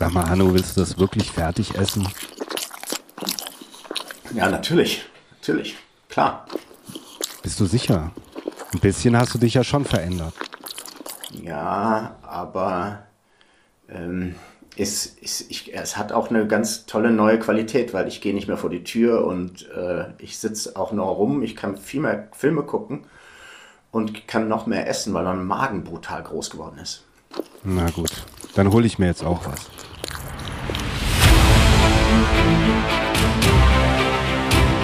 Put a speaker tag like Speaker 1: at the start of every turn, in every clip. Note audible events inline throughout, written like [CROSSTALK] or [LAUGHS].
Speaker 1: Sag mal, Hanno, willst du das wirklich fertig essen?
Speaker 2: Ja, natürlich. Natürlich. Klar.
Speaker 1: Bist du sicher? Ein bisschen hast du dich ja schon verändert.
Speaker 2: Ja, aber ähm, es, es, ich, es hat auch eine ganz tolle neue Qualität, weil ich gehe nicht mehr vor die Tür und äh, ich sitze auch nur rum. Ich kann viel mehr Filme gucken und kann noch mehr essen, weil mein Magen brutal groß geworden ist.
Speaker 1: Na gut, dann hole ich mir jetzt auch was.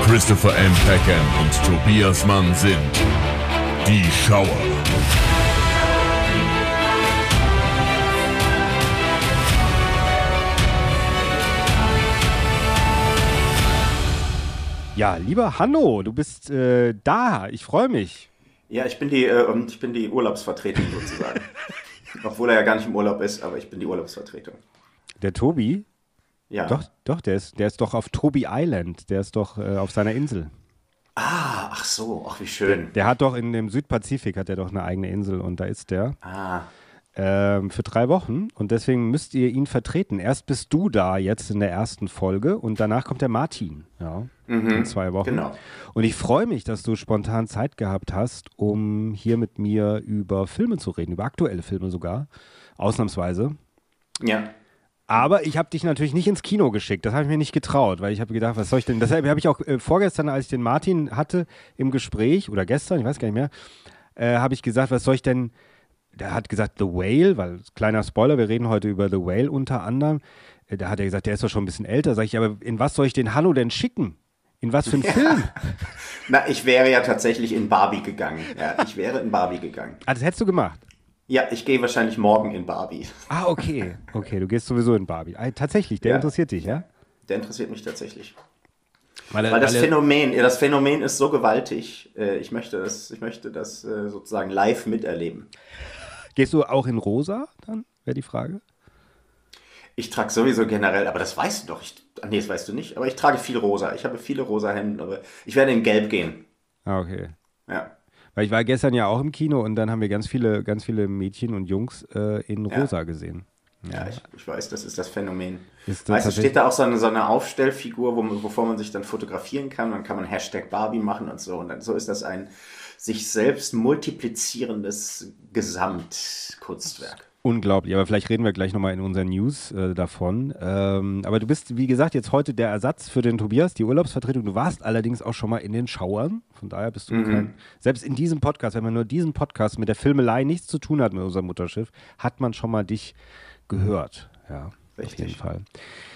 Speaker 3: Christopher M. Peckham und Tobias Mann sind die Schauer.
Speaker 1: Ja, lieber Hanno, du bist äh, da. Ich freue mich.
Speaker 2: Ja, ich bin die, äh, ich bin die Urlaubsvertretung sozusagen. [LAUGHS] Obwohl er ja gar nicht im Urlaub ist, aber ich bin die Urlaubsvertretung.
Speaker 1: Der Tobi?
Speaker 2: Ja.
Speaker 1: Doch, doch, der ist, der ist doch auf Tobi Island. Der ist doch äh, auf seiner Insel.
Speaker 2: Ah, ach so, ach wie schön.
Speaker 1: Der hat doch in dem Südpazifik hat er doch eine eigene Insel und da ist der.
Speaker 2: Ah,
Speaker 1: Ähm, für drei Wochen und deswegen müsst ihr ihn vertreten. Erst bist du da jetzt in der ersten Folge und danach kommt der Martin. Ja, in zwei Wochen.
Speaker 2: genau.
Speaker 1: Und ich freue mich, dass du spontan Zeit gehabt hast, um hier mit mir über Filme zu reden, über aktuelle Filme sogar, ausnahmsweise.
Speaker 2: ja.
Speaker 1: Aber ich habe dich natürlich nicht ins Kino geschickt. Das habe ich mir nicht getraut, weil ich habe gedacht, was soll ich denn? Deshalb habe ich auch äh, vorgestern, als ich den Martin hatte im Gespräch oder gestern, ich weiß gar nicht mehr, äh, habe ich gesagt, was soll ich denn? Der hat gesagt The Whale, weil kleiner Spoiler, wir reden heute über The Whale unter anderem. Äh, da hat er gesagt, der ist doch schon ein bisschen älter. Sag ich, aber in was soll ich den Hanno denn schicken? In was für einen Film? [LAUGHS]
Speaker 2: Na, ich wäre ja tatsächlich in Barbie gegangen. Ja, ich wäre in Barbie gegangen.
Speaker 1: Ah, das hättest du gemacht.
Speaker 2: Ja, ich gehe wahrscheinlich morgen in Barbie.
Speaker 1: Ah, okay. Okay, du gehst sowieso in Barbie. Ah, tatsächlich, der
Speaker 2: Ja.
Speaker 1: interessiert dich, ja?
Speaker 2: Der interessiert mich tatsächlich.
Speaker 1: Weil, er-
Speaker 2: Weil das
Speaker 1: er-
Speaker 2: Phänomen, ja, das Phänomen ist so gewaltig. Äh, Ich möchte das, ich möchte das äh, sozusagen live miterleben.
Speaker 1: Gehst du auch in rosa dann? Wäre die Frage.
Speaker 2: Ich trage sowieso generell, aber das weißt du doch. Ich, nee, das weißt du nicht. Aber ich trage viel rosa. Ich habe viele rosa Hemden, aber ich werde in Gelb gehen.
Speaker 1: Ah, okay.
Speaker 2: Ja.
Speaker 1: Weil ich war gestern ja auch im Kino und dann haben wir ganz viele, ganz viele Mädchen und Jungs äh, in
Speaker 2: Ja.
Speaker 1: rosa gesehen.
Speaker 2: Ja, ich, ich weiß, das ist das Phänomen.
Speaker 1: Ist das
Speaker 2: weißt du, steht da auch so eine, so eine Aufstellfigur, wo man, wovor man sich dann fotografieren kann. Dann kann man Hashtag Barbie machen und so. Und dann so ist das ein sich selbst multiplizierendes Gesamtkunstwerk.
Speaker 1: Unglaublich, aber vielleicht reden wir gleich nochmal in unseren News äh, davon. Ähm, aber du bist, wie gesagt, jetzt heute der Ersatz für den Tobias, die Urlaubsvertretung. Du warst allerdings auch schon mal in den Schauern. Von daher bist du kein, selbst in diesem Podcast, wenn man nur diesen Podcast mit der Filmelei nichts zu tun hat mit unserem Mutterschiff, hat man schon mal dich gehört. Ja, auf
Speaker 2: Richtig.
Speaker 1: jeden Fall.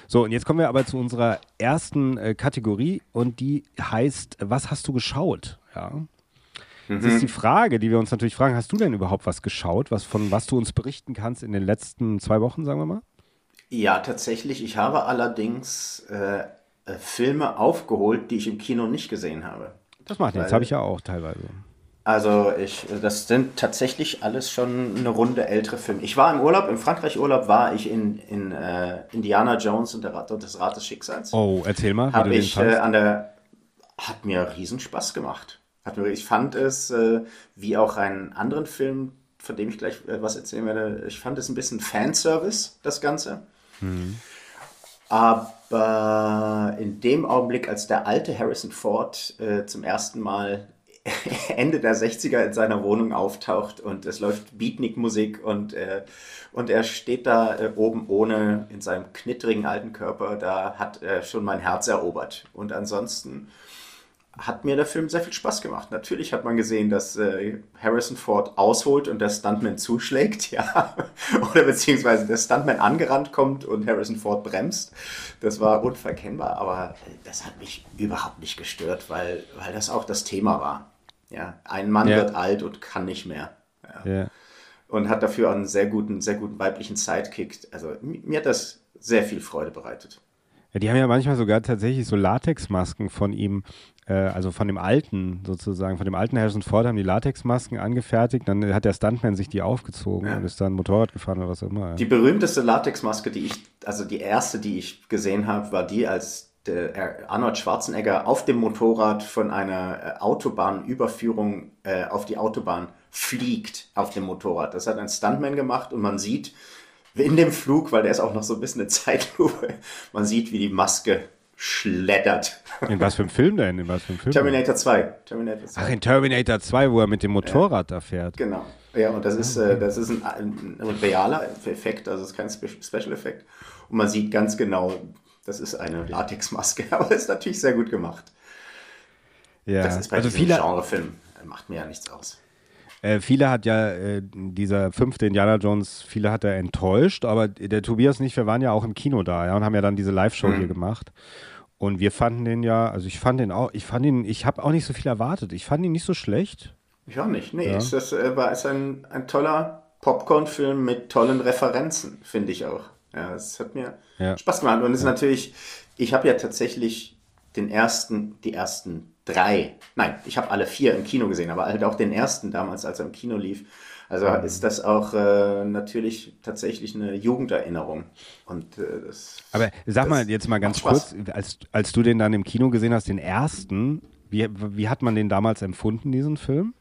Speaker 1: So, und jetzt kommen wir aber zu unserer ersten äh, Kategorie und die heißt, was hast du geschaut? Ja. Das ist die Frage, die wir uns natürlich fragen, hast du denn überhaupt was geschaut, was von was du uns berichten kannst in den letzten zwei Wochen, sagen wir mal?
Speaker 2: Ja, tatsächlich. Ich habe allerdings äh, äh, Filme aufgeholt, die ich im Kino nicht gesehen habe.
Speaker 1: Das macht nichts, habe ich ja auch teilweise.
Speaker 2: Also ich, das sind tatsächlich alles schon eine Runde ältere Filme. Ich war im Urlaub, im Frankreich-Urlaub war ich in, in äh, Indiana Jones und, der Rat, des Schicksals.
Speaker 1: Oh, erzähl mal, wie
Speaker 2: Habe
Speaker 1: du den
Speaker 2: ich äh, an der, hat mir riesen Spaß gemacht. Ich fand es, äh, wie auch einen anderen Film, von dem ich gleich äh, was erzählen werde, ich fand es ein bisschen Fanservice, das Ganze. Aber in dem Augenblick, als der alte Harrison Ford äh, zum ersten Mal [LAUGHS] Ende der 60er in seiner Wohnung auftaucht und es läuft Beatnik-Musik und, äh, und er steht da äh, oben ohne in seinem knittrigen alten Körper, da hat er schon mein Herz erobert. Und ansonsten hat mir der Film sehr viel Spaß gemacht. Natürlich hat man gesehen, dass äh, Harrison Ford ausholt und der Stuntman zuschlägt, [LAUGHS] ja. Oder beziehungsweise der Stuntman angerannt kommt und Harrison Ford bremst. Das war unverkennbar, aber das hat mich überhaupt nicht gestört, weil, weil das auch das Thema war. Ja, ein Mann
Speaker 1: Ja.
Speaker 2: wird alt und kann nicht mehr. Ja.
Speaker 1: Ja.
Speaker 2: Und hat dafür einen sehr guten, sehr guten weiblichen Sidekick. Also mi- mir hat das sehr viel Freude bereitet.
Speaker 1: Ja, die haben ja manchmal sogar tatsächlich so Latexmasken von ihm, äh, also von dem alten sozusagen, von dem alten Harrison Ford haben die Latexmasken angefertigt, dann hat der Stuntman sich die aufgezogen
Speaker 2: Ja.
Speaker 1: und ist dann Motorrad gefahren oder was auch immer. Ja.
Speaker 2: Die berühmteste Latexmaske, die ich, also die erste, die ich gesehen habe, war die, als der Arnold Schwarzenegger auf dem Motorrad von einer äh, Autobahnüberführung äh, auf die Autobahn fliegt auf dem Motorrad. Das hat ein Stuntman gemacht und man sieht, in dem Flug, weil der ist auch noch so ein bisschen eine Zeitlupe. Man sieht, wie die Maske schleddert.
Speaker 1: In was für einem Film denn? In was für einem Film?
Speaker 2: Terminator 2. Terminator 2.
Speaker 1: Ach, in Terminator 2, wo er mit dem Motorrad da fährt.
Speaker 2: Genau. Ja, und das ist, äh, das ist ein, ein, ein realer Effekt, also es ist kein Spe Special Effekt. Und man sieht ganz genau, das ist eine Latexmaske, [LAUGHS] aber ist natürlich sehr gut gemacht.
Speaker 1: Ja,
Speaker 2: Das ist bei
Speaker 1: also
Speaker 2: diesem
Speaker 1: viele,
Speaker 2: Genrefilm, macht mir ja nichts aus.
Speaker 1: Äh, viele hat ja äh, dieser fünfte Indiana Jones, viele hat er enttäuscht, aber der Tobias und ich, wir waren ja auch im Kino da, ja, und haben ja dann diese Live-Show
Speaker 2: Mhm.
Speaker 1: hier gemacht. Und wir fanden den ja, also ich fand den auch, ich fand ihn, ich habe auch nicht so viel erwartet. Ich fand ihn nicht so schlecht.
Speaker 2: Ich auch nicht. Nee,
Speaker 1: Ja.
Speaker 2: es ist, äh, war ist ein, ein toller Popcorn-Film mit tollen Referenzen, finde ich auch. Ja, es hat mir
Speaker 1: Ja.
Speaker 2: Spaß gemacht. Und es ist natürlich, ich habe ja tatsächlich den ersten, die ersten drei, nein, ich habe alle vier im Kino gesehen, aber halt auch den ersten damals, als er im Kino lief. Also
Speaker 1: Mhm.
Speaker 2: ist das auch äh, natürlich tatsächlich eine Jugenderinnerung. Und äh, das.
Speaker 1: Aber sag mal jetzt mal ganz kurz, als, als du den dann im Kino gesehen hast, den ersten, wie, wie hat man den damals empfunden, diesen Film?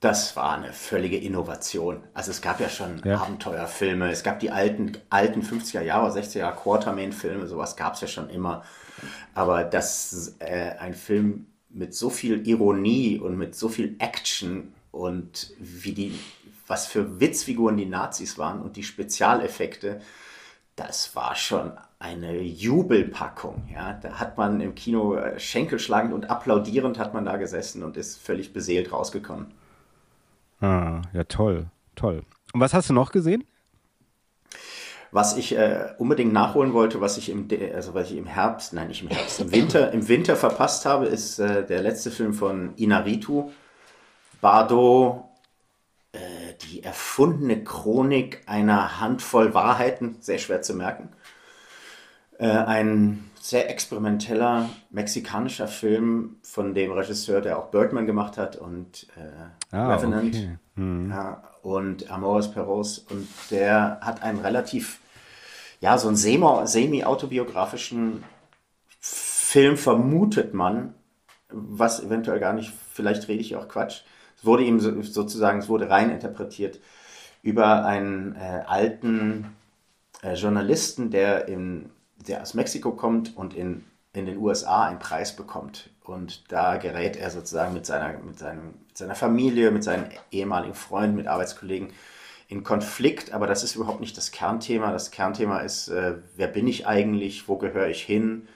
Speaker 2: Das war eine völlige Innovation. Also es gab ja schon
Speaker 1: Ja.
Speaker 2: Abenteuerfilme, es gab die alten, alten 50er Jahre, 60er Jahre Quartermain-Filme, sowas gab es ja schon immer. Aber dass äh, ein Film mit so viel Ironie und mit so viel Action und wie die, was für Witzfiguren die Nazis waren und die Spezialeffekte, das war schon eine Jubelpackung. Ja? Da hat man im Kino äh, schenkelschlagend und applaudierend hat man da gesessen und ist völlig beseelt rausgekommen.
Speaker 1: Ah, ja, toll, toll. Und was hast du noch gesehen?
Speaker 2: Was ich äh, unbedingt nachholen wollte, was ich im, De- also was ich im Herbst, nein, nicht im Herbst, im Winter, im Winter verpasst habe, ist äh, der letzte Film von Inaritu, Bardo, äh, die erfundene Chronik einer Handvoll Wahrheiten, sehr schwer zu merken. Äh, ein sehr experimenteller mexikanischer Film von dem Regisseur, der auch Birdman gemacht hat und äh,
Speaker 1: Ah,
Speaker 2: Revenant.
Speaker 1: okay. Mhm.
Speaker 2: Ja, und Amores Perros. Und der hat einen relativ, ja, so einen semi- semi-autobiografischen Film, vermutet man, was eventuell gar nicht, vielleicht rede ich auch Quatsch. Es wurde ihm so, sozusagen, es wurde rein interpretiert über einen äh, alten äh, Journalisten, der, in, der aus Mexiko kommt und in, in den USA einen Preis bekommt. Und da gerät er sozusagen mit seiner, mit, seinem, mit seiner Familie, mit seinen ehemaligen Freunden, mit Arbeitskollegen in Konflikt. Aber das ist überhaupt nicht das Kernthema. Das Kernthema ist, äh, wer bin ich eigentlich, wo gehöre ich hin,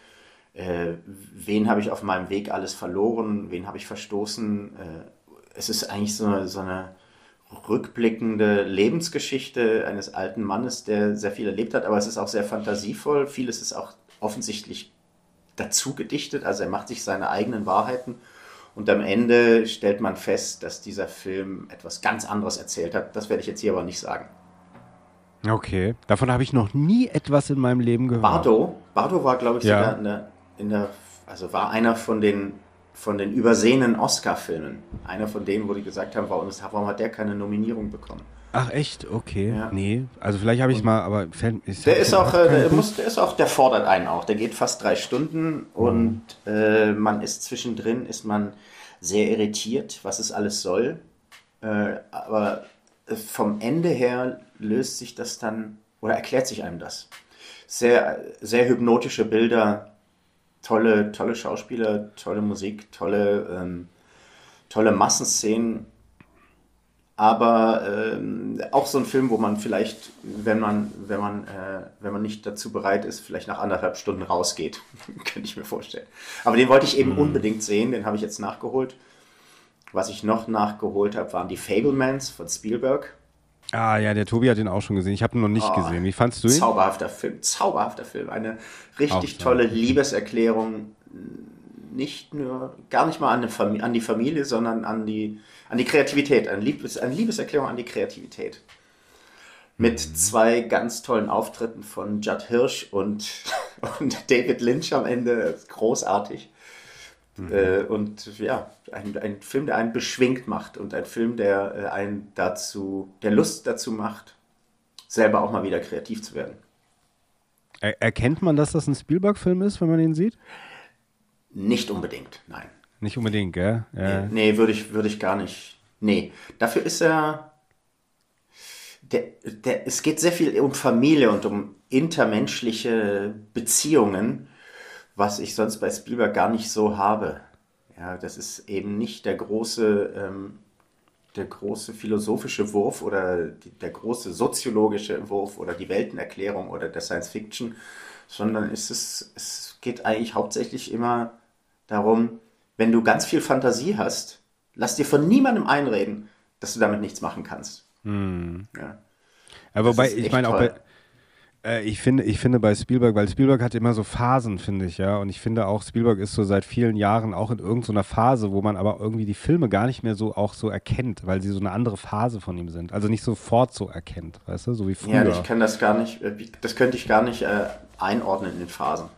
Speaker 2: äh, wen habe ich auf meinem Weg alles verloren, wen habe ich verstoßen. Äh, es ist eigentlich so eine, so eine rückblickende Lebensgeschichte eines alten Mannes, der sehr viel erlebt hat, aber es ist auch sehr fantasievoll. Vieles ist auch offensichtlich dazu gedichtet, also er macht sich seine eigenen Wahrheiten und am Ende stellt man fest, dass dieser Film etwas ganz anderes erzählt hat. Das werde ich jetzt hier aber nicht sagen.
Speaker 1: Okay, davon habe ich noch nie etwas in meinem Leben gehört.
Speaker 2: Bardo, Bardo war, glaube ich,
Speaker 1: Ja.
Speaker 2: sogar in der, in der, also war einer von den, von den übersehenen Oscar-Filmen. Einer von denen, wo die gesagt haben, warum hat der keine Nominierung bekommen?
Speaker 1: Ach echt? Okay.
Speaker 2: Ja.
Speaker 1: Nee, also vielleicht habe ich es mal, aber ist,
Speaker 2: Der ist auch,
Speaker 1: hab
Speaker 2: äh, der, muss, der ist auch, der fordert einen auch. Der geht fast drei Stunden und äh, man ist zwischendrin, ist man sehr irritiert, was es alles soll. Äh, aber äh, vom Ende her löst sich das dann oder erklärt sich einem das. Sehr, sehr hypnotische Bilder, tolle, tolle Schauspieler, tolle Musik, tolle, ähm, tolle Massenszenen. Aber ähm, auch so ein Film, wo man vielleicht, wenn man, wenn man, äh, wenn man nicht dazu bereit ist, vielleicht nach anderthalb Stunden rausgeht. [LAUGHS] Könnte ich mir vorstellen. Aber den wollte ich eben unbedingt sehen, den habe ich jetzt nachgeholt. Was ich noch nachgeholt habe, waren die Fablemans von Spielberg.
Speaker 1: Ah ja, der Tobi hat den auch schon gesehen. Ich habe ihn noch nicht
Speaker 2: Oh,
Speaker 1: gesehen. Wie fandst du ihn?
Speaker 2: Zauberhafter Film, zauberhafter Film. Eine richtig
Speaker 1: Auch
Speaker 2: tolle Liebeserklärung. Nicht nur, gar nicht mal an, an die Familie, sondern an die, an die Kreativität. Eine, Liebes eine Liebeserklärung an die Kreativität. Mit zwei ganz tollen Auftritten von Judd Hirsch und, [LAUGHS] und David Lynch am Ende. Großartig. Äh, und ja, ein, ein Film, der einen beschwingt macht und ein Film, der äh, einen dazu, der Lust dazu macht, selber auch mal wieder kreativ zu werden.
Speaker 1: Er erkennt man, dass das ein Spielberg-Film ist, wenn man ihn sieht?
Speaker 2: Nicht unbedingt, nein.
Speaker 1: Nicht unbedingt, gell? Ja.
Speaker 2: Nee, würde ich, würde ich gar nicht. Nee, dafür ist er. der, der, es geht sehr viel um Familie und um intermenschliche Beziehungen, was ich sonst bei Spielberg gar nicht so habe. Ja, das ist eben nicht der große, ähm, der große philosophische Wurf oder die, der große soziologische Wurf oder die Weltenerklärung oder der Science Fiction, sondern es, ist, es geht eigentlich hauptsächlich immer darum, wenn du ganz viel Fantasie hast, lass dir von niemandem einreden, dass du damit nichts machen kannst.
Speaker 1: Hm. Ja. ja. wobei, ich meine auch bei, äh, ich finde, ich finde bei Spielberg, weil Spielberg hat immer so Phasen, finde ich, ja. Und ich finde auch, Spielberg ist so seit vielen Jahren auch in irgendeiner Phase, wo man aber irgendwie die Filme gar nicht mehr so auch so erkennt, weil sie so eine andere Phase von ihm sind. Also nicht sofort so erkennt, weißt du, so wie früher.
Speaker 2: Ja, ich kann das gar nicht, äh, das könnte ich gar nicht äh, einordnen in den Phasen.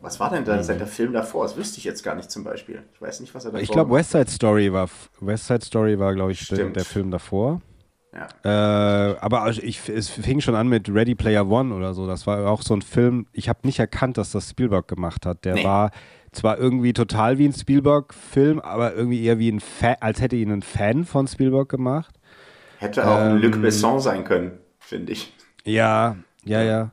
Speaker 2: Was war denn da mhm. der Film davor? Das wüsste ich jetzt gar nicht zum Beispiel. Ich weiß nicht, was er davor
Speaker 1: Ich glaube, West Side Story war, West Side Story war, glaube ich, der, der, Film davor. Ja. Äh, aber ich, es fing schon an mit Ready Player One oder so. Das war auch so ein Film, ich habe nicht erkannt, dass das Spielberg gemacht hat. Der nee. war zwar irgendwie total wie ein Spielberg-Film, aber irgendwie eher wie ein Fan, als hätte ihn ein Fan von Spielberg gemacht.
Speaker 2: Hätte auch ähm, ein Luc Besson sein können, finde ich.
Speaker 1: Ja, ja, ja.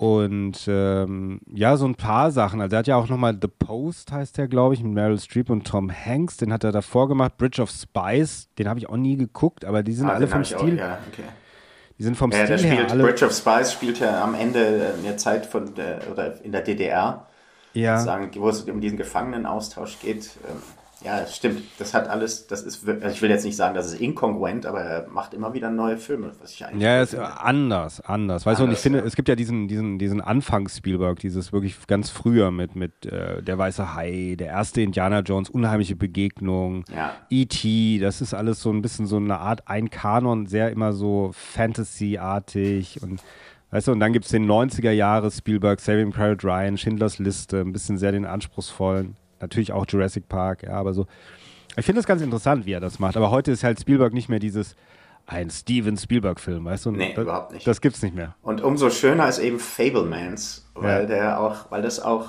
Speaker 1: Und ähm, ja, so ein paar Sachen. Also er hat ja auch nochmal The Post, heißt der, glaube ich, mit Meryl Streep und Tom Hanks. Den hat er davor gemacht. Bridge of Spies, den habe ich auch nie geguckt, aber die sind ah, alle vom Stil. Auch, ja, okay. Die sind vom ja, Stil
Speaker 2: spielt,
Speaker 1: her alle.
Speaker 2: Bridge of Spies spielt ja am Ende der Zeit von der, oder in der DDR. Ja. Sagen, wo es um diesen Gefangenenaustausch geht. Ja, stimmt. Das hat alles, das ist, also ich will jetzt nicht sagen, das ist inkongruent, aber er macht immer wieder neue Filme, was ich eigentlich.
Speaker 1: Ja, ist anders, anders. Weißt anders, du, und ich finde, ja. es gibt ja diesen, diesen, diesen Anfangs-Spielberg, dieses wirklich ganz früher mit, mit äh, Der Weiße Hai, der erste Indiana Jones, Unheimliche Begegnung, ja. E.T., das ist alles so ein bisschen so eine Art ein Kanon, sehr immer so Fantasy-artig und Weißt du, und dann gibt es den 90er Jahre Spielberg, Saving Private Ryan, Schindlers Liste, ein bisschen sehr den anspruchsvollen natürlich auch Jurassic Park, ja, aber so. Ich finde es ganz interessant, wie er das macht. Aber heute ist halt Spielberg nicht mehr dieses ein Steven Spielberg-Film, weißt du?
Speaker 2: Nee,
Speaker 1: das,
Speaker 2: überhaupt nicht.
Speaker 1: Das gibt's nicht mehr.
Speaker 2: Und umso schöner ist eben Fablemans, weil ja. der auch, weil das auch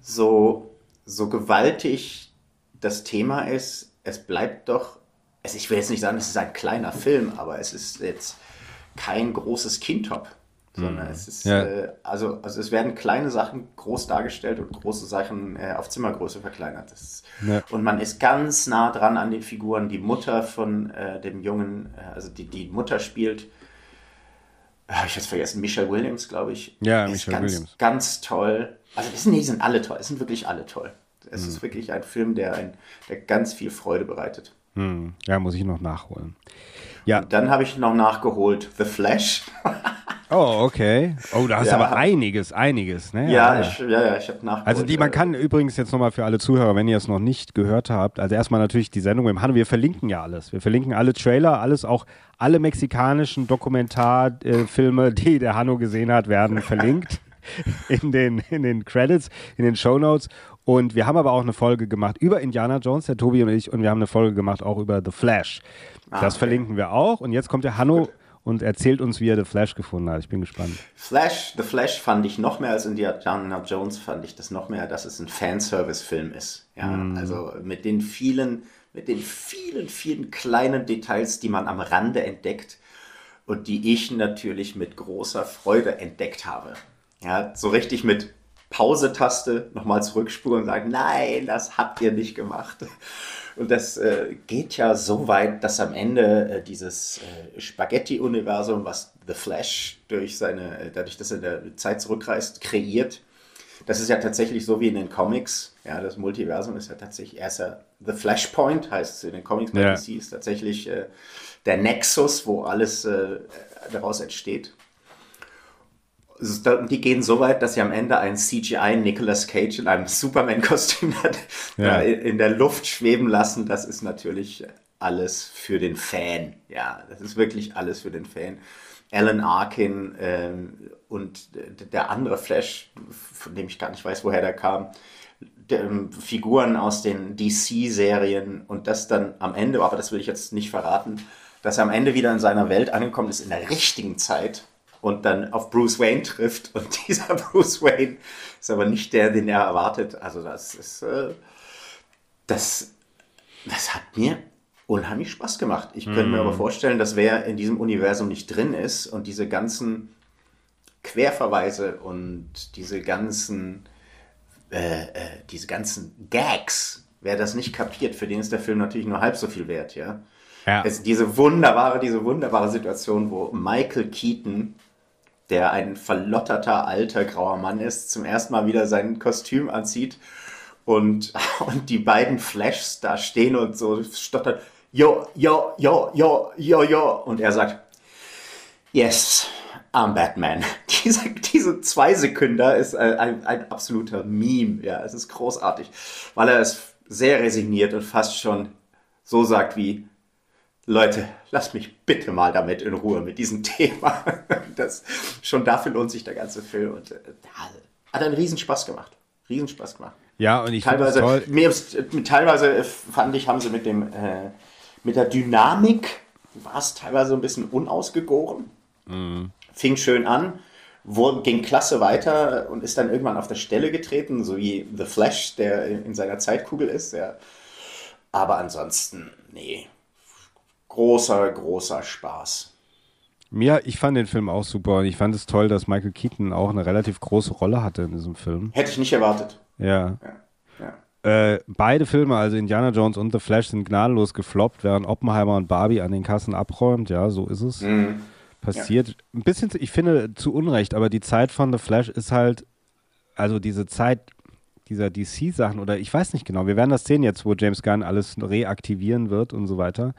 Speaker 2: so, so gewaltig das Thema ist. Es bleibt doch, also ich will jetzt nicht sagen, es ist ein kleiner Film, aber es ist jetzt kein großes Kindtop sondern mhm. es ist, ja. äh, also, also es werden kleine Sachen groß dargestellt und große Sachen äh, auf Zimmergröße verkleinert. Ist, ja. Und man ist ganz nah dran an den Figuren. Die Mutter von äh, dem Jungen, äh, also die, die Mutter spielt, habe ich jetzt vergessen, Michelle Williams, glaube ich.
Speaker 1: Ja, Michelle
Speaker 2: ganz,
Speaker 1: Williams.
Speaker 2: Ganz toll. Also das sind, die sind alle toll, es sind wirklich alle toll. Es mhm. ist wirklich ein Film, der, ein, der ganz viel Freude bereitet.
Speaker 1: Mhm. Ja, muss ich noch nachholen.
Speaker 2: Ja. Und dann habe ich noch nachgeholt The Flash. [LAUGHS]
Speaker 1: Oh, okay. Oh, da hast du ja, aber einiges, einiges. Ne?
Speaker 2: Ja, ja, ich, ja, ja, ich habe nachgeholt.
Speaker 1: Also die, man kann übrigens jetzt nochmal für alle Zuhörer, wenn ihr es noch nicht gehört habt, also erstmal natürlich die Sendung im Hanno, wir verlinken ja alles. Wir verlinken alle Trailer, alles, auch alle mexikanischen Dokumentarfilme, [LAUGHS] die der Hanno gesehen hat, werden verlinkt [LAUGHS] in den, in den Credits, in den Show Notes. Und wir haben aber auch eine Folge gemacht über Indiana Jones, der Tobi und ich, und wir haben eine Folge gemacht auch über The Flash. Ah, das okay. verlinken wir auch. Und jetzt kommt der Hanno. Gut und erzählt uns, wie er The Flash gefunden hat. Ich bin gespannt.
Speaker 2: Flash, The Flash fand ich noch mehr als Indiana Jones, fand ich das noch mehr, dass es ein Fanservice-Film ist. Ja, mm. also mit den vielen, mit den vielen, vielen kleinen Details, die man am Rande entdeckt und die ich natürlich mit großer Freude entdeckt habe. Ja, so richtig mit Pause-Taste nochmal zurückspulen und sagen, nein, das habt ihr nicht gemacht. Und das äh, geht ja so weit, dass am Ende äh, dieses äh, Spaghetti-Universum, was The Flash durch seine, äh, dadurch, dass er in der Zeit zurückreist, kreiert, das ist ja tatsächlich so wie in den Comics. Ja, das Multiversum ist ja tatsächlich, er ist ja The Flashpoint, heißt es in den Comics bei ja. DC, ist tatsächlich äh, der Nexus, wo alles äh, daraus entsteht die gehen so weit, dass sie am Ende ein CGI Nicolas Cage in einem [LAUGHS] Superman-Kostüm [LAUGHS] ja. in der Luft schweben lassen. Das ist natürlich alles für den Fan. Ja, das ist wirklich alles für den Fan. Alan Arkin ähm, und der andere Flash, von dem ich gar nicht weiß, woher der kam, der, ähm, Figuren aus den DC-Serien und das dann am Ende, aber das will ich jetzt nicht verraten, dass er am Ende wieder in seiner Welt angekommen ist, in der richtigen Zeit und dann auf Bruce Wayne trifft. Und [LAUGHS] dieser Bruce Wayne ist aber nicht der, den er erwartet. Also das ist, äh, das, das hat mir unheimlich Spaß gemacht. Ich könnte mir aber vorstellen, dass wer in diesem Universum nicht drin ist und diese ganzen Querverweise und diese ganzen, äh, äh, diese ganzen Gags, wer das nicht kapiert, für den ist der Film natürlich nur halb so viel wert, ja.
Speaker 1: Ja.
Speaker 2: Es, diese wunderbare, diese wunderbare Situation, wo Michael Keaton, der ein verlotterter alter grauer Mann ist, zum ersten Mal wieder sein Kostüm anzieht und, [LAUGHS] und die beiden Flashs da stehen und so stottern, jo, jo, jo, jo, jo, jo, und er sagt, yes, I'm Batman. [LAUGHS] Diese, diese zwei Sekünder ist ein, ein, ein absoluter Meme, ja, es ist großartig, weil er es sehr resigniert und fast schon so sagt wie, Leute, lasst mich bitte mal damit in Ruhe mit diesem [LAUGHS] Thema. Das, schon dafür lohnt sich der ganze Film. Und äh, hat einen Riesenspaß gemacht. Riesenspaß gemacht.
Speaker 1: Ja, und ich
Speaker 2: Teilweise,
Speaker 1: toll.
Speaker 2: mir ist, äh, teilweise äh, fand ich, haben sie mit dem äh, mit der Dynamik war es teilweise ein bisschen unausgegoren.
Speaker 1: Mhm.
Speaker 2: Fing schön an, wurde, ging klasse weiter und ist dann irgendwann auf der Stelle getreten, so wie The Flash, der in, in seiner Zeitkugel ist. Ja. Aber ansonsten, nee, großer, großer Spaß.
Speaker 1: Mir, ich fand den Film auch super und ich fand es toll, dass Michael Keaton auch eine relativ große Rolle hatte in diesem Film.
Speaker 2: Hätte ich nicht erwartet.
Speaker 1: Ja.
Speaker 2: Ja. Ja.
Speaker 1: Äh, beide Filme, also Indiana Jones und The Flash, sind gnadenlos gefloppt, während Oppenheimer und Barbie an den Kassen abräumt. Ja, so ist es.
Speaker 2: Mhm.
Speaker 1: Passiert. Ein bisschen, ich finde, zu Unrecht, aber die Zeit von The Flash ist halt, also diese Zeit dieser DC-Sachen oder ich weiß nicht genau, wir werden das sehen jetzt, wo James Gunn alles reaktivieren wird und so weiter.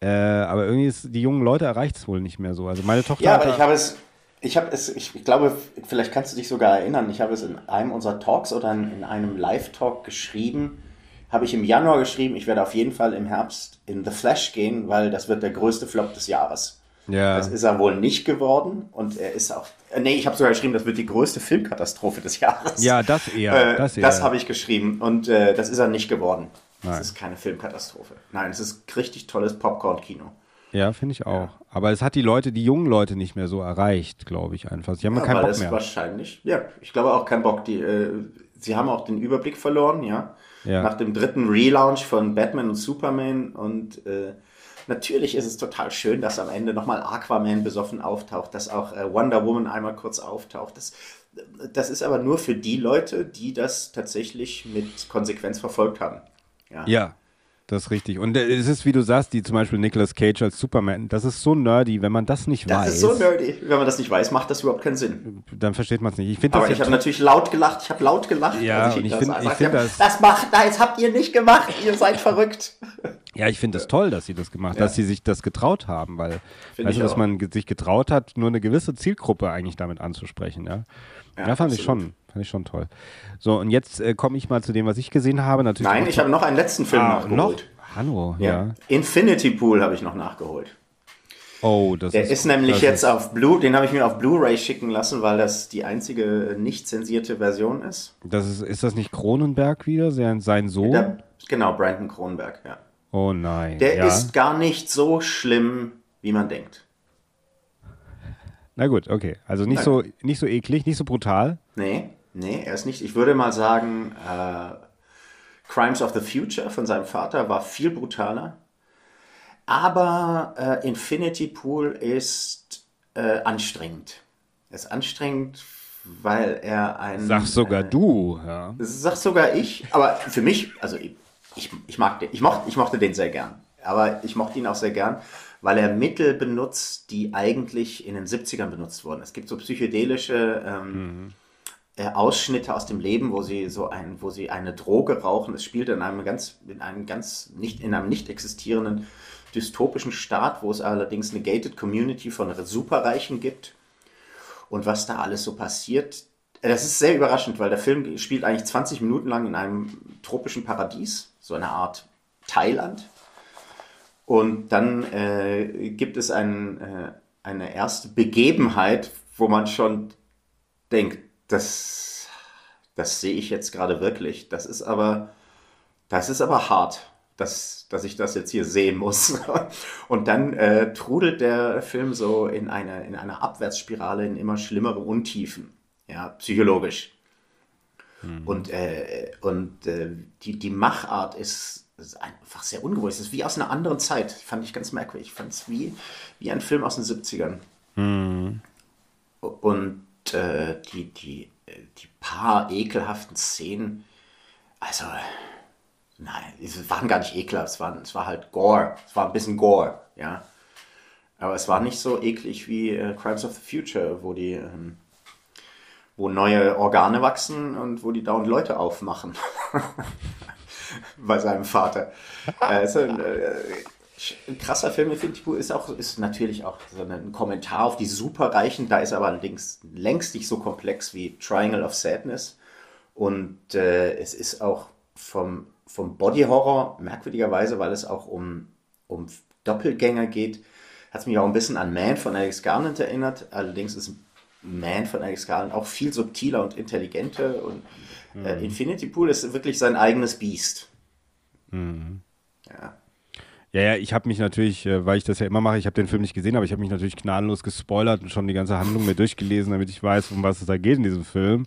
Speaker 1: Äh, aber irgendwie ist, die jungen Leute erreicht es wohl nicht mehr so. Also meine Tochter
Speaker 2: Ja, aber ich habe es, ich habe es, ich, glaube, vielleicht kannst du dich sogar erinnern, ich habe es in einem unserer Talks oder in, in einem Live-Talk geschrieben, habe ich im Januar geschrieben, ich werde auf jeden Fall im Herbst in The Flash gehen, weil das wird der größte Flop des Jahres.
Speaker 1: ja.
Speaker 2: Das ist er wohl nicht geworden und er ist auch, äh, nee, ich habe sogar geschrieben, das wird die größte Filmkatastrophe des Jahres.
Speaker 1: ja, das eher.
Speaker 2: Äh,
Speaker 1: das
Speaker 2: das habe ich geschrieben und äh, das ist er nicht geworden.
Speaker 1: Nein.
Speaker 2: Das ist keine Filmkatastrophe. Nein, es ist richtig tolles Popcorn-Kino.
Speaker 1: Ja, finde ich auch. Aber es hat die Leute, die jungen Leute nicht mehr so erreicht, glaube ich einfach. Sie haben ja,
Speaker 2: Ja,
Speaker 1: keinen Bock
Speaker 2: es
Speaker 1: mehr.
Speaker 2: wahrscheinlich, ja, ich glaube auch keinen Bock. Die, äh, sie haben auch den Überblick verloren, ja.
Speaker 1: Ja.
Speaker 2: Nach dem dritten Relaunch von Batman und Superman und äh, natürlich ist es total schön, dass am Ende nochmal Aquaman besoffen auftaucht, dass auch äh, Wonder Woman einmal kurz auftaucht. Das, das ist aber nur für die Leute, die das tatsächlich mit Konsequenz verfolgt haben. Ja.
Speaker 1: Ja, das ist richtig. Und äh, es ist, wie du sagst, die zum Beispiel Nicolas Cage als Superman, das ist so nerdy, wenn man das nicht
Speaker 2: Das
Speaker 1: weiß,
Speaker 2: ist so nerdy. Wenn man das nicht weiß, macht das überhaupt keinen Sinn.
Speaker 1: dann versteht man es nicht. Ich finde
Speaker 2: Aber
Speaker 1: das
Speaker 2: ich habe natürlich laut gelacht. Ich habe laut gelacht.
Speaker 1: Ja, und ich
Speaker 2: das
Speaker 1: find- ich das-
Speaker 2: das macht, nein, das habt ihr nicht gemacht. Ihr seid verrückt.
Speaker 1: Ja, ich finde es toll, dass sie das gemacht,
Speaker 2: Ja.
Speaker 1: dass sie sich das getraut haben, weil weißt
Speaker 2: ich
Speaker 1: du, dass man sich getraut hat, nur eine gewisse Zielgruppe eigentlich damit anzusprechen, ja. Ja,
Speaker 2: Ja,
Speaker 1: fand ich schon, fand ich schon toll. So, und jetzt äh, komme ich mal zu dem, was ich gesehen habe. Natürlich
Speaker 2: Nein, ich habe noch einen letzten Film
Speaker 1: ah, noch.
Speaker 2: nachgeholt.
Speaker 1: Hallo,
Speaker 2: Ja.
Speaker 1: ja.
Speaker 2: Infinity Pool habe ich noch nachgeholt.
Speaker 1: Oh, das
Speaker 2: Der
Speaker 1: ist,
Speaker 2: ist, nämlich
Speaker 1: das
Speaker 2: jetzt
Speaker 1: ist-
Speaker 2: auf Blue, den habe ich mir auf Blu-ray schicken lassen, weil das die einzige nicht zensierte Version ist.
Speaker 1: Das ist, ist das nicht Cronenberg wieder, sein, sein Sohn?
Speaker 2: Der, genau, Brandon Kronberg, ja.
Speaker 1: oh nein.
Speaker 2: Der
Speaker 1: ja.
Speaker 2: ist gar nicht so schlimm, wie man denkt.
Speaker 1: Na gut, okay. Also nicht so, nicht so eklig, nicht so brutal.
Speaker 2: Nee, nee, er ist nicht. Ich würde mal sagen, äh, Crimes of the Future von seinem Vater war viel brutaler. Aber äh, Infinity Pool ist äh, anstrengend. Er ist anstrengend, weil er ein.
Speaker 1: Sag sogar
Speaker 2: äh,
Speaker 1: du, ja.
Speaker 2: Sag sogar ich, aber für mich, also ich, ich, ich mag den, ich mochte, ich mochte den sehr gern. Aber ich mochte ihn auch sehr gern, weil er Mittel benutzt, die eigentlich in den 70ern benutzt wurden. Es gibt so psychedelische ähm, äh, Ausschnitte aus dem Leben, wo sie so ein, wo sie eine Droge rauchen. Es spielt in einem ganz, in einem ganz nicht, in einem nicht existierenden dystopischen Staat, wo es allerdings eine gated Community von Superreichen gibt. Und was da alles so passiert, äh, das ist sehr überraschend, weil der Film spielt eigentlich 20 Minuten lang in einem tropischen Paradies, so eine Art Thailand. Und dann äh, gibt es ein, äh, eine erste Begebenheit, wo man schon denkt, das, das sehe ich jetzt gerade wirklich. Das ist aber, das ist aber hart, dass, dass ich das jetzt hier sehen muss. [LAUGHS] Und dann äh, trudelt der Film so in eine, in eine Abwärtsspirale in immer schlimmere Untiefen, ja, psychologisch. Und, äh, und äh, die, die Machart ist das ist einfach sehr ungewohnt. Es ist wie aus einer anderen Zeit. Fand ich ganz merkwürdig. Ich fand es wie, wie ein Film aus den 70ern. Mhm. Und äh, die, die, die paar ekelhaften Szenen, also, nein, es waren gar nicht ekelhaft, es war, es war halt Gore. Es war ein bisschen Gore, ja. Aber es war nicht so eklig wie äh, Crimes of the Future, wo die, ähm, wo neue Organe wachsen und wo die dauernd Leute aufmachen. [LAUGHS] [LAUGHS] Bei seinem Vater. Also, ein krasser Film, finde ich, ist auch, ist natürlich auch so ein Kommentar auf die Superreichen. Da ist aber allerdings längst nicht so komplex wie Triangle of Sadness. Und äh, es ist auch vom, vom Body Horror merkwürdigerweise, weil es auch um, um Doppelgänger geht, hat es mich auch ein bisschen an Man von Alex Garland erinnert. Allerdings ist Man von Alex Garland auch viel subtiler und intelligenter. Und äh, mhm. Infinity Pool ist wirklich sein eigenes Biest.
Speaker 1: Mhm. Ja. Ja, ja, ich habe mich natürlich, äh, weil ich das ja immer mache, ich habe den Film nicht gesehen, aber ich habe mich natürlich gnadenlos gespoilert und schon die ganze Handlung mir durchgelesen, damit ich weiß, um was es da geht in diesem Film.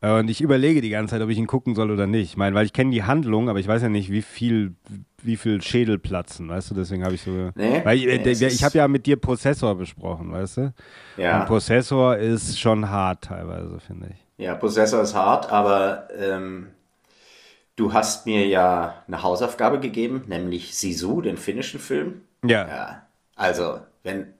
Speaker 1: Äh, und ich überlege die ganze Zeit, ob ich ihn gucken soll oder nicht. Ich meine, weil ich kenne die Handlung, aber ich weiß ja nicht, wie viel, wie viel Schädel platzen, weißt du? Deswegen habe ich so. Nee, weil ich, nee, ich habe ja mit dir Prozessor besprochen, weißt du? Ja. Und Prozessor ist schon hart teilweise, finde ich.
Speaker 2: Ja, Prozessor ist hart, aber ähm, Du hast mir ja eine Hausaufgabe gegeben, nämlich Sisu, den finnischen Film.
Speaker 1: Ja. ja
Speaker 2: also, wenn,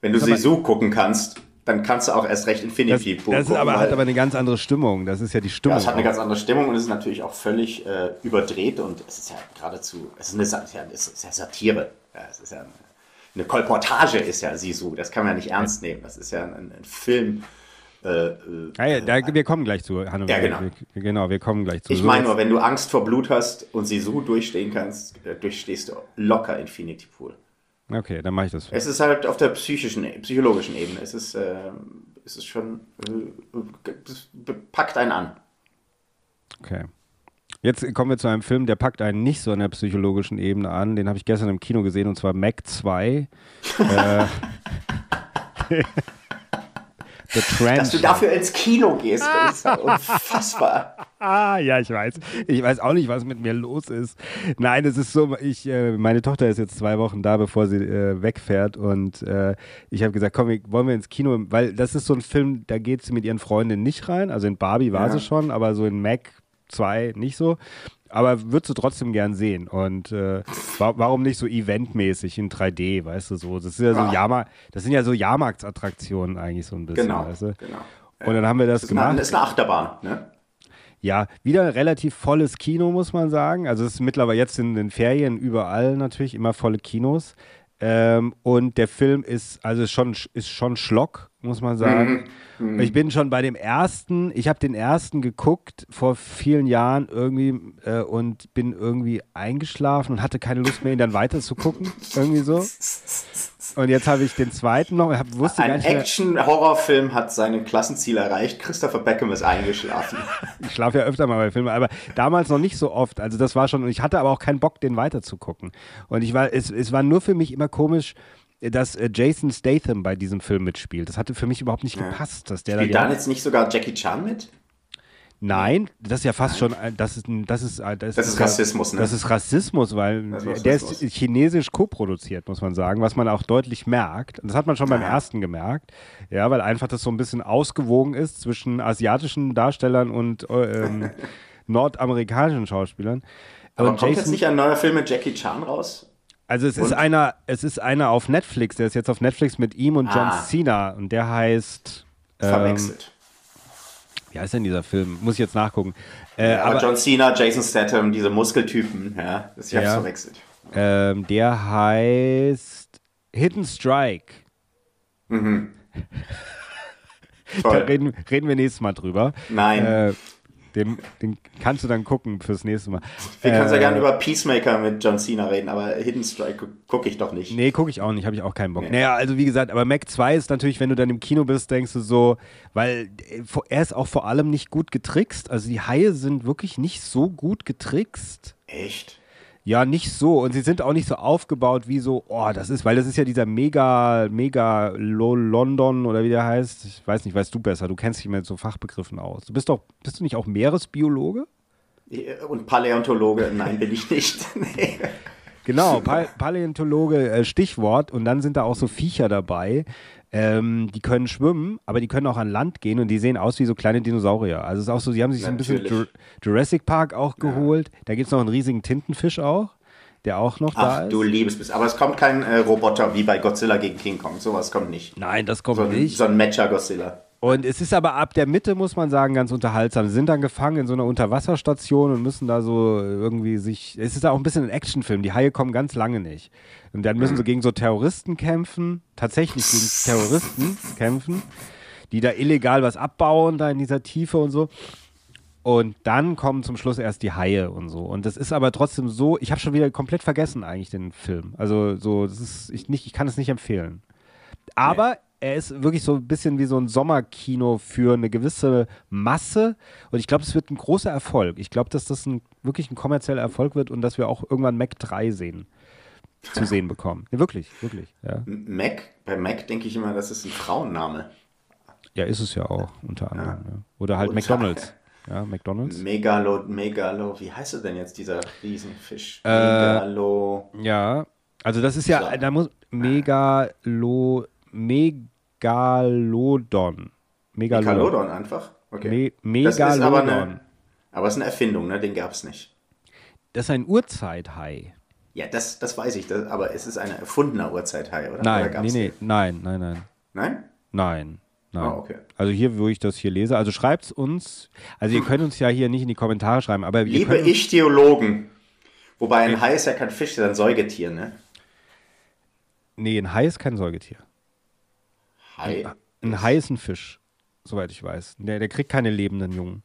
Speaker 2: wenn du Sisu gucken kannst, dann kannst du auch erst recht Infinity
Speaker 1: das, Pool das gucken. Das hat aber eine ganz andere Stimmung. Das ist ja die Stimmung. Ja,
Speaker 2: es hat eine ganz andere Stimmung und es ist natürlich auch völlig äh, überdreht und es ist ja geradezu, es ist eine ja, es ist ja Satire. Ja, es ist ja eine, eine Kolportage ist ja Sisu. Das kann man ja nicht ernst nehmen. Das ist ja ein, ein Film
Speaker 1: äh, äh, ja, da, wir kommen gleich zu,
Speaker 2: Hanno. Ja, genau.
Speaker 1: Wir, genau, wir kommen gleich zu.
Speaker 2: Ich meine nur, wenn du Angst vor Blut hast und sie so durchstehen kannst, äh, durchstehst du locker Infinity Pool.
Speaker 1: Okay, dann mache ich das.
Speaker 2: Es ist halt auf der psychischen, psychologischen Ebene. Es ist, äh, es ist schon, äh, packt einen an.
Speaker 1: Okay. Jetzt kommen wir zu einem Film, der packt einen nicht so an der psychologischen Ebene an. Den habe ich gestern im Kino gesehen und zwar Mac 2. [LAUGHS] äh, [LAUGHS]
Speaker 2: The Trench. Dass du dafür ins Kino gehst, ist ja unfassbar. [LAUGHS]
Speaker 1: Ah, ja, ich weiß. Ich weiß auch nicht, was mit mir los ist. Nein, es ist so, ich, äh, meine Tochter ist jetzt zwei Wochen da, bevor sie äh, wegfährt und äh, ich habe gesagt, komm, wollen wir ins Kino, weil das ist so ein Film, da geht sie mit ihren Freundinnen nicht rein. Also in Barbie war ja. sie schon, aber so in Mac 2 nicht so aber würdest du trotzdem gern sehen. Und äh, wa warum nicht so eventmäßig in 3D, weißt du so? Das, ist ja so Jahrmark das sind ja so Jahrmarktsattraktionen eigentlich so ein bisschen. Genau, weißt du? genau. Und dann haben wir das,
Speaker 2: das
Speaker 1: gemacht.
Speaker 2: das ist eine Achterbahn, ne?
Speaker 1: Ja, wieder relativ volles Kino, muss man sagen. Also es ist mittlerweile jetzt in den Ferien überall natürlich immer volle Kinos. Ähm, und der Film ist also schon, ist schon Schlock, muss man sagen. Mhm. Mhm. Ich bin schon bei dem ersten, ich habe den ersten geguckt vor vielen Jahren irgendwie äh, und bin irgendwie eingeschlafen und hatte keine Lust mehr, ihn dann weiter zu gucken. irgendwie so. Und jetzt habe ich den zweiten noch. Hab, wusste
Speaker 2: Ein Action-Horrorfilm hat sein Klassenziel erreicht. Christopher Beckham ist eingeschlafen. [LAUGHS]
Speaker 1: ich schlafe ja öfter mal bei Filmen, aber damals noch nicht so oft. Also das war schon, und ich hatte aber auch keinen Bock, den weiter zu gucken. Und ich war, es, es war nur für mich immer komisch, dass äh, Jason Statham bei diesem Film mitspielt. Das hatte für mich überhaupt nicht ja. gepasst. Dass der
Speaker 2: Spielt da jetzt nicht sogar Jackie Chan mit?
Speaker 1: Nein, das ist ja fast schon, das ist, das ist,
Speaker 2: das, das ist Rassismus, ne?
Speaker 1: Das ist Rassismus, weil ist der ist chinesisch co-produziert, muss man sagen, was man auch deutlich merkt. Das hat man schon beim ersten gemerkt, ja, weil einfach das so ein bisschen ausgewogen ist zwischen asiatischen Darstellern und ähm, [LAUGHS] nordamerikanischen Schauspielern.
Speaker 2: Aber und kommt Jason, jetzt nicht ein neuer Film mit Jackie Chan raus?
Speaker 1: Also es und? ist einer, es ist einer auf Netflix, der ist jetzt auf Netflix mit ihm und John ah. Cena und der heißt
Speaker 2: ähm, Verwechselt.
Speaker 1: Wie heißt denn dieser Film? Muss ich jetzt nachgucken.
Speaker 2: Äh, ja, aber, John Cena, Jason Statham, diese Muskeltypen, ja, das ich ja, verwechselt.
Speaker 1: Ähm, der heißt Hidden Strike. Mhm. da reden, reden wir nächstes Mal drüber.
Speaker 2: Nein. Äh,
Speaker 1: den, den kannst du dann gucken fürs nächste Mal.
Speaker 2: Wir äh, können sehr gerne über Peacemaker mit John Cena reden, aber Hidden Strike gucke ich doch nicht.
Speaker 1: Nee, gucke ich auch nicht, habe ich auch keinen Bock. Nee. Naja, also wie gesagt, aber Mac 2 ist natürlich, wenn du dann im Kino bist, denkst du so, weil äh, er ist auch vor allem nicht gut getrickst. Also die Haie sind wirklich nicht so gut getrickst.
Speaker 2: Echt?
Speaker 1: Ja, nicht so. Und sie sind auch nicht so aufgebaut wie so, oh, das ist, weil das ist ja dieser mega, mega London oder wie der heißt. Ich weiß nicht, weißt du besser. Du kennst dich mit so Fachbegriffen aus. Du bist doch, bist du nicht auch Meeresbiologe?
Speaker 2: Und Paläontologe, nein, bin ich nicht. [LAUGHS] nee.
Speaker 1: Genau, pa Paläontologe, äh, Stichwort. Und dann sind da auch so Viecher dabei. Ähm, die können schwimmen, aber die können auch an Land gehen und die sehen aus wie so kleine Dinosaurier. Also es ist auch so, sie haben sich so ein bisschen Jur Jurassic Park auch geholt. Ja. Da gibt es noch einen riesigen Tintenfisch auch, der auch noch Ach, da ist.
Speaker 2: Du liebes Aber es kommt kein äh, Roboter wie bei Godzilla gegen King Kong. Sowas kommt nicht.
Speaker 1: Nein, das kommt
Speaker 2: so
Speaker 1: nicht.
Speaker 2: So ein Matcher-Godzilla.
Speaker 1: Und es ist aber ab der Mitte, muss man sagen, ganz unterhaltsam. Sie sind dann gefangen in so einer Unterwasserstation und müssen da so irgendwie sich. Es ist auch ein bisschen ein Actionfilm. Die Haie kommen ganz lange nicht. Und dann müssen sie gegen so Terroristen kämpfen, tatsächlich gegen Terroristen kämpfen, die da illegal was abbauen, da in dieser Tiefe und so. Und dann kommen zum Schluss erst die Haie und so. Und das ist aber trotzdem so, ich habe schon wieder komplett vergessen eigentlich den Film. Also so, das ist, ich, nicht, ich kann es nicht empfehlen. Aber er ist wirklich so ein bisschen wie so ein Sommerkino für eine gewisse Masse. Und ich glaube, es wird ein großer Erfolg. Ich glaube, dass das ein, wirklich ein kommerzieller Erfolg wird und dass wir auch irgendwann Mac 3 sehen, zu sehen bekommen. Ja, wirklich, wirklich. Ja.
Speaker 2: Mac, bei Mac denke ich immer, das ist ein Frauenname.
Speaker 1: Ja, ist es ja auch, unter anderem. Ja. Oder halt unter McDonalds. Ja, McDonalds.
Speaker 2: Megalo, Megalo, wie heißt er denn jetzt, dieser Riesenfisch? Äh, Megalo.
Speaker 1: Ja, also das ist ja, da muss Megalo, Megalo. Megalodon.
Speaker 2: Megalodon. Megalodon einfach? Okay.
Speaker 1: Me Megalodon.
Speaker 2: aber, eine, aber es ist eine Erfindung, ne? den gab es nicht.
Speaker 1: Das ist ein Urzeithai.
Speaker 2: Ja, das, das weiß ich, das, aber es ist ein erfundener Urzeithai, oder?
Speaker 1: Nein,
Speaker 2: oder
Speaker 1: nee, nee, nein, nein, nein.
Speaker 2: Nein?
Speaker 1: Nein. Nein.
Speaker 2: Oh, okay.
Speaker 1: Also hier, wo ich das hier lese, also schreibt es uns, also ihr könnt uns ja hier nicht in die Kommentare schreiben, aber
Speaker 2: Liebe Ich-Theologen, wobei ein Hai ist ja kein Fisch, sondern ein Säugetier, ne?
Speaker 1: Nee, ein Hai ist kein Säugetier.
Speaker 2: Hai.
Speaker 1: Ein, ein Hai ist ein Fisch, soweit ich weiß. Der, der kriegt keine lebenden Jungen.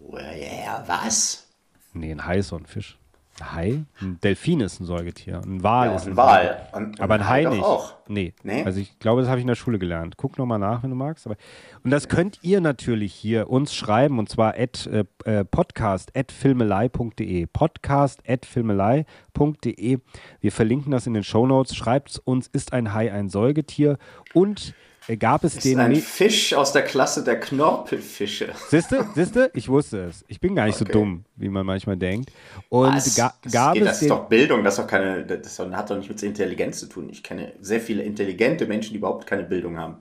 Speaker 2: Ja, was?
Speaker 1: Nee, ein ein Fisch. Ein Hai? Ein Delfin ist ein Säugetier. Ein Wal ja, ist ein,
Speaker 2: ein Wal. Und,
Speaker 1: aber ein Hai, Hai nicht.
Speaker 2: Auch.
Speaker 1: Nee. nee. Also ich glaube, das habe ich in der Schule gelernt. Guck nochmal nach, wenn du magst. Aber und das könnt ihr natürlich hier uns schreiben und zwar at äh, äh podcast at filmelei.de. Podcast at filmelei.de. Wir verlinken das in den Show Notes. Schreibt uns, ist ein Hai ein Säugetier? Und gab es
Speaker 2: ist
Speaker 1: den.
Speaker 2: Ein Fisch aus der Klasse der Knorpelfische. [LAUGHS]
Speaker 1: Siehste, siehste, ich wusste es. Ich bin gar nicht okay. so dumm, wie man manchmal denkt. Und
Speaker 2: Was?
Speaker 1: Ga gab
Speaker 2: das,
Speaker 1: es.
Speaker 2: Das ist doch Bildung, das, doch keine, das hat doch nicht mit Intelligenz zu tun. Ich kenne sehr viele intelligente Menschen, die überhaupt keine Bildung haben.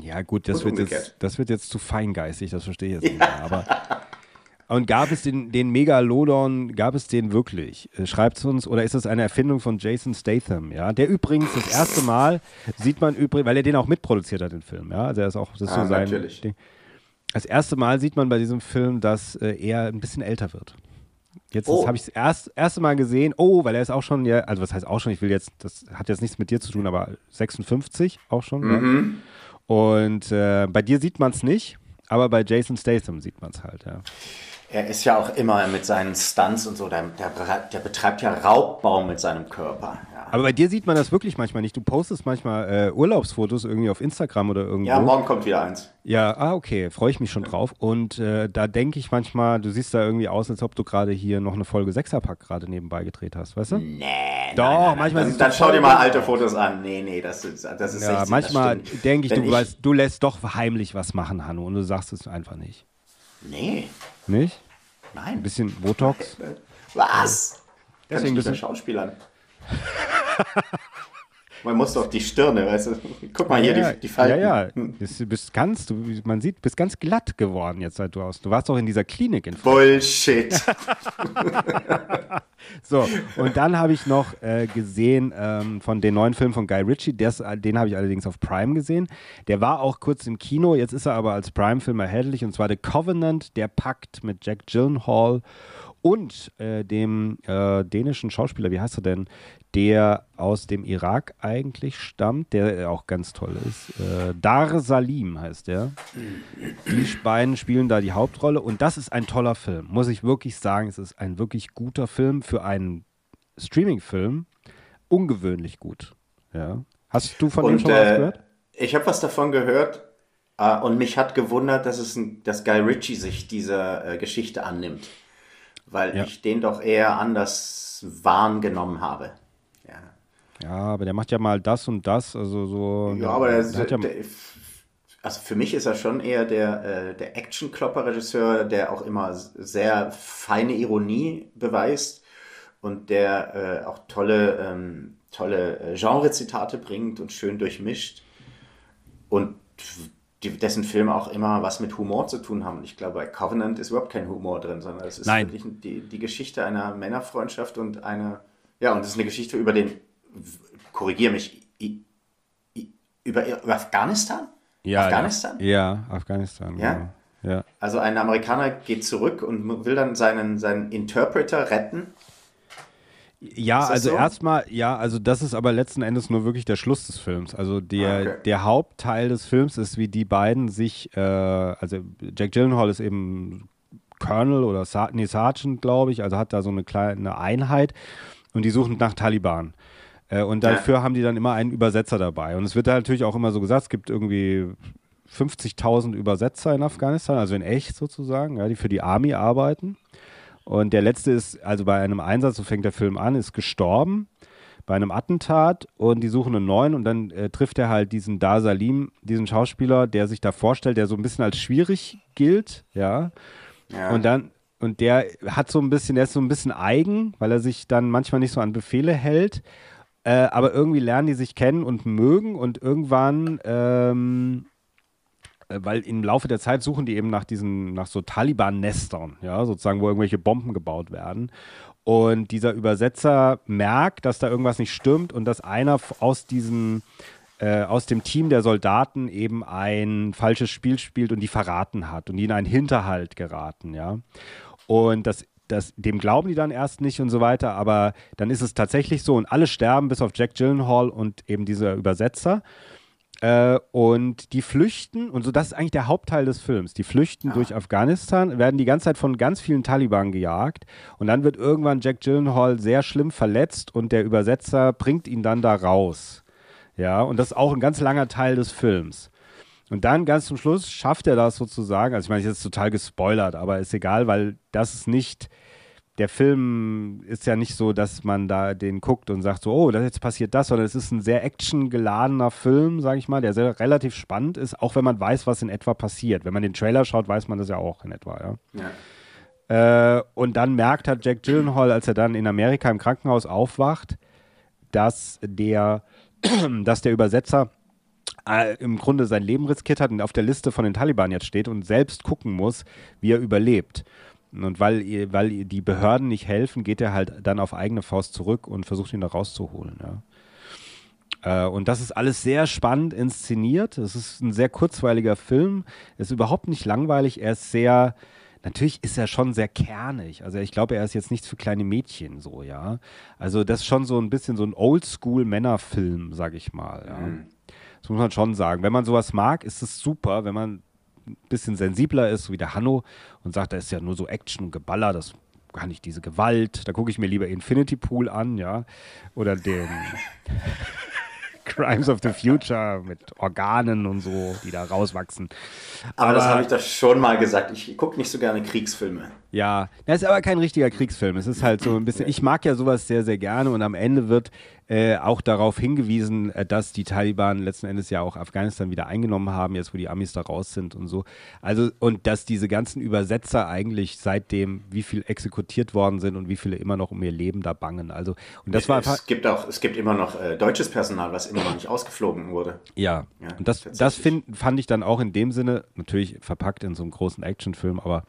Speaker 1: Ja, gut, das, wird jetzt, das wird jetzt zu feingeistig, das verstehe ich jetzt nicht mehr. Aber [LAUGHS] und gab es den, den Megalodon, gab es den wirklich? Äh, Schreibt es uns, oder ist es eine Erfindung von Jason Statham? Ja, der übrigens das erste Mal sieht man übrigens, weil er den auch mitproduziert hat, den Film. Ja, also er ist auch, das ist ah, so sein
Speaker 2: natürlich. Ding.
Speaker 1: Das erste Mal sieht man bei diesem Film, dass äh, er ein bisschen älter wird. Jetzt
Speaker 2: oh.
Speaker 1: habe ich das erst, erste Mal gesehen, oh, weil er ist auch schon, ja, also was heißt auch schon, ich will jetzt, das hat jetzt nichts mit dir zu tun, aber 56 auch schon.
Speaker 2: Mhm.
Speaker 1: Ja. Und äh, bei dir sieht man es nicht, aber bei Jason Statham sieht man es halt, ja.
Speaker 2: Er ist ja auch immer mit seinen Stunts und so, der, der, der betreibt ja Raubbau mit seinem Körper. Ja.
Speaker 1: Aber bei dir sieht man das wirklich manchmal nicht. Du postest manchmal äh, Urlaubsfotos irgendwie auf Instagram oder irgendwo.
Speaker 2: Ja, morgen kommt wieder eins.
Speaker 1: Ja, ah, okay, freue ich mich schon drauf. Und äh, da denke ich manchmal, du siehst da irgendwie aus, als ob du gerade hier noch eine Folge Sechserpack gerade nebenbei gedreht hast, weißt du?
Speaker 2: Nee.
Speaker 1: Doch,
Speaker 2: nein, nein,
Speaker 1: manchmal
Speaker 2: siehst du. Dann schau dir mal alte Fotos an. Nee, nee, das ist, das ist
Speaker 1: Ja,
Speaker 2: 60,
Speaker 1: manchmal denke ich, du, ich weißt, du lässt doch heimlich was machen, Hanno, und du sagst es einfach nicht.
Speaker 2: Nee.
Speaker 1: Nicht?
Speaker 2: Nein.
Speaker 1: Ein bisschen Botox.
Speaker 2: Was?
Speaker 1: Deswegen bist du
Speaker 2: Schauspielern. [LAUGHS] Man muss doch die Stirne, weißt du? [LAUGHS] Guck mal hier,
Speaker 1: ja,
Speaker 2: die, die Falten.
Speaker 1: Ja, ja. Du bist ganz, du, man sieht, bist ganz glatt geworden jetzt, seit du aus. Du warst doch in dieser Klinik in
Speaker 2: Bullshit. [LAUGHS] [LAUGHS]
Speaker 1: so, und dann habe ich noch äh, gesehen ähm, von den neuen Film von Guy Ritchie, des, den habe ich allerdings auf Prime gesehen. Der war auch kurz im Kino, jetzt ist er aber als Prime-Film erhältlich und zwar The Covenant, der Pakt mit Jack Gyllenhaal und äh, dem äh, dänischen Schauspieler, wie heißt er denn, der aus dem Irak eigentlich stammt, der auch ganz toll ist. Äh, Dar Salim heißt der. Die beiden spielen da die Hauptrolle und das ist ein toller Film, muss ich wirklich sagen. Es ist ein wirklich guter Film für einen Streaming-Film. Ungewöhnlich gut. Ja. Hast du von und, dem schon äh, was gehört?
Speaker 2: Ich habe was davon gehört äh, und mich hat gewundert, dass, es ein, dass Guy Ritchie sich dieser äh, Geschichte annimmt weil ja. ich den doch eher anders wahrgenommen habe. Ja.
Speaker 1: ja, aber der macht ja mal das und das, also so.
Speaker 2: Ja, aber der, der, der, also für mich ist er schon eher der, äh, der Action-Klopper-Regisseur, der auch immer sehr feine Ironie beweist und der äh, auch tolle, ähm, tolle äh, Genre-Zitate bringt und schön durchmischt. Und die, dessen Filme auch immer was mit Humor zu tun haben. Ich glaube, bei Covenant ist überhaupt kein Humor drin, sondern es ist
Speaker 1: Nein.
Speaker 2: wirklich die, die Geschichte einer Männerfreundschaft und eine, ja, und es ist eine Geschichte über den, korrigiere mich, über, über Afghanistan?
Speaker 1: Ja,
Speaker 2: Afghanistan?
Speaker 1: Ja, Afghanistan.
Speaker 2: Ja?
Speaker 1: Genau. ja.
Speaker 2: Also ein Amerikaner geht zurück und will dann seinen, seinen Interpreter retten.
Speaker 1: Ja, also
Speaker 2: so?
Speaker 1: erstmal, ja, also das ist aber letzten Endes nur wirklich der Schluss des Films. Also der,
Speaker 2: Ah, okay.
Speaker 1: der Hauptteil des Films ist, wie die beiden sich, äh, also Jack Gyllenhaal ist eben Colonel oder nee, Sergeant, glaube ich, also hat da so eine kleine Einheit und die suchen nach Taliban. Äh, und
Speaker 2: Ja.
Speaker 1: dafür haben die dann immer einen Übersetzer dabei. Und es wird da natürlich auch immer so gesagt, es gibt irgendwie 50.000 Übersetzer in Afghanistan, also in echt sozusagen, ja, die für die Army arbeiten. Und der letzte ist, also bei einem Einsatz, so fängt der Film an, ist gestorben bei einem Attentat und die suchen einen neuen und dann äh, trifft er halt diesen Dar Salim, diesen Schauspieler, der sich da vorstellt, der so ein bisschen als schwierig gilt, ja.
Speaker 2: Ja.
Speaker 1: Und dann, und der hat so ein bisschen, der ist so ein bisschen eigen, weil er sich dann manchmal nicht so an Befehle hält. Äh, aber irgendwie lernen die sich kennen und mögen und irgendwann, ähm, äh, weil im Laufe der Zeit suchen die eben nach diesen, nach so Taliban-Nestern, ja, sozusagen, wo irgendwelche Bomben gebaut werden. Und dieser Übersetzer merkt, dass da irgendwas nicht stimmt und dass einer aus diesen äh, aus dem Team der Soldaten eben ein falsches Spiel spielt und die verraten hat und die in einen Hinterhalt geraten, ja. Und das, das, dem glauben die dann erst nicht und so weiter, aber dann ist es tatsächlich so und alle sterben, bis auf Jack Gyllenhaal und eben dieser Übersetzer. Äh, und die flüchten, und so das ist eigentlich der Hauptteil des Films. Die flüchten durch Afghanistan, werden die ganze Zeit von ganz vielen Taliban gejagt. Und dann wird irgendwann Jack Gyllenhaal sehr schlimm verletzt und der Übersetzer bringt ihn dann da raus. Ja, und das ist auch ein ganz langer Teil des Films. Und dann ganz zum Schluss schafft er das sozusagen. Also ich meine, ich ist jetzt total gespoilert, aber ist egal, weil das ist nicht, der Film ist ja nicht so, dass man da den guckt und sagt so, oh, das jetzt passiert das, sondern es ist ein sehr actiongeladener Film, sage ich mal, der sehr relativ spannend ist, auch wenn man weiß, was in etwa passiert. Wenn man den Trailer schaut, weiß man das ja auch in etwa, ja.
Speaker 2: Ja.
Speaker 1: Äh, und dann merkt hat Jack Gyllenhaal, als er dann in Amerika im Krankenhaus aufwacht, dass der, [CLEARS THROAT] dass der Übersetzer im Grunde sein Leben riskiert hat und auf der Liste von den Taliban jetzt steht und selbst gucken muss, wie er überlebt. Und weil, weil die Behörden nicht helfen, geht er halt dann auf eigene Faust zurück und versucht ihn da rauszuholen. Ja. Äh, und das ist alles sehr spannend inszeniert. Es ist ein sehr kurzweiliger Film. Es ist überhaupt nicht langweilig. Er ist sehr, natürlich ist er schon sehr kernig. Also ich glaube, er ist jetzt nichts für kleine Mädchen so, ja. Also das ist schon so ein bisschen so ein Oldschool-Männerfilm, sag ich mal. Ja. Das muss man schon sagen. Wenn man sowas mag, ist es super. Wenn man ein bisschen sensibler ist, so wie der Hanno, und sagt, da ist ja nur so Action und Geballer, das gar nicht diese Gewalt. Da gucke ich mir lieber Infinity Pool an, ja. Oder den [LAUGHS] Crimes of the Future mit Organen und so, die da rauswachsen.
Speaker 2: Aber, das
Speaker 1: Aber-
Speaker 2: habe ich doch schon mal gesagt. Ich gucke nicht so gerne Kriegsfilme.
Speaker 1: Ja, das ist aber kein richtiger Kriegsfilm. Es ist halt so ein bisschen, ich mag ja sowas sehr, sehr gerne und am Ende wird äh, auch darauf hingewiesen, äh, dass die Taliban letzten Endes ja auch Afghanistan wieder eingenommen haben, jetzt wo die Amis da raus sind und so. Also, und dass diese ganzen Übersetzer eigentlich seitdem, wie viel exekutiert worden sind und wie viele immer noch um ihr Leben da bangen. Also, und das war einfach.
Speaker 2: es gibt auch, es gibt immer noch äh, deutsches Personal, was immer noch nicht ausgeflogen wurde.
Speaker 1: Ja,
Speaker 2: Ja,
Speaker 1: und das, das find, fand ich dann auch in dem Sinne, natürlich verpackt in so einem großen Actionfilm, aber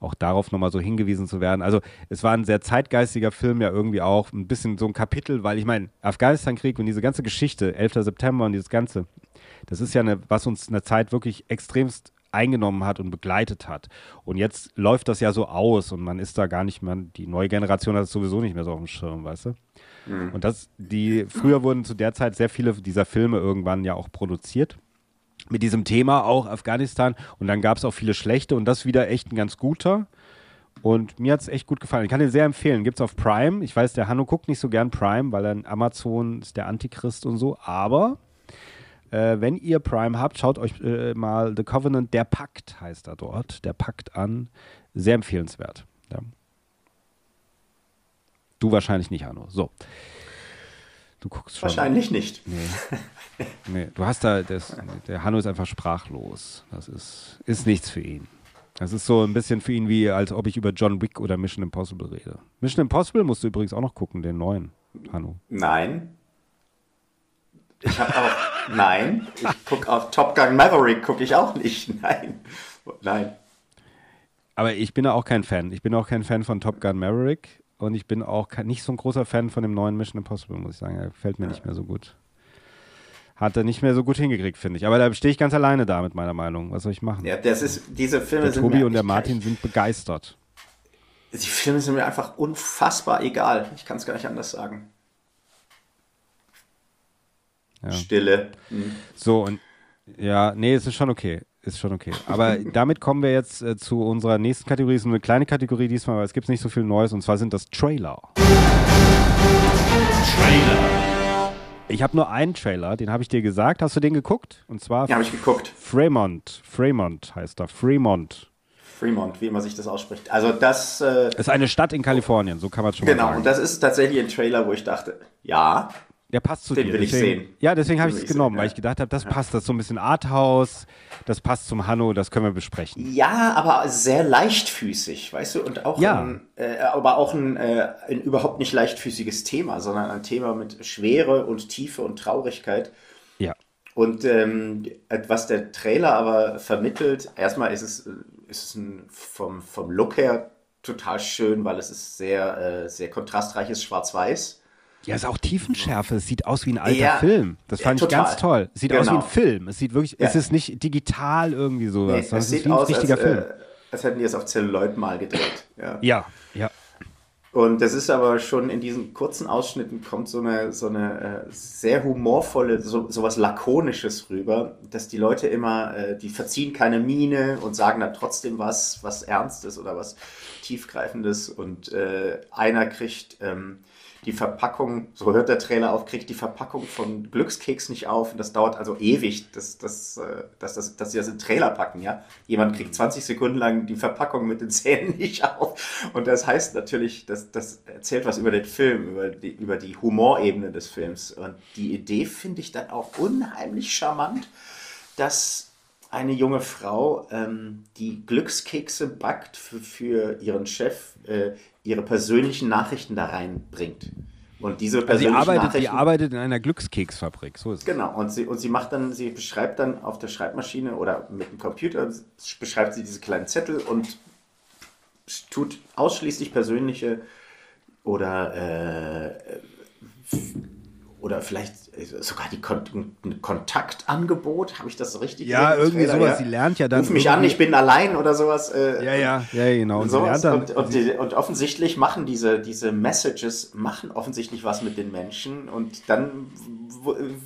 Speaker 1: auch darauf nochmal so hingewiesen zu werden. Also es war ein sehr zeitgeistiger Film ja irgendwie auch, ein bisschen so ein Kapitel, weil ich meine, Afghanistan-Krieg und diese ganze Geschichte, 11. September und dieses Ganze, das ist ja eine, was uns eine Zeit wirklich extremst eingenommen hat und begleitet hat. Und jetzt läuft das ja so aus und man ist da gar nicht mehr, die neue Generation hat es sowieso nicht mehr so auf dem Schirm, weißt du? Und das, die, früher wurden zu der Zeit sehr viele dieser Filme irgendwann ja auch produziert. Mit diesem Thema auch Afghanistan. Und dann gab es auch viele schlechte und das wieder echt ein ganz guter. Und mir hat es echt gut gefallen. Ich kann den sehr empfehlen. Gibt es auf Prime. Ich weiß, der Hanno guckt nicht so gern Prime, weil er Amazon ist der Antichrist und so. Aber äh, wenn ihr Prime habt, schaut euch äh, mal The Covenant, der Pakt heißt er dort. Der Pakt an. Sehr empfehlenswert. Ja. Du wahrscheinlich nicht, Hanno. So. Du guckst schon.
Speaker 2: Wahrscheinlich nicht.
Speaker 1: Nee. nee. Du hast da, das, der Hanno ist einfach sprachlos. Das ist, ist nichts für ihn. Das ist so ein bisschen für ihn wie, als ob ich über John Wick oder Mission Impossible rede. Mission Impossible musst du übrigens auch noch gucken, den neuen, Hanno.
Speaker 2: Nein. Ich habe auch, nein. Ich gucke auf Top Gun Maverick, gucke ich auch nicht. [LAUGHS] Nein. Nein.
Speaker 1: Aber ich bin da auch kein Fan. Ich bin auch kein Fan von Top Gun Maverick und ich bin auch nicht so ein großer Fan von dem neuen Mission Impossible, muss ich sagen. Er gefällt mir ja. nicht mehr so gut. Hat er nicht mehr so gut hingekriegt, finde ich. Aber da stehe ich ganz alleine da mit meiner Meinung. Was soll ich machen?
Speaker 2: Ja, das ist, diese Filme
Speaker 1: der
Speaker 2: sind.
Speaker 1: Tobi und der Martin sind begeistert.
Speaker 2: Die Filme sind mir einfach unfassbar egal. Ich kann es gar nicht anders sagen. Ja. Stille.
Speaker 1: Mhm. So, und ja, nee, es ist schon okay ist schon okay. Aber damit kommen wir jetzt äh, zu unserer nächsten Kategorie. Es ist eine kleine Kategorie diesmal, weil es gibt nicht so viel Neues. Und zwar sind das Trailer. Trailer. Ich habe nur einen Trailer, den habe ich dir gesagt. Hast du den geguckt? Und zwar.
Speaker 2: Ja, habe ich geguckt.
Speaker 1: Fremont. Fremont heißt er. Fremont.
Speaker 2: Fremont, wie immer sich das ausspricht. Also das äh,
Speaker 1: ist eine Stadt in Kalifornien, so kann man schon
Speaker 2: genau,
Speaker 1: mal sagen.
Speaker 2: Genau, und das ist tatsächlich ein Trailer, wo ich dachte, ja,
Speaker 1: der passt zu
Speaker 2: Den
Speaker 1: dir.
Speaker 2: will
Speaker 1: deswegen,
Speaker 2: ich sehen.
Speaker 1: Ja, deswegen habe ich es genommen,
Speaker 2: sehen,
Speaker 1: weil
Speaker 2: ja.
Speaker 1: ich gedacht habe, das passt, das ist so ein bisschen Arthouse, das passt zum Hanno, das können wir besprechen.
Speaker 2: Ja, aber sehr leichtfüßig, weißt du, und auch
Speaker 1: Ja.
Speaker 2: ein, äh, aber auch ein, äh, ein überhaupt nicht leichtfüßiges Thema, sondern ein Thema mit Schwere und Tiefe und Traurigkeit.
Speaker 1: Ja.
Speaker 2: Und ähm, was der Trailer aber vermittelt, erstmal ist es, äh, ist es ein, vom, vom Look her total schön, weil es ist sehr, äh, sehr kontrastreiches Schwarz-Weiß.
Speaker 1: Ja, ist auch Tiefenschärfe. Es sieht aus wie ein alter
Speaker 2: Ja,
Speaker 1: Film. Das
Speaker 2: ja,
Speaker 1: fand ich
Speaker 2: total.
Speaker 1: ganz toll. Es sieht aus wie
Speaker 2: Genau.
Speaker 1: ein Film. Es sieht wirklich,
Speaker 2: Ja.
Speaker 1: es ist nicht digital irgendwie sowas.
Speaker 2: Nee, es
Speaker 1: es ist
Speaker 2: sieht
Speaker 1: wie ein
Speaker 2: aus, als,
Speaker 1: richtiger Film.
Speaker 2: äh, als hätten die es auf Zelluloid mal gedreht. Ja.
Speaker 1: Ja, ja.
Speaker 2: Und das ist aber schon in diesen kurzen Ausschnitten kommt so eine, so eine äh, sehr humorvolle, so, so was Lakonisches rüber, dass die Leute immer, äh, die verziehen keine Miene und sagen dann trotzdem was, was Ernstes oder was Tiefgreifendes. Und äh, einer kriegt ähm, die Verpackung, so hört der Trailer auf, kriegt die Verpackung von Glückskeks nicht auf. Und das dauert also ewig, dass, dass, äh, dass, dass, dass sie das in den Trailer packen. Ja? Jemand kriegt 20 Sekunden lang die Verpackung mit den Zähnen [LAUGHS] nicht auf. Und das heißt natürlich, dass das erzählt was über den Film, über die, über die Humorebene des Films. Und die Idee finde ich dann auch unheimlich charmant, dass eine junge Frau, ähm, die Glückskekse backt für, für ihren Chef, äh, ihre persönlichen Nachrichten da reinbringt. Und diese
Speaker 1: Also sie
Speaker 2: persönlichen
Speaker 1: arbeitet,
Speaker 2: Nachrichten.
Speaker 1: sie arbeitet in einer Glückskeksfabrik. So ist es.
Speaker 2: Genau, und sie, und sie macht dann, sie beschreibt dann auf der Schreibmaschine oder mit dem Computer, beschreibt sie diese kleinen Zettel und tut ausschließlich persönliche oder äh, oder vielleicht sogar die Kon ein Kontaktangebot, habe ich das richtig
Speaker 1: Ja, irgendwie
Speaker 2: Trailer?
Speaker 1: sowas. Sie lernt ja dann.
Speaker 2: Ruf mich an, ich bin allein oder sowas. Äh,
Speaker 1: Ja, ja, ja, genau. Und dann.
Speaker 2: Und, und, die, und offensichtlich machen diese, diese Messages, machen offensichtlich was mit den Menschen und dann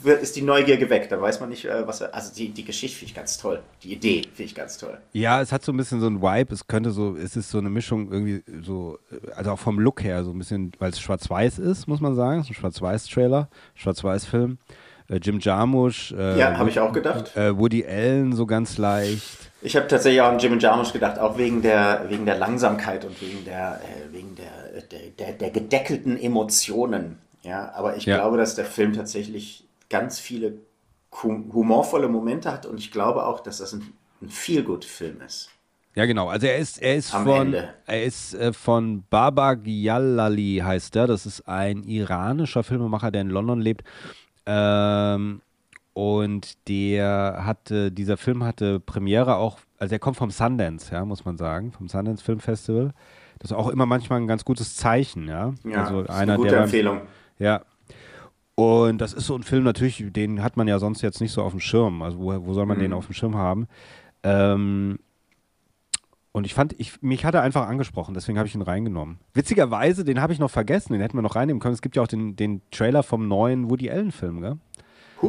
Speaker 2: wird, ist die Neugier geweckt. Da weiß man nicht, äh, was er, also die, die Geschichte finde ich ganz toll. Die Idee finde ich ganz toll.
Speaker 1: Ja, es hat so ein bisschen so ein Vibe. Es könnte so, es ist so eine Mischung irgendwie so, also auch vom Look her so ein bisschen, weil es schwarz-weiß ist, muss man sagen. Es ist ein Schwarz-Weiß-Trailer, Schwarz-Weiß-Film. Äh, Jim Jarmusch. Äh,
Speaker 2: Ja, habe ich auch gedacht.
Speaker 1: Äh, Woody Allen so ganz leicht.
Speaker 2: Ich habe tatsächlich auch an Jim Jarmusch gedacht, auch wegen der, wegen der Langsamkeit und wegen der, wegen der, der, der, gedeckelten Emotionen. Ja, aber ich
Speaker 1: Ja.
Speaker 2: glaube, dass der Film tatsächlich ganz viele hu- humorvolle Momente hat und ich glaube auch, dass das ein, ein Feel-Good-Film ist.
Speaker 1: Ja, genau. Also er ist, er ist
Speaker 2: Am
Speaker 1: von,
Speaker 2: Ende.
Speaker 1: er ist äh, von Baba Gyalali heißt er. Das ist ein iranischer Filmemacher, der in London lebt. Ähm, und der hatte, dieser Film hatte Premiere auch, also er kommt vom Sundance, ja, muss man sagen, vom Sundance Film Festival. Das ist auch immer manchmal ein ganz gutes Zeichen, ja.
Speaker 2: Ja,
Speaker 1: also
Speaker 2: ist
Speaker 1: einer,
Speaker 2: eine gute
Speaker 1: der beim-
Speaker 2: Empfehlung.
Speaker 1: ja. Und das ist so ein Film natürlich, den hat man ja sonst jetzt nicht so auf dem Schirm. Also wo, wo soll man
Speaker 2: Mhm.
Speaker 1: den auf dem Schirm haben? Ähm, und ich fand, ich, mich hat er einfach angesprochen, deswegen habe ich ihn reingenommen. Witzigerweise, den habe ich noch vergessen, den hätten wir noch reinnehmen können. Es gibt ja auch den, den Trailer vom neuen Woody Allen-Film, gell?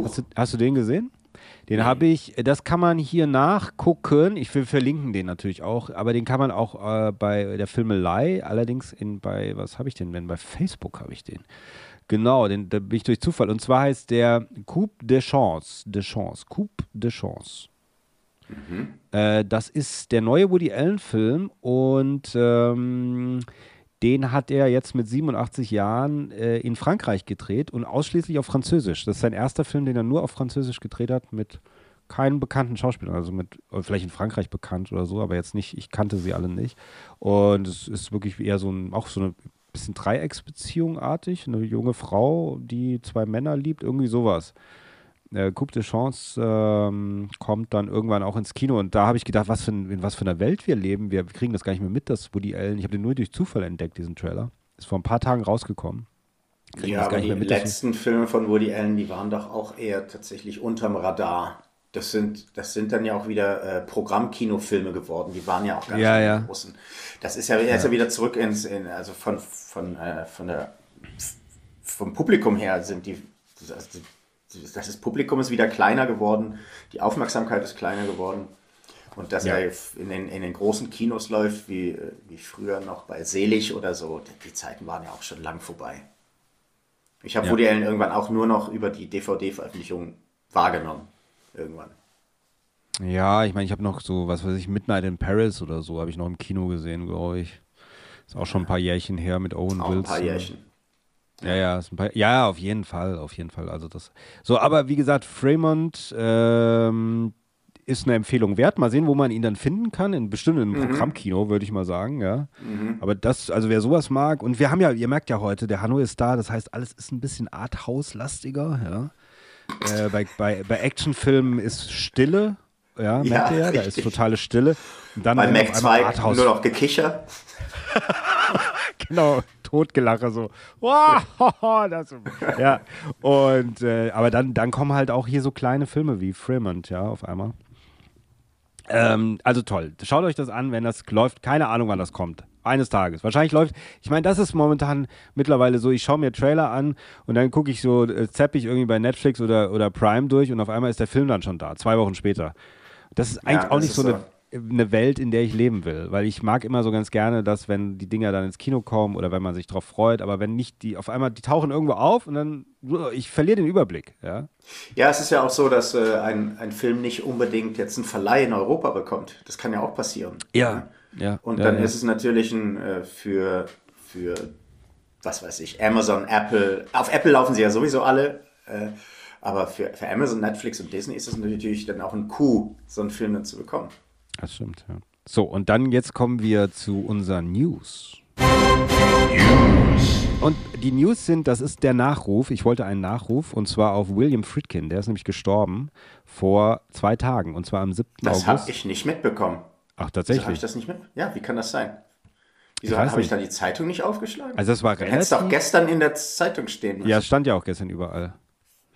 Speaker 1: Hast du, hast du den gesehen? Den habe ich, das kann man hier nachgucken. Ich will verlinken den natürlich auch, aber den kann man auch äh, bei der Filmelei, allerdings in bei, was habe ich denn denn? Bei Facebook habe ich den. Genau, den, da bin ich durch Zufall. Und zwar heißt der Coupe de Chance. De Chance. Coupe de Chance. Äh, das ist der neue Woody Allen-Film und ähm, den hat er jetzt mit 87 Jahren äh, in Frankreich gedreht und ausschließlich auf Französisch. Das ist sein erster Film, den er nur auf Französisch gedreht hat, mit keinen bekannten Schauspielern, also mit, vielleicht in Frankreich bekannt oder so, aber jetzt nicht, ich kannte sie alle nicht. Und es ist wirklich eher so ein, auch so eine bisschen Dreiecksbeziehung artig, eine junge Frau, die zwei Männer liebt, irgendwie sowas äh, Coupe de Chance ähm, kommt dann irgendwann auch ins Kino und da habe ich gedacht, was für, in was für einer Welt wir leben. Wir kriegen das gar nicht mehr mit, dass Woody Allen, ich habe den nur durch Zufall entdeckt, diesen Trailer. Ist vor ein paar Tagen rausgekommen.
Speaker 2: Kriegen ja, aber die mit, letzten Filme von Woody Allen, die waren doch auch eher tatsächlich unterm Radar. Das sind, das sind dann ja auch wieder äh, Programmkinofilme geworden. Die waren ja auch ganz
Speaker 1: ja, ja.
Speaker 2: großen. Das ist ja, ja. Ist ja wieder zurück ins, in, also von, von, äh, von der, vom Publikum her sind die, also das Publikum ist wieder kleiner geworden, die Aufmerksamkeit ist kleiner geworden. Und dass ja. er in den, in den großen Kinos läuft, wie, wie früher noch bei Selig oder so, die Zeiten waren ja auch schon lang vorbei. Ich habe ja. Woody Allen irgendwann auch nur noch über die DVD-Veröffentlichung wahrgenommen. Irgendwann.
Speaker 1: Ja, ich meine, ich habe noch so, was weiß ich, Midnight in Paris oder so, habe ich noch im Kino gesehen, glaube ich. Ist auch schon ein paar Jährchen her mit Owen auch Wilson. Ein paar Jährchen. Ja, ja, paar, ja, auf jeden Fall, auf jeden Fall. Also das. So, aber wie gesagt, Fremont ähm, ist eine Empfehlung wert. Mal sehen, wo man ihn dann finden kann. In bestimmten mhm. Programmkino, würde ich mal sagen, ja. Mhm. Aber das, also wer sowas mag, und wir haben ja, ihr merkt ja heute, der Hanno ist da, das heißt, alles ist ein bisschen Arthouse-lastiger, ja. Äh, bei, bei, bei Actionfilmen ist Stille, ja, merkt ihr ja, da ist totale Stille.
Speaker 2: Und dann bei Mac 2 nur noch Gekicher. [LAUGHS]
Speaker 1: genau, Totgelache so. Wow, [LAUGHS] das, ja, und äh, aber dann, dann kommen halt auch hier so kleine Filme wie Fremont, ja, auf einmal. Ähm, also toll. Schaut euch das an, wenn das läuft. Keine Ahnung, wann das kommt. Eines Tages. Wahrscheinlich läuft. Ich meine, das ist momentan mittlerweile so. Ich schaue mir Trailer an und dann gucke ich so, äh, zapp ich irgendwie bei Netflix oder, oder Prime durch und auf einmal ist der Film dann schon da. Zwei Wochen später. Das ist eigentlich ja, auch nicht so, so eine eine Welt, in der ich leben will. Weil ich mag immer so ganz gerne, dass wenn die Dinger dann ins Kino kommen oder wenn man sich drauf freut, aber wenn nicht die, auf einmal, die tauchen irgendwo auf und dann, ich verliere den Überblick. Ja,
Speaker 2: ja es ist ja auch so, dass äh, ein, ein Film nicht unbedingt jetzt einen Verleih in Europa bekommt. Das kann ja auch passieren.
Speaker 1: Ja, ja.
Speaker 2: Und
Speaker 1: ja,
Speaker 2: dann
Speaker 1: ja.
Speaker 2: ist es natürlich ein, äh, für, für, was weiß ich, Amazon, Apple, auf Apple laufen sie ja sowieso alle, äh, aber für, für Amazon, Netflix und Disney ist es natürlich dann auch ein Coup, so einen Film dann zu bekommen.
Speaker 1: Das stimmt, ja. So, und dann jetzt kommen wir zu unseren News.
Speaker 3: News.
Speaker 1: Und die News sind, das ist der Nachruf. Ich wollte einen Nachruf und zwar auf William Friedkin. Der ist nämlich gestorben vor zwei Tagen und zwar am 7.
Speaker 2: das
Speaker 1: August.
Speaker 2: Das habe ich nicht mitbekommen.
Speaker 1: Ach, tatsächlich?
Speaker 2: habe ich das nicht mit? Ja, wie kann das sein? Wieso habe ich da die Zeitung nicht aufgeschlagen?
Speaker 1: Also das war relativ...
Speaker 2: Hättest doch gestern in der Zeitung stehen
Speaker 1: müssen. Ja, es stand ja auch gestern überall.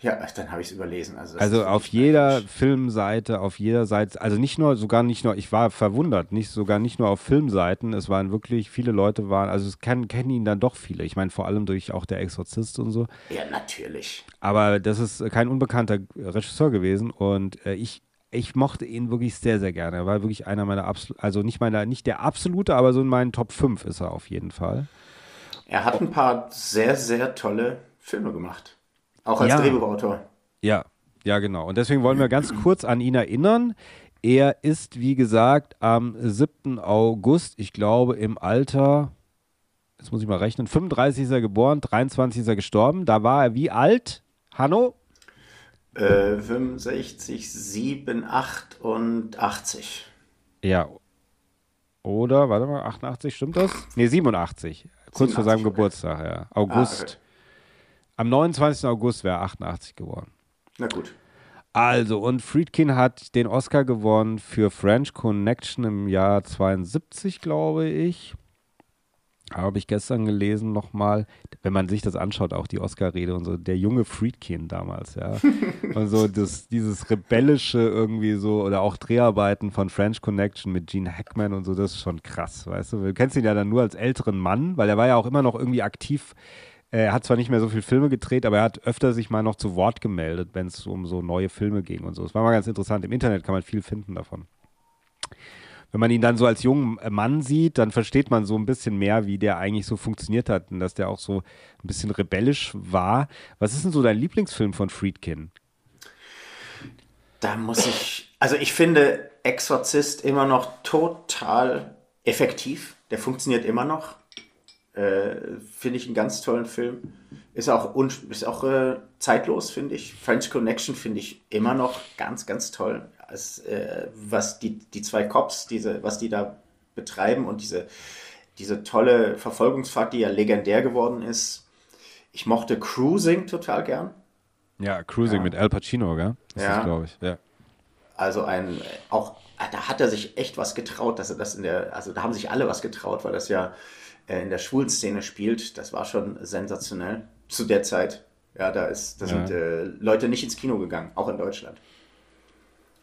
Speaker 2: Ja, dann habe ich es überlesen. Also,
Speaker 1: also auf jeder Filmseite, auf jeder Seite, also nicht nur, sogar nicht nur, ich war verwundert, nicht sogar nicht nur auf Filmseiten, es waren wirklich, viele Leute waren, also es kennen, kennen ihn dann doch viele. Ich meine, vor allem durch auch der Exorzist und so.
Speaker 2: Ja, natürlich.
Speaker 1: Aber das ist kein unbekannter Regisseur gewesen und äh, ich, ich mochte ihn wirklich sehr, sehr gerne. Er war wirklich einer meiner absoluten, also nicht meiner, nicht der absolute, aber so in meinen Top 5 ist er auf jeden Fall.
Speaker 2: Er hat ein paar sehr, sehr tolle Filme gemacht. Auch als ja. Drehbuchautor.
Speaker 1: Ja, ja, genau. Und deswegen wollen wir ganz kurz an ihn erinnern. Er ist, wie gesagt, am 7. August, ich glaube, im Alter, jetzt muss ich mal rechnen, 35 ist er geboren, 23 ist er gestorben. Da war er wie alt? Hanno?
Speaker 2: Äh, 65, 7, 8 und 80.
Speaker 1: Ja. Oder, warte mal, 88, stimmt das? Nee, 87. Kurz 87, vor seinem okay. Geburtstag, ja. August. Ah, okay. Am 29. August wäre er 88 geworden.
Speaker 2: Na gut.
Speaker 1: Also, und Friedkin hat den Oscar gewonnen für French Connection im Jahr 72, glaube ich. Habe ich gestern gelesen nochmal, wenn man sich das anschaut, auch die Oscar-Rede und so, der junge Friedkin damals, ja. [LAUGHS] und so das, dieses rebellische irgendwie so, oder auch Dreharbeiten von French Connection mit Gene Hackman und so, das ist schon krass, weißt du. Du kennst ihn ja dann nur als älteren Mann, weil er war ja auch immer noch irgendwie aktiv er hat zwar nicht mehr so viele Filme gedreht, aber er hat öfter sich mal noch zu Wort gemeldet, wenn es um so neue Filme ging und so. Es war mal ganz interessant. Im Internet kann man viel finden davon. Wenn man ihn dann so als jungen Mann sieht, dann versteht man so ein bisschen mehr, wie der eigentlich so funktioniert hat und dass der auch so ein bisschen rebellisch war. Was ist denn so dein Lieblingsfilm von Friedkin?
Speaker 2: Da muss ich, also ich finde Exorzist immer noch total effektiv. Der funktioniert immer noch. Äh, finde ich einen ganz tollen Film. Ist auch, ist auch äh, zeitlos, finde ich. French Connection finde ich immer noch ganz, ganz toll. Als, äh, was die, die zwei Cops, diese, was die da betreiben und diese, diese tolle Verfolgungsfahrt, die ja legendär geworden ist. Ich mochte Cruising total gern.
Speaker 1: Ja, Cruising ja. mit Al Pacino, gell?
Speaker 2: Das ja. glaube ich. Ja. Also ein, auch, da hat er sich echt was getraut, dass er das in der, also da haben sich alle was getraut, weil das ja in der schwulen Szene spielt. Das war schon sensationell zu der Zeit. Ja, da ist, da ja. sind äh, Leute nicht ins Kino gegangen, auch in Deutschland.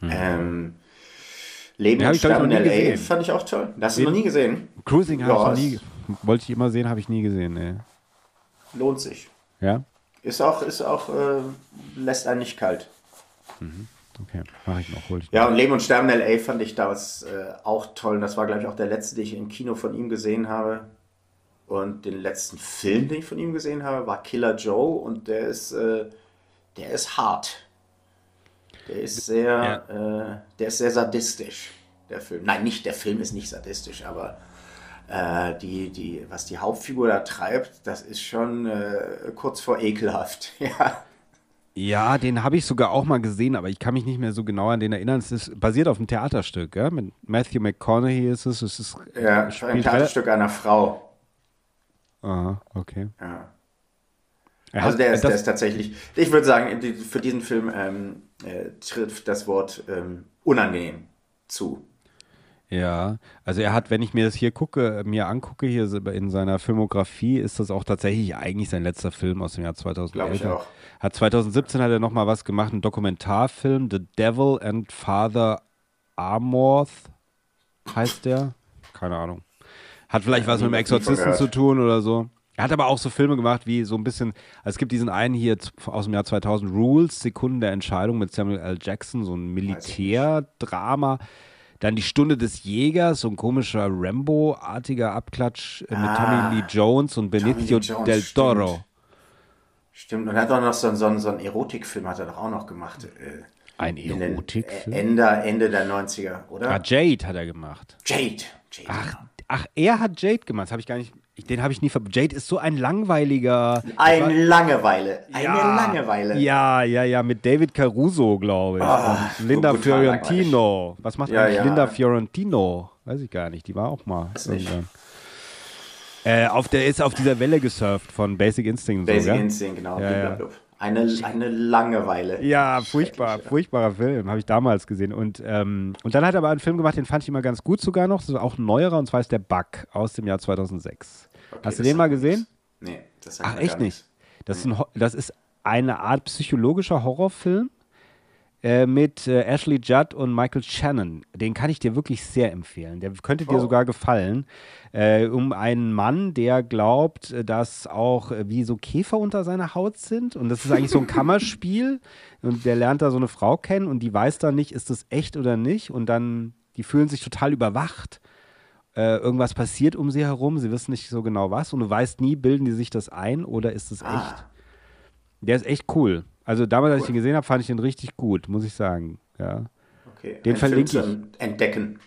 Speaker 2: Mhm. Ähm, Leben ja, und Sterben in L.A. fand ich auch toll. Das hast du noch nie gesehen?
Speaker 1: Cruising habe ich nie, wollte ich immer sehen, habe ich nie gesehen. Nee.
Speaker 2: Lohnt sich.
Speaker 1: Ja?
Speaker 2: Ist auch, ist auch, äh, lässt einen nicht kalt.
Speaker 1: Mhm. Okay, mache ich noch, hol ich
Speaker 2: Ja, und Leben und Sterben in L.A. fand ich damals äh, auch toll. das war, glaube ich, auch der letzte, den ich im Kino von ihm gesehen habe. Und den letzten Film, den ich von ihm gesehen habe, war Killer Joe und der ist, äh, der ist hart. Der ist sehr, ja. äh, der ist sehr sadistisch, der Film. Nein, nicht der Film ist nicht sadistisch, aber äh, die, die, was die Hauptfigur da treibt, das ist schon äh, kurz vor ekelhaft. [LAUGHS] ja.
Speaker 1: Ja, den habe ich sogar auch mal gesehen, aber ich kann mich nicht mehr so genau an den erinnern. Es ist basiert auf einem Theaterstück, gell? mit Matthew McConaughey ist es. es ist,
Speaker 2: ja, ein Theaterstück einer Frau.
Speaker 1: Aha, okay.
Speaker 2: Ja. Also der ist, der ist tatsächlich, ich würde sagen, für diesen Film ähm, äh, trifft das Wort ähm, unangenehm zu.
Speaker 1: Ja, also er hat, wenn ich mir das hier gucke, mir angucke, hier in seiner Filmografie, ist das auch tatsächlich eigentlich sein letzter Film aus dem Jahr 2011. Glaube
Speaker 2: ich auch.
Speaker 1: Hat 2017 hat er nochmal was gemacht, einen Dokumentarfilm, The Devil and Father Amorth heißt der. Keine Ahnung. Hat vielleicht was mit dem Exorzisten zu tun oder so. Er hat aber auch so Filme gemacht wie so ein bisschen, also es gibt diesen einen hier aus dem Jahr 2000, Rules, Sekunden der Entscheidung mit Samuel L. Jackson, so ein Militärdrama. Dann die Stunde des Jägers, so ein komischer Rambo-artiger Abklatsch äh, mit ah, Tommy Lee Jones und Benicio Jones, del Toro.
Speaker 2: Stimmt. stimmt. und er hat auch noch so, so, so einen Erotikfilm, hat er doch auch noch gemacht. Äh,
Speaker 1: ein Erotikfilm?
Speaker 2: Ende, Ende der 90er, oder?
Speaker 1: Ah, Jade hat er gemacht.
Speaker 2: Jade. Jade
Speaker 1: Ach, genau. Ach, er hat Jade gemacht, habe ich gar nicht den habe ich nie ver. Jade ist so ein langweiliger.
Speaker 2: Eine war, Langeweile. Eine ja, Langeweile.
Speaker 1: Ja, ja, ja, mit David Caruso, glaube ich. Oh, Linda Fiorentino. Was macht ja, eigentlich ja. Linda Fiorentino? Weiß ich gar nicht. Die war auch mal. Äh, auf der ist auf dieser Welle gesurft von Basic Instinct.
Speaker 2: Basic
Speaker 1: so,
Speaker 2: Instinct, genau. Ja, eine, eine Langeweile.
Speaker 1: Ja, furchtbar, furchtbarer Film, habe ich damals gesehen. Und, ähm, und dann hat er aber einen Film gemacht, den fand ich immer ganz gut sogar noch. Das ist auch ein neuerer, und zwar ist der Bug aus dem Jahr 2006. Okay, Hast du den mal gesehen?
Speaker 2: Nee,
Speaker 1: das Ach, echt nicht. Das, nee. ist ein, das ist eine Art psychologischer Horrorfilm äh, mit äh, Ashley Judd und Michael Shannon. Den kann ich dir wirklich sehr empfehlen. Der könnte dir oh. sogar gefallen. Äh, um einen Mann, der glaubt, dass auch äh, wie so Käfer unter seiner Haut sind. Und das ist eigentlich so ein [LAUGHS] Kammerspiel. Und der lernt da so eine Frau kennen und die weiß dann nicht, ist das echt oder nicht. Und dann, die fühlen sich total überwacht äh, irgendwas passiert um sie herum, sie wissen nicht so genau was und du weißt nie, bilden die sich das ein oder ist es ah. echt? Der ist echt cool. Also damals, cool. als ich ihn gesehen habe, fand ich den richtig gut, muss ich sagen. Ja.
Speaker 2: Okay.
Speaker 1: Den verlinke ich.
Speaker 2: Entdecken.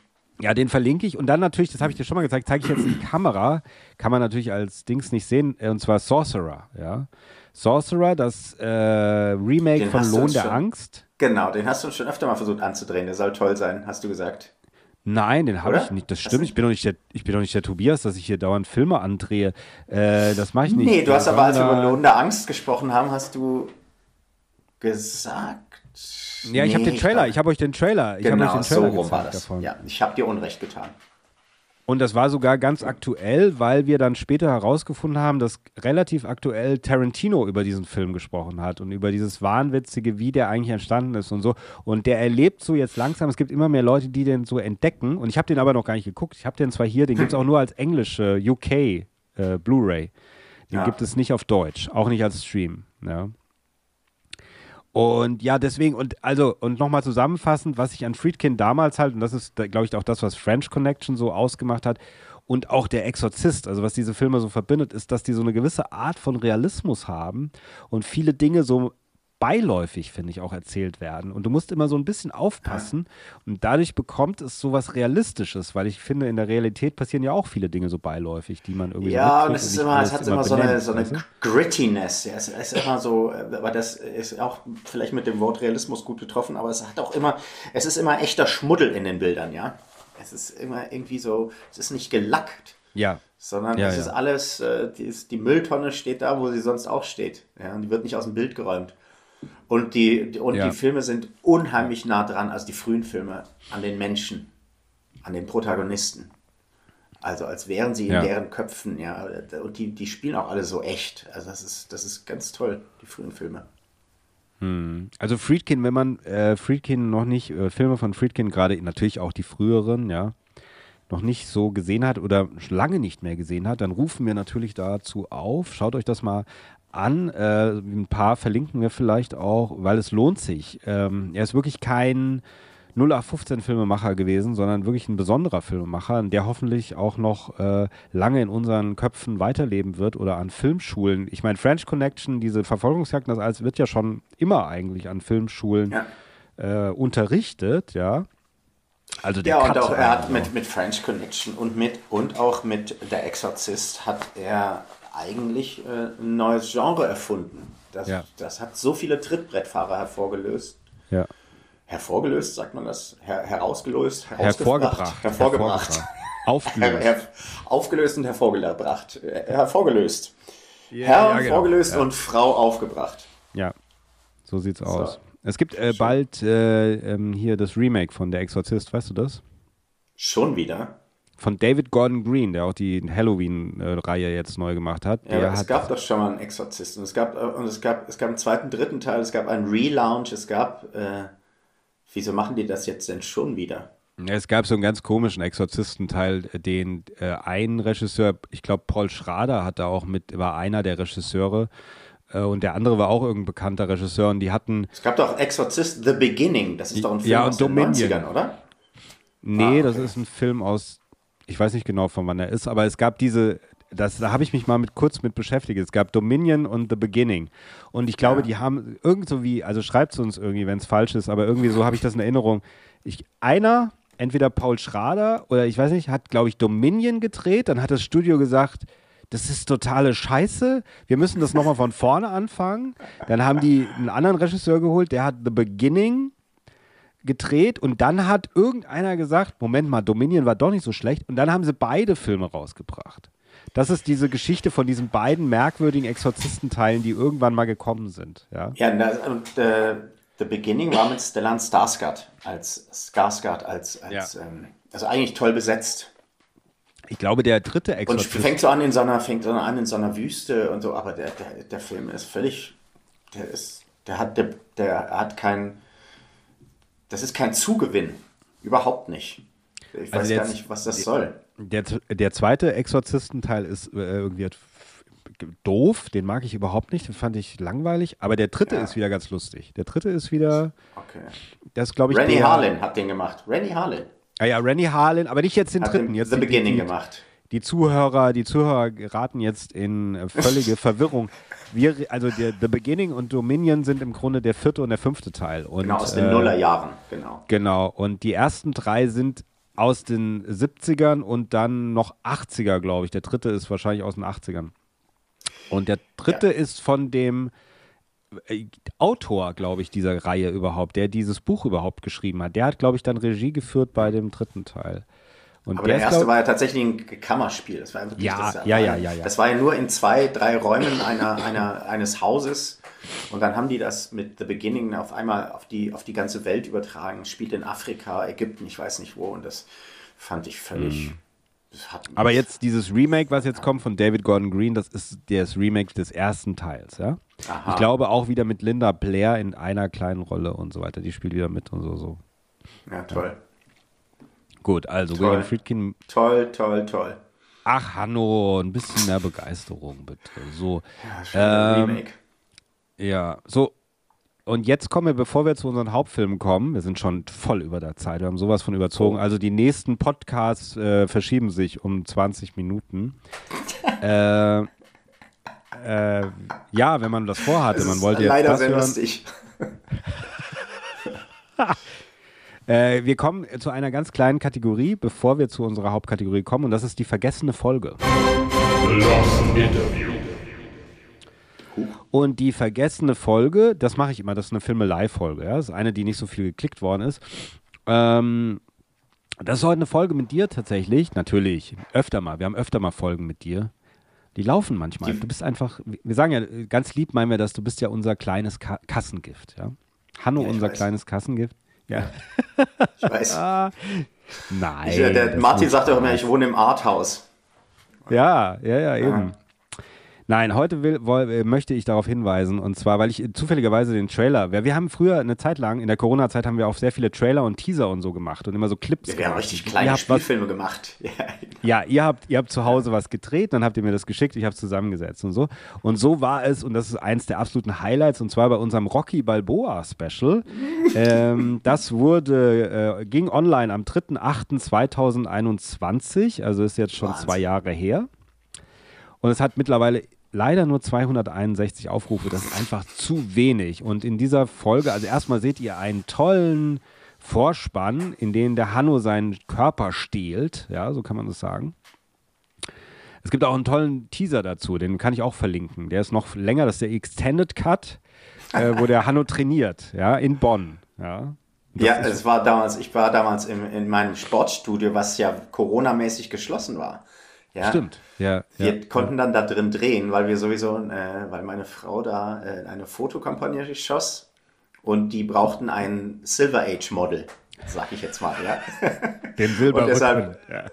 Speaker 1: Ja, den verlinke ich. Und dann natürlich, das habe ich dir schon mal gezeigt, zeige ich jetzt in die Kamera. Kann man natürlich als Dings nicht sehen. Äh, und zwar Sorcerer. Ja. Sorcerer, das äh, Remake den von Lohn der schon, Angst.
Speaker 2: Genau, den hast du schon öfter mal versucht anzudrehen. Der soll toll sein, hast du gesagt.
Speaker 1: Nein, den habe ich nicht. Das stimmt. Ich bin, doch nicht der, ich bin doch nicht der Tobias, dass ich hier dauernd Filme andrehe. Äh, das mache ich nicht.
Speaker 2: Nee, du hast aber, als wir über Lohn der Angst gesprochen haben, hast du gesagt.
Speaker 1: Ja, ich habe den Trailer. Ich habe euch den Trailer. Ich
Speaker 2: genau,
Speaker 1: euch
Speaker 2: den Trailer so rum war das. Davon. Ja, ich habe dir Unrecht getan.
Speaker 1: Und das war sogar ganz aktuell, weil wir dann später herausgefunden haben, dass relativ aktuell Tarantino über diesen Film gesprochen hat und über dieses Wahnwitzige, wie der eigentlich entstanden ist und so. Und der erlebt so jetzt langsam, es gibt immer mehr Leute, die den so entdecken. Und ich habe den aber noch gar nicht geguckt. Ich habe den zwar hier, den gibt es auch nur als englische UK äh, Blu-ray. Den ja. gibt es nicht auf Deutsch, auch nicht als Stream. Ja. Und ja, deswegen, und also, und nochmal zusammenfassend, was ich an Friedkin damals halt, und das ist, glaube ich, auch das, was French Connection so ausgemacht hat, und auch der Exorzist, also was diese Filme so verbindet, ist, dass die so eine gewisse Art von Realismus haben und viele Dinge so beiläufig, finde ich, auch erzählt werden. Und du musst immer so ein bisschen aufpassen. Und dadurch bekommt es so was Realistisches, weil ich finde, in der Realität passieren ja auch viele Dinge so beiläufig, die man irgendwie
Speaker 2: Ja,
Speaker 1: so
Speaker 2: und es ist immer, es hat immer so eine,
Speaker 1: benennt,
Speaker 2: so eine
Speaker 1: weißt du?
Speaker 2: Grittiness. Ja, es ist immer so, äh, aber das ist auch vielleicht mit dem Wort Realismus gut getroffen, aber es hat auch immer, es ist immer echter Schmuddel in den Bildern, ja. Es ist immer irgendwie so, es ist nicht gelackt,
Speaker 1: Ja,
Speaker 2: sondern
Speaker 1: Ja,
Speaker 2: es
Speaker 1: ja.
Speaker 2: ist alles, äh, die, ist, die Mülltonne steht da, wo sie sonst auch steht. Ja, und die wird nicht aus dem Bild geräumt. Und die, und
Speaker 1: Ja.
Speaker 2: die Filme sind unheimlich nah dran, also die frühen Filme, an den Menschen, an den Protagonisten. Also als wären sie in
Speaker 1: Ja.
Speaker 2: deren Köpfen, ja. Und die, die spielen auch alle so echt. Also das ist, das ist ganz toll, die frühen Filme.
Speaker 1: Also Friedkin, wenn man äh, Friedkin noch nicht, äh, Filme von Friedkin, gerade natürlich auch die früheren, ja, noch nicht so gesehen hat oder lange nicht mehr gesehen hat, dann rufen wir natürlich dazu auf. Schaut euch das mal an. Äh, ein paar verlinken wir vielleicht auch, weil es lohnt sich. Ähm, er ist wirklich kein 0815 Filmemacher gewesen, sondern wirklich ein besonderer Filmemacher, der hoffentlich auch noch äh, lange in unseren Köpfen weiterleben wird oder an Filmschulen. Ich meine, French Connection, diese Verfolgungsjagden, das alles wird ja schon immer eigentlich an Filmschulen
Speaker 2: Ja.
Speaker 1: äh, unterrichtet, ja. Also der
Speaker 2: Ja, und auch er hat mit, mit French Connection und mit und auch mit Der Exorzist hat er eigentlich äh, ein neues Genre erfunden. Das,
Speaker 1: Ja.
Speaker 2: das hat so viele Trittbrettfahrer hervorgelöst.
Speaker 1: ja.
Speaker 2: Hervorgelöst, sagt man das? Her herausgelöst?
Speaker 1: hervorgebracht.
Speaker 2: Hervorgebracht. Her
Speaker 1: Aufgelöst.
Speaker 2: her aufgelöst und hervorgebracht. Äh, Hervorgelöst.
Speaker 1: Ja,
Speaker 2: Herr
Speaker 1: ja, genau.
Speaker 2: vorgelöst
Speaker 1: Ja.
Speaker 2: und Frau aufgebracht.
Speaker 1: Ja, so sieht's aus. Es gibt äh, bald äh, ähm, hier das Remake von Der Exorzist, weißt du das?
Speaker 2: Schon wieder.
Speaker 1: Von David Gordon Green, der auch die Halloween-Reihe jetzt neu gemacht hat.
Speaker 2: Ja, es gab doch schon mal einen Exorzisten. Es gab, äh, und es gab, es gab einen zweiten, dritten Teil, es gab einen Relaunch, es gab, äh, wieso machen die das jetzt denn schon wieder?
Speaker 1: Es gab so einen ganz komischen Exorzistenteil, den äh, ein Regisseur, ich glaube Paul Schrader hat da auch mit, war einer der Regisseure äh, und der andere war auch irgendein bekannter Regisseur und die hatten,
Speaker 2: Es gab doch Exorzist The Beginning, das ist doch ein Film
Speaker 1: Ja,
Speaker 2: aus den
Speaker 1: Dominion.
Speaker 2: 90ern, oder?
Speaker 1: nee,
Speaker 2: Ah,
Speaker 1: das
Speaker 2: okay.
Speaker 1: ist ein Film aus, ich weiß nicht genau von wann er ist, aber es gab diese, das, da habe ich mich mal mit kurz mit beschäftigt. Es gab Dominion und The Beginning. Und ich glaube,
Speaker 2: Ja.
Speaker 1: die haben irgend so wie, also schreibt es uns irgendwie, wenn es falsch ist, aber irgendwie so habe ich das in Erinnerung. Ich, einer, entweder Paul Schrader oder ich weiß nicht, hat, glaube ich, Dominion gedreht. Dann hat das Studio gesagt, das ist totale Scheiße. Wir müssen das nochmal von vorne anfangen. Dann haben die einen anderen Regisseur geholt, der hat The Beginning gedreht und dann hat irgendeiner gesagt, Moment mal, Dominion war doch nicht so schlecht und dann haben sie beide Filme rausgebracht. Das ist diese Geschichte von diesen beiden merkwürdigen Exorzistenteilen, die irgendwann mal gekommen sind. Ja,
Speaker 2: Ja, und äh, The Beginning war mit Stellan Skarsgård als Skarsgård als, als
Speaker 1: Ja.
Speaker 2: ähm, also eigentlich toll besetzt.
Speaker 1: ich glaube, der dritte
Speaker 2: Und
Speaker 1: Exorzist.
Speaker 2: fängt so an in so einer, fängt so an in so einer Wüste und so, aber der, der, der Film ist völlig, der ist, der hat, der, der hat kein, das ist kein Zugewinn. Überhaupt nicht. Ich weiß
Speaker 1: Also
Speaker 2: gar nicht, was das soll.
Speaker 1: Der, der zweite Exorzistenteil ist äh, irgendwie doof, den mag ich überhaupt nicht, den fand ich langweilig, aber der dritte
Speaker 2: Ja.
Speaker 1: ist wieder ganz lustig. Der dritte ist wieder,
Speaker 2: Okay.
Speaker 1: das glaube ich,
Speaker 2: Rennie
Speaker 1: der,
Speaker 2: Harlin hat den gemacht. Rennie Harlin
Speaker 1: Ah ja, Rennie Harlin, aber nicht jetzt den
Speaker 2: hat
Speaker 1: dritten,
Speaker 2: den
Speaker 1: jetzt
Speaker 2: The
Speaker 1: die-
Speaker 2: Beginning
Speaker 1: die,
Speaker 2: gemacht.
Speaker 1: Die Zuhörer, die Zuhörer geraten jetzt in äh, völlige [LAUGHS] Verwirrung. Wir, also der, The Beginning und Dominion sind im Grunde der vierte und der fünfte Teil. Und,
Speaker 2: Genau, aus den
Speaker 1: äh,
Speaker 2: Nullerjahren, genau.
Speaker 1: Genau. Und die ersten drei sind aus den 70ern und dann noch 80er, glaube ich. Der dritte ist wahrscheinlich aus den 80ern. Und der dritte ist von dem äh, Autor, glaube ich, dieser Reihe überhaupt, der dieses Buch überhaupt geschrieben hat. Der hat, glaube ich, dann Regie geführt bei dem dritten Teil. Und
Speaker 2: Aber der,
Speaker 1: ist,
Speaker 2: erste
Speaker 1: glaub-
Speaker 2: war ja tatsächlich ein Kammerspiel. Das war wirklich,
Speaker 1: Ja,
Speaker 2: das
Speaker 1: ja, ja, ja, ja.
Speaker 2: Das war ja nur in zwei, drei Räumen einer, einer, eines Hauses. Und dann haben die das mit The Beginning auf einmal auf die, auf die ganze Welt übertragen. Spielt in Afrika, Ägypten, ich weiß nicht wo. Und das fand ich völlig. das hat
Speaker 1: Mhm. Aber jetzt dieses Remake, was jetzt kommt von David Gordon Green, das ist das Remake des ersten Teils, ja.
Speaker 2: Aha.
Speaker 1: Ich glaube auch wieder mit Linda Blair in einer kleinen Rolle und so weiter. Die spielt wieder mit und so. so.
Speaker 2: Ja, toll.
Speaker 1: Gut, also
Speaker 2: Toll.
Speaker 1: William Friedkin.
Speaker 2: Toll, toll, toll.
Speaker 1: Ach, Hanno, ein bisschen mehr Begeisterung bitte. So,
Speaker 2: Ja,
Speaker 1: Ähm,
Speaker 2: Remake.
Speaker 1: ja, so. Und jetzt kommen wir, bevor wir zu unseren Hauptfilmen kommen, wir sind schon voll über der Zeit, wir haben sowas von überzogen. Also die nächsten Podcasts äh, verschieben sich um 20 Minuten. [LAUGHS] äh, Äh, ja, wenn man das vorhatte, man wollte jetzt
Speaker 2: Leider
Speaker 1: das
Speaker 2: sehr
Speaker 1: hören.
Speaker 2: lustig. [LAUGHS]
Speaker 1: Äh, wir kommen zu einer ganz kleinen Kategorie, bevor wir zu unserer Hauptkategorie kommen, und das ist die vergessene Folge.
Speaker 3: The Lost Interview.
Speaker 1: Und die vergessene Folge, das mache ich immer, das ist eine Filmelei-Folge. Ja? Das ist eine, die nicht so viel geklickt worden ist. Ähm, das ist heute eine Folge mit dir tatsächlich. Natürlich, öfter mal. Wir haben öfter mal Folgen mit dir. Die laufen manchmal. Du bist einfach, wir sagen ja ganz lieb, meinen wir das, du bist ja unser kleines Ka Kassengift. Ja? Hanno,
Speaker 2: Ja,
Speaker 1: unser
Speaker 2: weiß.
Speaker 1: kleines Kassengift. Ja.
Speaker 2: Ich weiß.
Speaker 1: Ah, nein.
Speaker 2: Ich, äh, der Martin sagt auch immer, ich wohne im Arthaus.
Speaker 1: Ja, ja, ja, eben. Nein, heute will, woll, äh, möchte ich darauf hinweisen und zwar, weil ich äh, zufälligerweise den Trailer, wir, wir haben früher eine Zeit lang, in der Corona-Zeit haben wir auch sehr viele Trailer und Teaser und so gemacht und immer so Clips
Speaker 2: Wir haben richtig
Speaker 1: Ihr
Speaker 2: kleine
Speaker 1: habt was,
Speaker 2: Spielfilme gemacht. [LAUGHS] Ja.
Speaker 1: ja, ihr habt, ihr habt zu Hause was gedreht, dann habt ihr mir das geschickt, ich habe es zusammengesetzt und so. Und so war es, und das ist eins der absoluten Highlights, und zwar bei unserem Rocky Balboa Special. [LAUGHS] ähm, das wurde, äh, ging online am 3.8.2021, also ist jetzt schon
Speaker 2: Wahnsinn.
Speaker 1: zwei Jahre her. Und es hat mittlerweile leider nur 261 Aufrufe. Das ist einfach zu wenig. Und in dieser Folge, also erstmal seht ihr einen tollen Vorspann, in dem der Hanno seinen Körper stehlt. Ja, so kann man das sagen. Es gibt auch einen tollen Teaser dazu, den kann ich auch verlinken. Der ist noch länger, das ist der Extended Cut, äh, wo der Hanno trainiert, ja, in Bonn. Ja,
Speaker 2: Ja, es war damals, ich war damals im, in meinem Sportstudio, was ja Corona-mäßig geschlossen war. Ja,
Speaker 1: stimmt. Ja,
Speaker 2: Wir
Speaker 1: ja.
Speaker 2: konnten dann da drin drehen, weil wir sowieso, äh, weil meine Frau da äh, eine Fotokampagne schoss und die brauchten ein Silver Age Model, sag ich jetzt mal, ja. [LAUGHS]
Speaker 1: Den Silber
Speaker 2: Und deshalb-
Speaker 1: ja.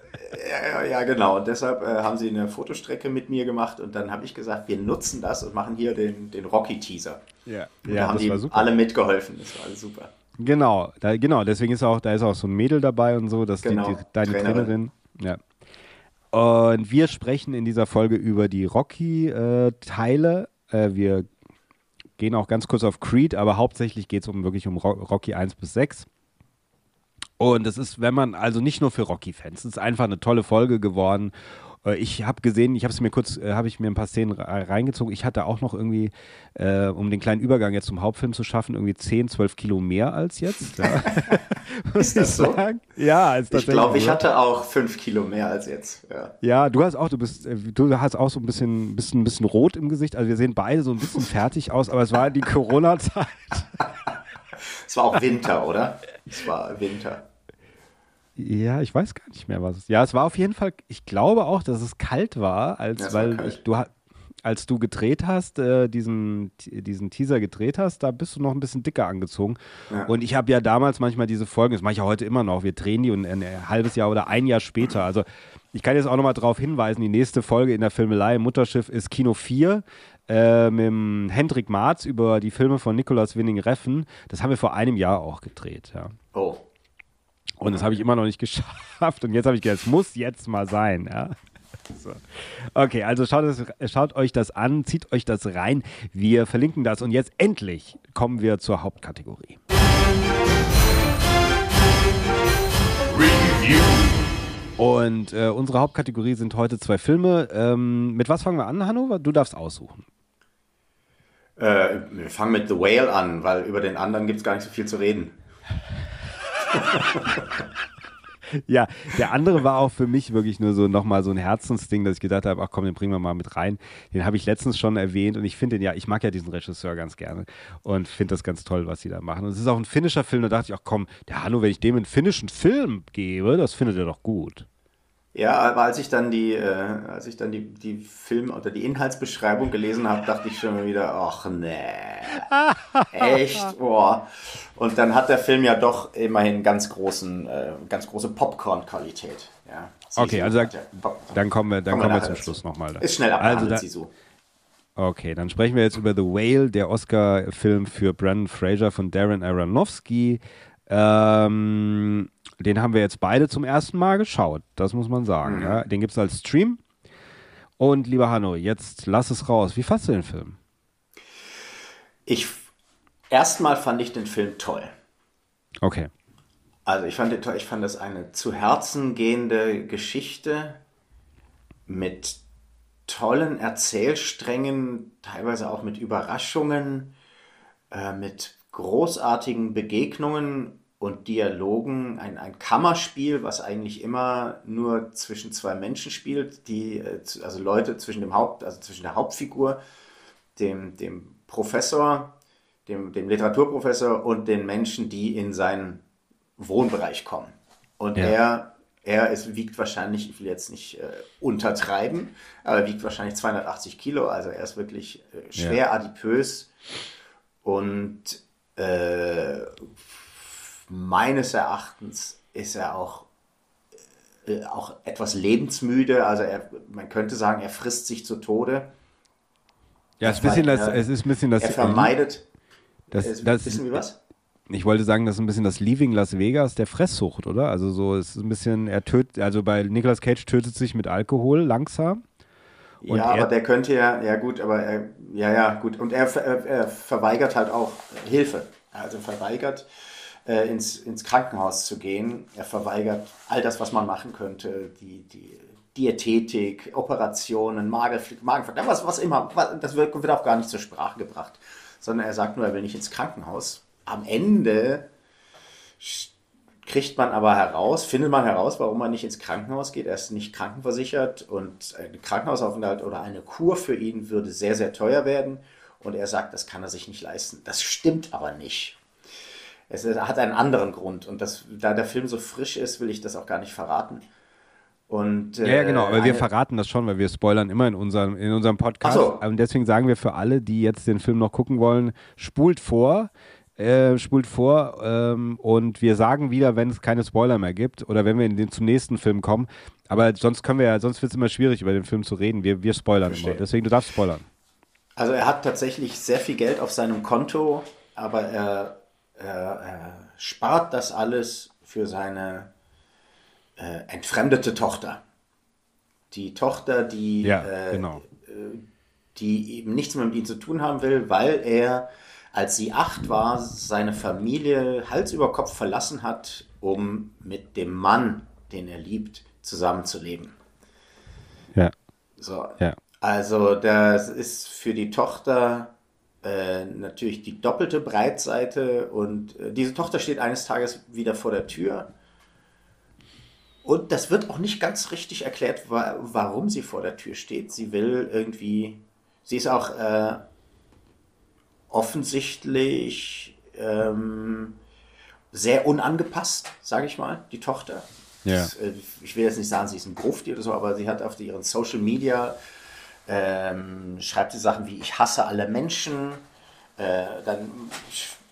Speaker 2: Ja, ja, genau. Und deshalb äh, haben sie eine Fotostrecke mit mir gemacht und dann habe ich gesagt, wir nutzen das und machen hier den, den Rocky-Teaser.
Speaker 1: Ja,
Speaker 2: Und
Speaker 1: ja
Speaker 2: da haben
Speaker 1: das
Speaker 2: die
Speaker 1: war super.
Speaker 2: alle mitgeholfen. Das war alles super.
Speaker 1: Genau, da, genau, deswegen ist auch, da ist auch so ein Mädel dabei und so, dass
Speaker 2: Genau,
Speaker 1: die, die, deine Trainerin.
Speaker 2: Trainerin.
Speaker 1: Ja. Und wir sprechen in dieser Folge über die Rocky-Teile. Äh, wir gehen auch ganz kurz auf Creed, aber hauptsächlich geht es um wirklich um Ro Rocky 1 bis 6. Und es ist, wenn man, also nicht nur für Rocky-Fans, es ist einfach eine tolle Folge geworden. Äh, Ich habe gesehen, ich habe es mir kurz, äh, habe ich mir ein paar Szenen re- reingezogen. Ich hatte auch noch irgendwie, äh, um den kleinen Übergang jetzt zum Hauptfilm zu schaffen, irgendwie 10, 12 Kilo mehr als jetzt. Ja. [LAUGHS] [LAUGHS]
Speaker 2: Ist das so?
Speaker 1: Ja, ist
Speaker 2: Ich glaube, ich hatte auch fünf Kilo mehr als jetzt. Ja.
Speaker 1: Ja, du hast auch, du bist, äh, du hast auch so ein bisschen, bisschen, bisschen rot im Gesicht. Also wir sehen beide so ein bisschen [LAUGHS] fertig aus, aber es war die Corona-Zeit.
Speaker 2: Es war auch Winter, oder? Es war Winter.
Speaker 1: Ja, ich weiß gar nicht mehr, was es. Ja, es war auf jeden Fall. Ich glaube auch, dass es kalt war, als
Speaker 2: Ja, war
Speaker 1: weil
Speaker 2: kalt.
Speaker 1: ich, du als du gedreht hast, äh, diesen, diesen Teaser gedreht hast, da bist du noch ein bisschen dicker angezogen.
Speaker 2: Ja.
Speaker 1: Und ich habe ja damals manchmal diese Folgen, das mache ich ja heute immer noch. Wir drehen die und ein, halbes Jahr oder ein Jahr später. Also ich kann jetzt auch nochmal darauf hinweisen, die nächste Folge in der Filmelei Mutterschiff ist Kino 4 äh, mit dem Hendrik Marz über die Filme von Nikolaus Winning Reffen. Das haben wir vor einem Jahr auch gedreht, ja.
Speaker 2: Oh.
Speaker 1: Und das habe ich immer noch nicht [LAUGHS] geschafft. Und jetzt habe ich gedacht, es muss jetzt mal sein. Ja? So. Okay, also schaut, es, schaut euch das an, zieht euch das rein. Wir verlinken das. Und jetzt endlich kommen wir zur Hauptkategorie.
Speaker 3: Review.
Speaker 1: Und äh, unsere Hauptkategorie sind heute zwei Filme. Ähm, mit was fangen wir an, Hanno? Du darfst aussuchen.
Speaker 2: Äh, wir fangen mit The Whale an, weil über den anderen gibt es gar nicht so viel zu reden. [LAUGHS]
Speaker 1: Ja, der andere war auch für mich wirklich nur so nochmal so ein Herzensding, dass ich gedacht habe, ach komm, den bringen wir mal mit rein. Den habe ich letztens schon erwähnt und ich finde den ja, ich mag ja diesen Regisseur ganz gerne und finde das ganz toll, was sie da machen. Und es ist auch ein finnischer Film, da dachte ich, ach komm, der Hanno, wenn ich dem einen finnischen Film gebe, das findet er doch gut.
Speaker 2: Ja, aber als ich dann die, äh, als ich dann die, die Film- oder die Inhaltsbeschreibung gelesen habe, dachte ich schon wieder, ach nee. Echt? [LAUGHS] Boah. Und dann hat der Film ja doch immerhin ganz großen, äh, ganz große Popcorn-Qualität. Ja.
Speaker 1: Okay, also
Speaker 2: Pop-
Speaker 1: Dann kommen wir, dann
Speaker 2: Kommen wir
Speaker 1: kommen wir
Speaker 2: nachher
Speaker 1: zum. Schluss nochmal.
Speaker 2: Ist schnell
Speaker 1: Also
Speaker 2: abgehandelt,
Speaker 1: da,
Speaker 2: Sisu.
Speaker 1: Okay, dann sprechen wir jetzt über The Whale, der Oscar-Film für Brandon Fraser von Darren Aronofsky. Ähm, den haben wir jetzt beide zum ersten Mal geschaut, das muss man sagen. Ja? Den gibt es als Stream. Und lieber Hanno, jetzt lass es raus. Wie fandst du den Film?
Speaker 2: Ich, erstmal fand ich den Film toll.
Speaker 1: Okay.
Speaker 2: Also ich fand, ich fand das eine zu Herzen gehende Geschichte mit tollen Erzählsträngen, teilweise auch mit Überraschungen, äh, mit großartigen Begegnungen und Dialogen. Ein, ein Kammerspiel, was eigentlich immer nur zwischen zwei Menschen spielt, die, äh, also Leute zwischen dem Haupt, also zwischen der Hauptfigur, dem, dem Professor, dem, dem Literaturprofessor und den Menschen, die in seinen Wohnbereich kommen. Und ja. er er ist, wiegt wahrscheinlich, ich will jetzt nicht äh, untertreiben, aber wiegt wahrscheinlich 280 Kilo. Also er ist wirklich äh, schwer ja. adipös und äh, meines Erachtens ist er auch, äh, auch etwas lebensmüde. Also er, man könnte sagen, er frisst sich zu Tode.
Speaker 1: Ja, es ist, ein bisschen das, es ist ein bisschen das.
Speaker 2: Er vermeidet.
Speaker 1: Das, das, wissen wir was? ich wollte sagen, das ist ein bisschen das Leaving Las Vegas der Fresssucht, oder? Also so es ist ein bisschen, er tötet, also bei Nicolas Cage tötet sich mit Alkohol langsam.
Speaker 2: Und ja, aber der könnte ja, ja gut, aber er, ja, ja, gut. Und er, er, er verweigert halt auch Hilfe. Also verweigert, äh, ins, ins Krankenhaus zu gehen. Er verweigert all das, was man machen könnte. Die, die Diätetik, Operationen, Magenflick, was, was immer. Das wird, wird auch gar nicht zur Sprache gebracht. Sondern er sagt nur, er will nicht ins Krankenhaus am Ende kriegt man aber heraus, findet man heraus, warum man nicht ins Krankenhaus geht. Er ist nicht krankenversichert und ein Krankenhausaufenthalt oder eine Kur für ihn würde sehr, sehr teuer werden. Und er sagt, das kann er sich nicht leisten. Das stimmt aber nicht. Es hat einen anderen Grund. Und das, da der Film so frisch ist, will ich das auch gar nicht verraten. Und,
Speaker 1: ja, ja, genau, aber äh, wir verraten das schon, weil wir spoilern immer in unserem, in unserem Podcast. So. Und deswegen sagen wir für alle, die jetzt den Film noch gucken wollen, spult vor äh, spult vor ähm, und wir sagen wieder, wenn es keine Spoiler mehr gibt oder wenn wir in den, zum nächsten Film kommen. Aber sonst können wir ja, sonst wird es immer schwierig, über den Film zu reden. Wir, wir spoilern Verstehe. immer. Deswegen, du darfst spoilern.
Speaker 2: Also er hat tatsächlich sehr viel Geld auf seinem Konto, aber er, er, er spart das alles für seine äh, entfremdete Tochter. Die Tochter, die,
Speaker 1: ja, äh, genau.
Speaker 2: Äh, die eben nichts mehr mit ihm zu tun haben will, weil er als sie acht war, seine Familie Hals über Kopf verlassen hat, um mit dem Mann, den er liebt, zusammenzuleben.
Speaker 1: Ja.
Speaker 2: So.
Speaker 1: Ja.
Speaker 2: Also das ist für die Tochter äh, natürlich die doppelte Breitseite und äh, diese Tochter steht eines Tages wieder vor der Tür. Und das wird auch nicht ganz richtig erklärt, wa warum sie vor der Tür steht. Sie will irgendwie, sie ist auch äh, offensichtlich ähm, sehr unangepasst, sage ich mal, die Tochter.
Speaker 1: Ja.
Speaker 2: Das, äh, ich will jetzt nicht sagen, sie ist ein Grufti oder so, aber sie hat auf ihren Social Media ähm, schreibt sie Sachen wie ich hasse alle Menschen. Äh, dann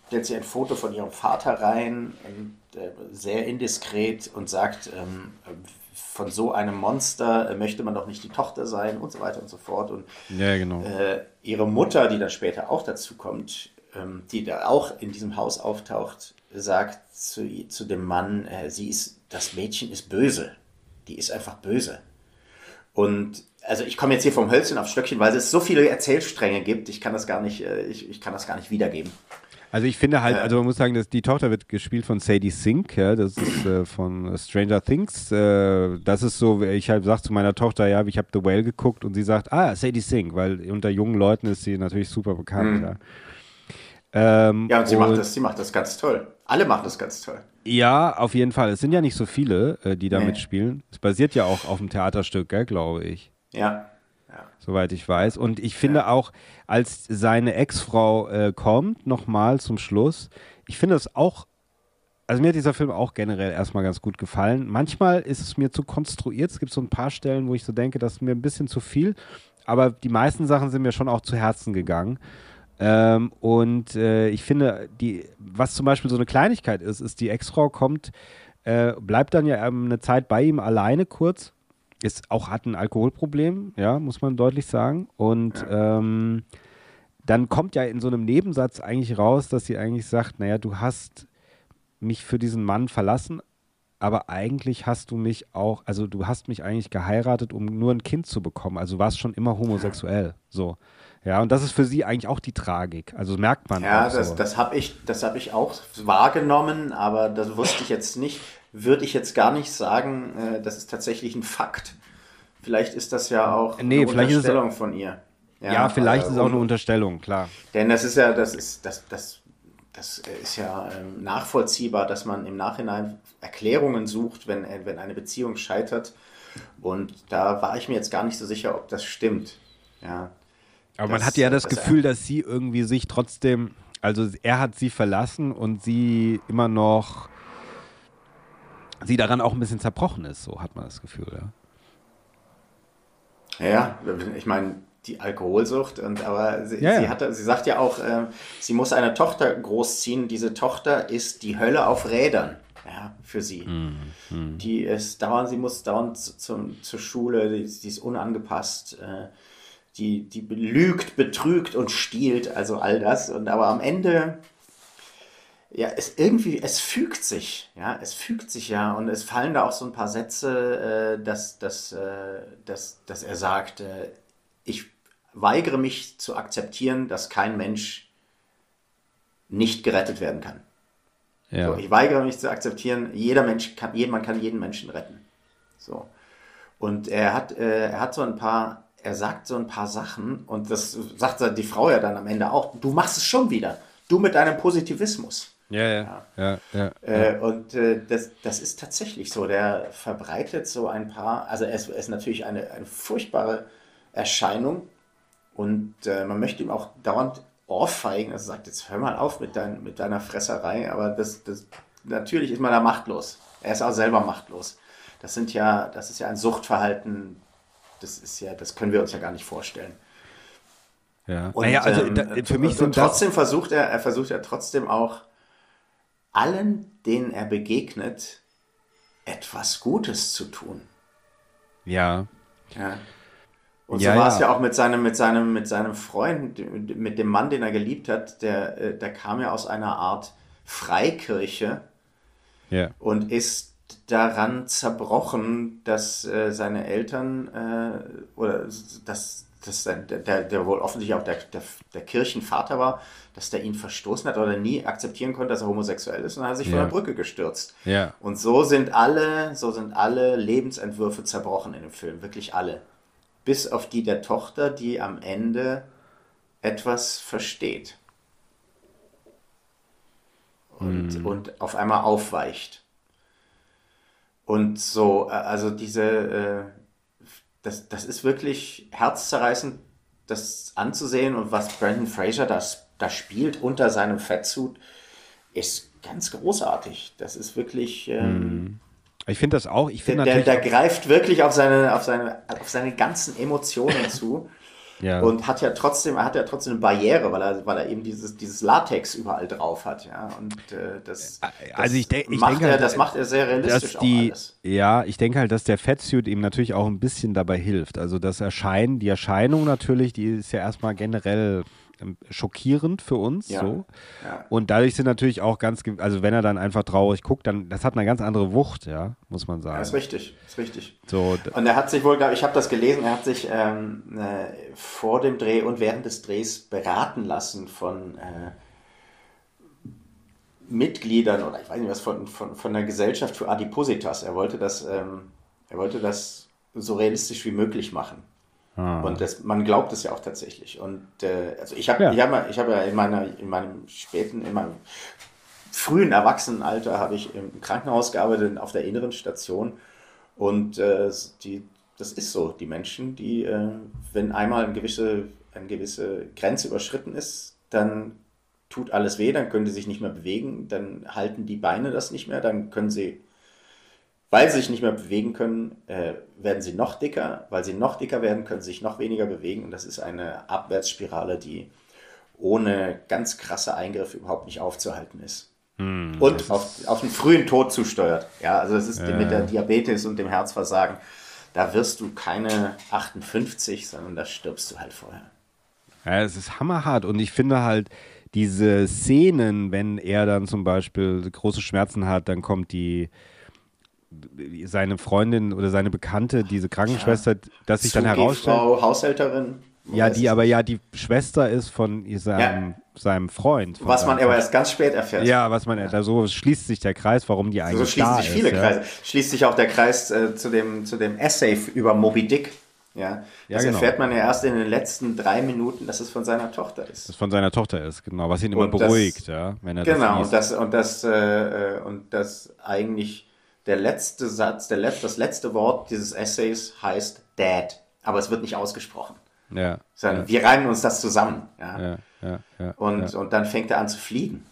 Speaker 2: stellt sie ein Foto von ihrem Vater rein, und, äh, sehr indiskret und sagt, ähm, von so einem Monster äh, möchte man doch nicht die Tochter sein und so weiter und so fort. Und
Speaker 1: ja, genau.
Speaker 2: äh, ihre Mutter, die dann später auch dazu kommt, ähm, die da auch in diesem Haus auftaucht, sagt zu, zu dem Mann, äh, sie ist, das Mädchen ist böse. Die ist einfach böse. Und also ich komme jetzt hier vom Hölzchen auf Stöckchen, weil es so viele Erzählstränge gibt, ich kann das gar nicht, äh, ich, ich kann das gar nicht wiedergeben.
Speaker 1: Also ich finde halt, also man muss sagen, dass die Tochter wird gespielt von Sadie Sink, ja, das ist äh, von Stranger Things. Äh, das ist so, ich halt sag zu meiner Tochter, ja, ich habe The Whale geguckt und sie sagt, ah, Sadie Sink, weil unter jungen Leuten ist sie natürlich super bekannt. Mhm.
Speaker 2: Ja. Ähm, ja, und sie und, macht das, sie macht das ganz toll. Alle machen das ganz toll.
Speaker 1: Ja, auf jeden Fall. Es sind ja nicht so viele, äh, die da nee. mitspielen. Es basiert ja auch auf dem Theaterstück, gell, glaube ich.
Speaker 2: Ja
Speaker 1: soweit ich weiß. Und ich finde ja. auch, als seine Ex-Frau äh, kommt, nochmal zum Schluss, ich finde es auch, also mir hat dieser Film auch generell erstmal ganz gut gefallen. Manchmal ist es mir zu konstruiert. Es gibt so ein paar Stellen, wo ich so denke, das ist mir ein bisschen zu viel. Aber die meisten Sachen sind mir schon auch zu Herzen gegangen. Ähm, und äh, ich finde, die, was zum Beispiel so eine Kleinigkeit ist, ist, die Ex-Frau kommt, äh, bleibt dann ja ähm, eine Zeit bei ihm alleine kurz ist auch hat ein Alkoholproblem, ja, muss man deutlich sagen. Und ja. ähm, dann kommt ja in so einem Nebensatz eigentlich raus, dass sie eigentlich sagt, naja, du hast mich für diesen Mann verlassen, aber eigentlich hast du mich auch, also du hast mich eigentlich geheiratet, um nur ein Kind zu bekommen. Also du warst schon immer homosexuell. So. Ja, und das ist für sie eigentlich auch die Tragik. Also merkt man.
Speaker 2: Ja,
Speaker 1: auch
Speaker 2: das,
Speaker 1: so.
Speaker 2: das habe ich, hab ich auch wahrgenommen, aber das wusste ich jetzt nicht würde ich jetzt gar nicht sagen, äh, das ist tatsächlich ein Fakt. vielleicht ist das ja auch
Speaker 1: nee,
Speaker 2: eine Unterstellung von ihr.
Speaker 1: Ja, ja vielleicht
Speaker 2: äh,
Speaker 1: ist es auch eine Unterstellung, klar.
Speaker 2: Denn das ist ja, das ist, das, das, das ist ja ähm, nachvollziehbar, dass man im Nachhinein Erklärungen sucht, wenn, äh, wenn eine Beziehung scheitert. Und da war ich mir jetzt gar nicht so sicher, ob das stimmt. Ja.
Speaker 1: Aber man hat ja das, das Gefühl, dass sie irgendwie sich trotzdem, also er hat sie verlassen und sie immer noch, sie daran auch ein bisschen zerbrochen ist, so hat man das Gefühl,
Speaker 2: ja. Ja, ich meine, die Alkoholsucht und aber sie, ja, sie, hatte, sie sagt ja auch, äh, sie muss eine Tochter großziehen. Diese Tochter ist die Hölle auf Rädern ja, für sie. Mhm. Die ist dauernd, sie muss dauernd zum, zur Schule, die, die ist unangepasst, äh, die, die belügt, betrügt und stiehlt, also all das. Und aber am Ende, ja, es irgendwie, es fügt sich, ja, es fügt sich ja und es fallen da auch so ein paar Sätze, äh, dass, dass, äh, dass, dass er sagt, äh, ich weigere mich zu akzeptieren, dass kein Mensch nicht gerettet werden kann. Ja. So, ich weigere mich zu akzeptieren, jeder Mensch kann, man kann jeden Menschen retten. So. Und er hat, äh, er hat so ein paar, er sagt so ein paar Sachen und das sagt die Frau ja dann am Ende auch, du machst es schon wieder. Du mit deinem Positivismus.
Speaker 1: Ja, ja. ja. ja,
Speaker 2: äh, und äh, das, das ist tatsächlich so. Der verbreitet so ein paar, also es ist natürlich eine, eine furchtbare Erscheinung und äh, man möchte ihm auch dauernd ohrfeigen, also sagt, jetzt hör mal auf mit, dein, mit deiner Fresserei, aber das, das, natürlich ist man da machtlos. Er ist auch selber machtlos. Das sind ja, das ist ja ein Suchtverhalten, das ist ja, das können wir uns ja gar nicht vorstellen.
Speaker 1: Ja.
Speaker 2: Und, naja, also da, für ähm, mich sind und trotzdem versucht er, er versucht ja trotzdem auch allen, denen er begegnet, etwas Gutes zu tun.
Speaker 1: Ja.
Speaker 2: Ja. Und ja, so war es ja. ja auch mit seinem, mit seinem, mit seinem Freund, mit dem Mann, den er geliebt hat, der, äh, der kam ja aus einer Art Freikirche
Speaker 1: ja.
Speaker 2: und ist daran zerbrochen, dass äh, seine Eltern äh, oder dass, dass der, der, der wohl offensichtlich auch der, der, der, Kirchenvater war, dass der ihn verstoßen hat oder nie akzeptieren konnte, dass er homosexuell ist und dann hat er sich ja. von der Brücke gestürzt.
Speaker 1: Ja.
Speaker 2: Und so sind alle, so sind alle Lebensentwürfe zerbrochen in dem Film, wirklich alle bis auf die der Tochter, die am Ende etwas versteht. Und, hm. und auf einmal aufweicht. Und so, also diese, äh, das, das ist wirklich herzzerreißend, das anzusehen und was Brandon Fraser das, da spielt unter seinem Fettsuit, ist ganz großartig. Das ist wirklich. Ähm, hm.
Speaker 1: Ich finde das auch. Ich
Speaker 2: der, der, der greift wirklich auf seine, auf seine, auf seine ganzen Emotionen [LAUGHS] zu. Ja. Und hat ja trotzdem, er hat ja trotzdem eine Barriere, weil er, weil er eben dieses, dieses Latex überall drauf hat, ja. Und äh, das, das,
Speaker 1: also ich, de ich
Speaker 2: macht
Speaker 1: denke
Speaker 2: er,
Speaker 1: halt,
Speaker 2: das macht er sehr realistisch
Speaker 1: die. Ja, ich denke halt, dass der Fettsuit ihm natürlich auch ein bisschen dabei hilft. Also das Erscheinen, die Erscheinung natürlich, die ist ja erstmal generell schockierend für uns. Ja. So. Ja. Und dadurch sind natürlich auch ganz, also wenn er dann einfach traurig guckt, dann das hat eine ganz andere Wucht, ja, muss man sagen. Ja,
Speaker 2: ist richtig, ist richtig.
Speaker 1: So,
Speaker 2: und er hat sich wohl, ich habe das gelesen, er hat sich ähm, äh, vor dem Dreh und während des Drehs beraten lassen von äh, Mitgliedern oder ich weiß nicht was von, von, von der Gesellschaft für Adipositas. Er wollte das, ähm, er wollte das so realistisch wie möglich machen. Ah. Und das, man glaubt es ja auch tatsächlich. Und äh, also ich habe ja. ich hab, ich hab ja in, meiner, in meinem späten, in meinem frühen Erwachsenenalter habe ich im Krankenhaus gearbeitet, auf der inneren Station. Und äh, die, das ist so. Die Menschen, die, äh, wenn einmal eine gewisse, eine gewisse Grenze überschritten ist, dann tut alles weh, dann können sie sich nicht mehr bewegen, dann halten die Beine das nicht mehr, dann können sie weil sie sich nicht mehr bewegen können, äh, werden sie noch dicker. Weil sie noch dicker werden, können sie sich noch weniger bewegen. Und das ist eine Abwärtsspirale, die ohne ganz krasse Eingriffe überhaupt nicht aufzuhalten ist. Hm, und auf, auf einen frühen Tod zusteuert. Ja, also das ist ja. mit der Diabetes und dem Herzversagen. Da wirst du keine 58, sondern da stirbst du halt vorher.
Speaker 1: Ja, es ist hammerhart. Und ich finde halt, diese Szenen, wenn er dann zum Beispiel große Schmerzen hat, dann kommt die, seine Freundin oder seine Bekannte, diese Krankenschwester, ja. dass sich dann herausstellt.
Speaker 2: Frau Haushälterin.
Speaker 1: Ja, die aber ja die Schwester ist von seinem, ja. seinem Freund.
Speaker 2: was man aber erst ganz spät erfährt.
Speaker 1: Ja, was man, da so schließt sich der Kreis, warum die eigentlich so schließen
Speaker 2: sich viele
Speaker 1: ist,
Speaker 2: Kreise. Schließt sich auch der Kreis äh, zu, dem, zu dem Essay über Moby Dick. Ja, das ja, genau. erfährt man ja erst in den letzten drei Minuten, dass es von seiner Tochter ist.
Speaker 1: Dass es von seiner Tochter ist, genau, was ihn immer und beruhigt, das, ja,
Speaker 2: wenn er genau, das und das und das äh, und das eigentlich der letzte Satz, der Letz-, das letzte Wort dieses Essays heißt Dad, aber es wird nicht ausgesprochen.
Speaker 1: Ja,
Speaker 2: Sondern
Speaker 1: ja.
Speaker 2: wir reimen uns das zusammen. Ja,
Speaker 1: ja, ja,
Speaker 2: und, und dann fängt er an zu fliegen.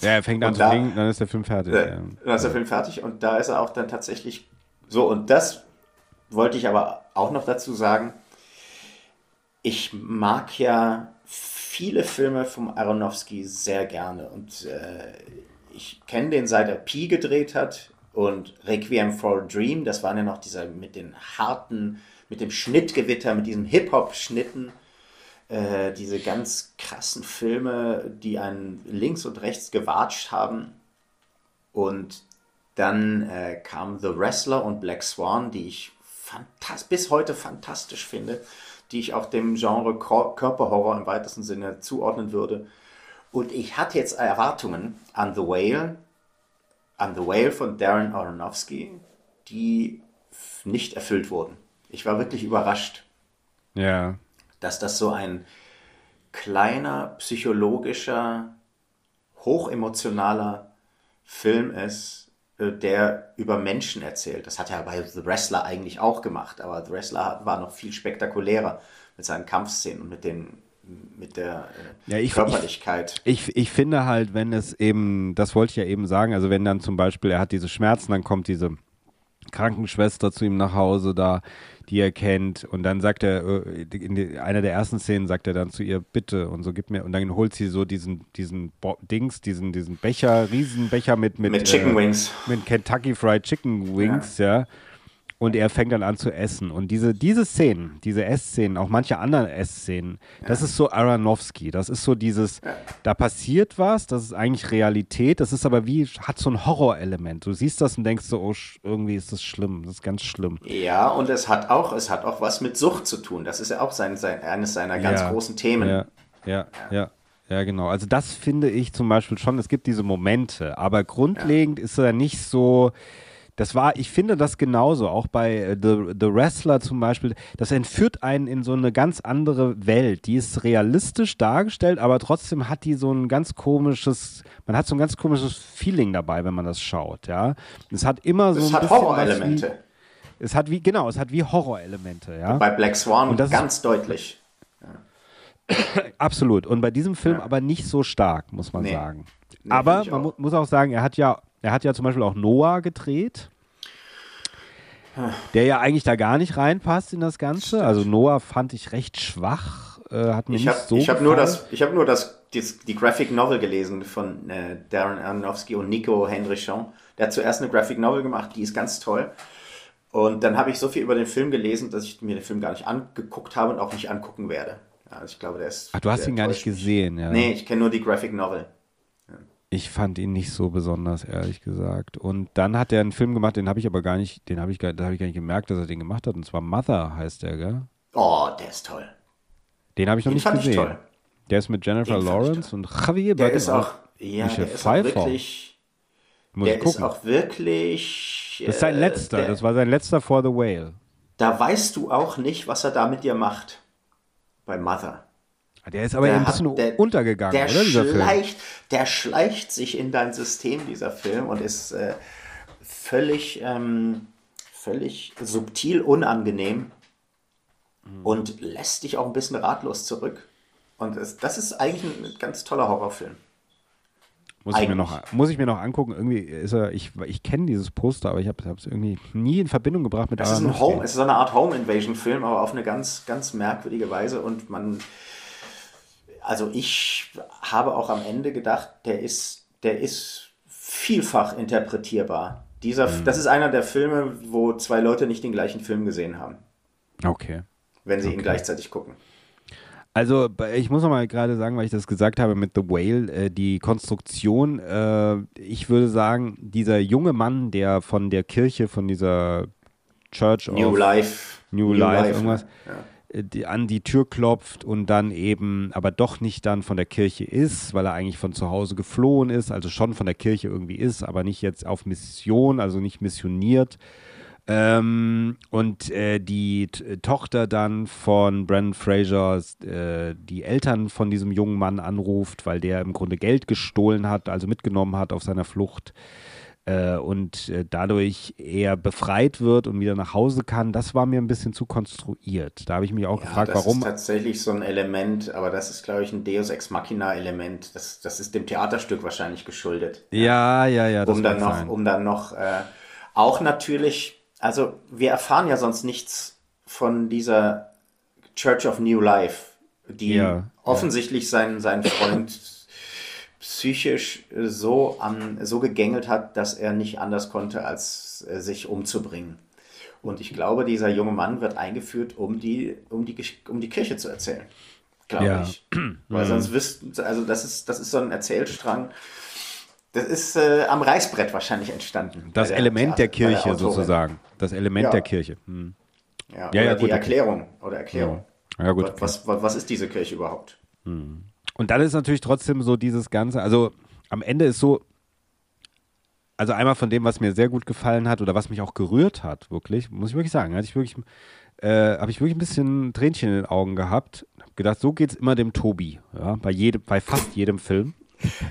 Speaker 1: Ja, er fängt an und zu fliegen, dann ist der Film fertig. Äh,
Speaker 2: dann ist der Film fertig und da ist er auch dann tatsächlich so. Und das wollte ich aber auch noch dazu sagen. Ich mag ja viele Filme vom Aronofsky sehr gerne und äh, ich kenne den seit er Pi gedreht hat und Requiem for a Dream, das waren ja noch dieser mit den harten, mit dem Schnittgewitter, mit diesen Hip-Hop-Schnitten, äh, diese ganz krassen Filme, die einen links und rechts gewatscht haben. Und dann äh, kam The Wrestler und Black Swan, die ich bis heute fantastisch finde, die ich auch dem Genre Körperhorror im weitesten Sinne zuordnen würde. Und ich hatte jetzt Erwartungen an The Whale, an The Whale von Darren Aronofsky, die nicht erfüllt wurden. Ich war wirklich überrascht,
Speaker 1: ja.
Speaker 2: dass das so ein kleiner, psychologischer, hochemotionaler Film ist, äh, der über Menschen erzählt. Das hat er bei The Wrestler eigentlich auch gemacht, aber The Wrestler war noch viel spektakulärer mit seinen Kampfszenen und mit den mit der äh, ja, ich, Körperlichkeit.
Speaker 1: Ich, ich, ich, finde halt, wenn es eben, das wollte ich ja eben sagen, also wenn dann zum Beispiel er hat diese Schmerzen, dann kommt diese Krankenschwester zu ihm nach Hause da, die er kennt und dann sagt er, äh, in einer der ersten Szenen sagt er dann zu ihr, bitte und so gib mir, und dann holt sie so diesen, diesen Dings, diesen, diesen Becher, Riesenbecher mit, mit,
Speaker 2: mit Chicken
Speaker 1: äh,
Speaker 2: Wings.
Speaker 1: Mit Kentucky Fried Chicken Wings, ja. ja und er fängt dann an zu essen. Und diese, diese Szenen, diese Essszenen, auch manche anderen Essszenen, ja. das ist so Aronofsky. Das ist so dieses, ja. da passiert was, das ist eigentlich Realität, das ist aber wie, hat so ein Horrorelement. Du siehst das und denkst so, oh, irgendwie ist das schlimm, das ist ganz schlimm.
Speaker 2: Ja, und es hat auch, es hat auch was mit Sucht zu tun. Das ist ja auch sein, sein, eines seiner ganz
Speaker 1: ja.
Speaker 2: großen Themen.
Speaker 1: Ja, ja, ja. Ja, genau. Also das finde ich zum Beispiel schon, es gibt diese Momente, aber grundlegend ist er nicht so, das war, ich finde das genauso, auch bei äh, The, The Wrestler zum Beispiel, das entführt einen in so eine ganz andere Welt. Die ist realistisch dargestellt, aber trotzdem hat die so ein ganz komisches, man hat so ein ganz komisches Feeling dabei, wenn man das schaut, ja. Es hat immer so
Speaker 2: es
Speaker 1: ein
Speaker 2: hat Horrorelemente.
Speaker 1: Es hat wie, genau, es hat wie Horrorelemente, ja.
Speaker 2: Bei Black Swan ganz ist, deutlich.
Speaker 1: Ja. Absolut. Und bei diesem Film ja. aber nicht so stark, muss man nee. sagen. Nee, aber man mu muss auch sagen, er hat ja er hat ja zum Beispiel auch Noah gedreht, der ja eigentlich da gar nicht reinpasst in das Ganze. Also Noah fand ich recht schwach. Äh, hat mir
Speaker 2: ich
Speaker 1: nicht
Speaker 2: hab,
Speaker 1: so
Speaker 2: Ich habe nur das, ich habe nur das, die, die, Graphic Novel gelesen von äh, Darren Aronofsky und Nico Henrichon. Der hat zuerst eine Graphic Novel gemacht, die ist ganz toll. Und dann habe ich so viel über den Film gelesen, dass ich mir den Film gar nicht angeguckt habe und auch nicht angucken werde. Also ich glaube, der ist.
Speaker 1: Ach, du hast ihn gar nicht gesehen, ja.
Speaker 2: Nee, ich kenne nur die Graphic Novel.
Speaker 1: Ich fand ihn nicht so besonders, ehrlich gesagt. Und dann hat er einen Film gemacht, den habe ich aber gar nicht, den habe ich, da habe ich gar nicht gemerkt, dass er den gemacht hat. Und zwar Mother heißt der, gell?
Speaker 2: Oh, der ist toll.
Speaker 1: Den habe ich noch
Speaker 2: den
Speaker 1: nicht
Speaker 2: fand
Speaker 1: gesehen.
Speaker 2: Ich toll.
Speaker 1: Der ist mit Jennifer
Speaker 2: den
Speaker 1: Lawrence und Javier
Speaker 2: Der ist auch, ja, der ist auch wirklich,
Speaker 1: Muss
Speaker 2: der ist auch wirklich.
Speaker 1: Das ist sein letzter,
Speaker 2: der,
Speaker 1: das war sein letzter For the Whale.
Speaker 2: Da weißt du auch nicht, was er da mit dir macht. Bei Mother.
Speaker 1: Der ist aber der ein bisschen der, untergegangen,
Speaker 2: der
Speaker 1: oder?
Speaker 2: Dieser schleicht, Film? Der schleicht sich in dein System, dieser Film, und ist äh, völlig, ähm, völlig subtil unangenehm mhm. und lässt dich auch ein bisschen ratlos zurück. Und es, das ist eigentlich ein ganz toller Horrorfilm.
Speaker 1: Muss ich, mir noch, muss ich mir noch angucken. Irgendwie ist er, ich, ich kenne dieses Poster, aber ich habe es irgendwie nie in Verbindung gebracht mit
Speaker 2: das ist ein Home, Es ist so eine Art Home Invasion Film, aber auf eine ganz, ganz merkwürdige Weise und man also ich habe auch am Ende gedacht, der ist, der ist vielfach interpretierbar. Dieser, mhm. Das ist einer der Filme, wo zwei Leute nicht den gleichen Film gesehen haben.
Speaker 1: Okay.
Speaker 2: Wenn sie
Speaker 1: okay.
Speaker 2: ihn gleichzeitig gucken.
Speaker 1: Also ich muss noch mal gerade sagen, weil ich das gesagt habe mit The Whale, äh, die Konstruktion, äh, ich würde sagen, dieser junge Mann, der von der Kirche, von dieser Church
Speaker 2: New
Speaker 1: of
Speaker 2: Life,
Speaker 1: New, New Life, Life, irgendwas, ja die, an die Tür klopft und dann eben aber doch nicht dann von der Kirche ist, weil er eigentlich von zu Hause geflohen ist, also schon von der Kirche irgendwie ist, aber nicht jetzt auf Mission, also nicht missioniert. Ähm, und äh, die Tochter dann von Brandon Fraser äh, die Eltern von diesem jungen Mann anruft, weil der im Grunde Geld gestohlen hat, also mitgenommen hat auf seiner Flucht äh, und äh, dadurch eher befreit wird und wieder nach Hause kann, das war mir ein bisschen zu konstruiert. Da habe ich mich auch
Speaker 2: Ja,
Speaker 1: gefragt,
Speaker 2: das
Speaker 1: warum.
Speaker 2: ist tatsächlich so ein Element, aber das ist, glaube ich, ein Deus Ex Machina-Element. Das, das ist dem Theaterstück wahrscheinlich geschuldet.
Speaker 1: Ja, ja, ja, das
Speaker 2: um dann noch,
Speaker 1: sein.
Speaker 2: um dann noch äh, auch natürlich, also wir erfahren ja sonst nichts von dieser Church of New Life, die
Speaker 1: Ja,
Speaker 2: offensichtlich seinen, seinen Freund psychisch so, an, so gegängelt hat, dass er nicht anders konnte, als äh, sich umzubringen. Und ich glaube, dieser junge Mann wird eingeführt, um die, um die, um die Kirche zu erzählen. Glaube
Speaker 1: Ja.
Speaker 2: ich. [CLEARS THROAT] Weil sonst wüssten, also das ist, das ist so ein Erzählstrang. Das ist äh, am Reißbrett wahrscheinlich entstanden.
Speaker 1: Das
Speaker 2: bei
Speaker 1: Element der Kirche
Speaker 2: Autorin.
Speaker 1: sozusagen. Das Element
Speaker 2: Ja.
Speaker 1: der Kirche. Hm.
Speaker 2: Ja,
Speaker 1: Ja,
Speaker 2: oder
Speaker 1: ja,
Speaker 2: die
Speaker 1: gut, okay.
Speaker 2: Erklärung. Oder Erklärung.
Speaker 1: Ja, gut.
Speaker 2: Was, was, was ist diese Kirche überhaupt?
Speaker 1: Und dann ist natürlich trotzdem so dieses Ganze, also am Ende ist so, also einmal von dem, was mir sehr gut gefallen hat oder was mich auch gerührt hat, wirklich, muss ich wirklich sagen, hatte ich wirklich, äh, habe ich wirklich ein bisschen Tränchen in den Augen gehabt. Hab gedacht, so geht's immer dem Tobi, ja, bei jedem, bei fast jedem Film.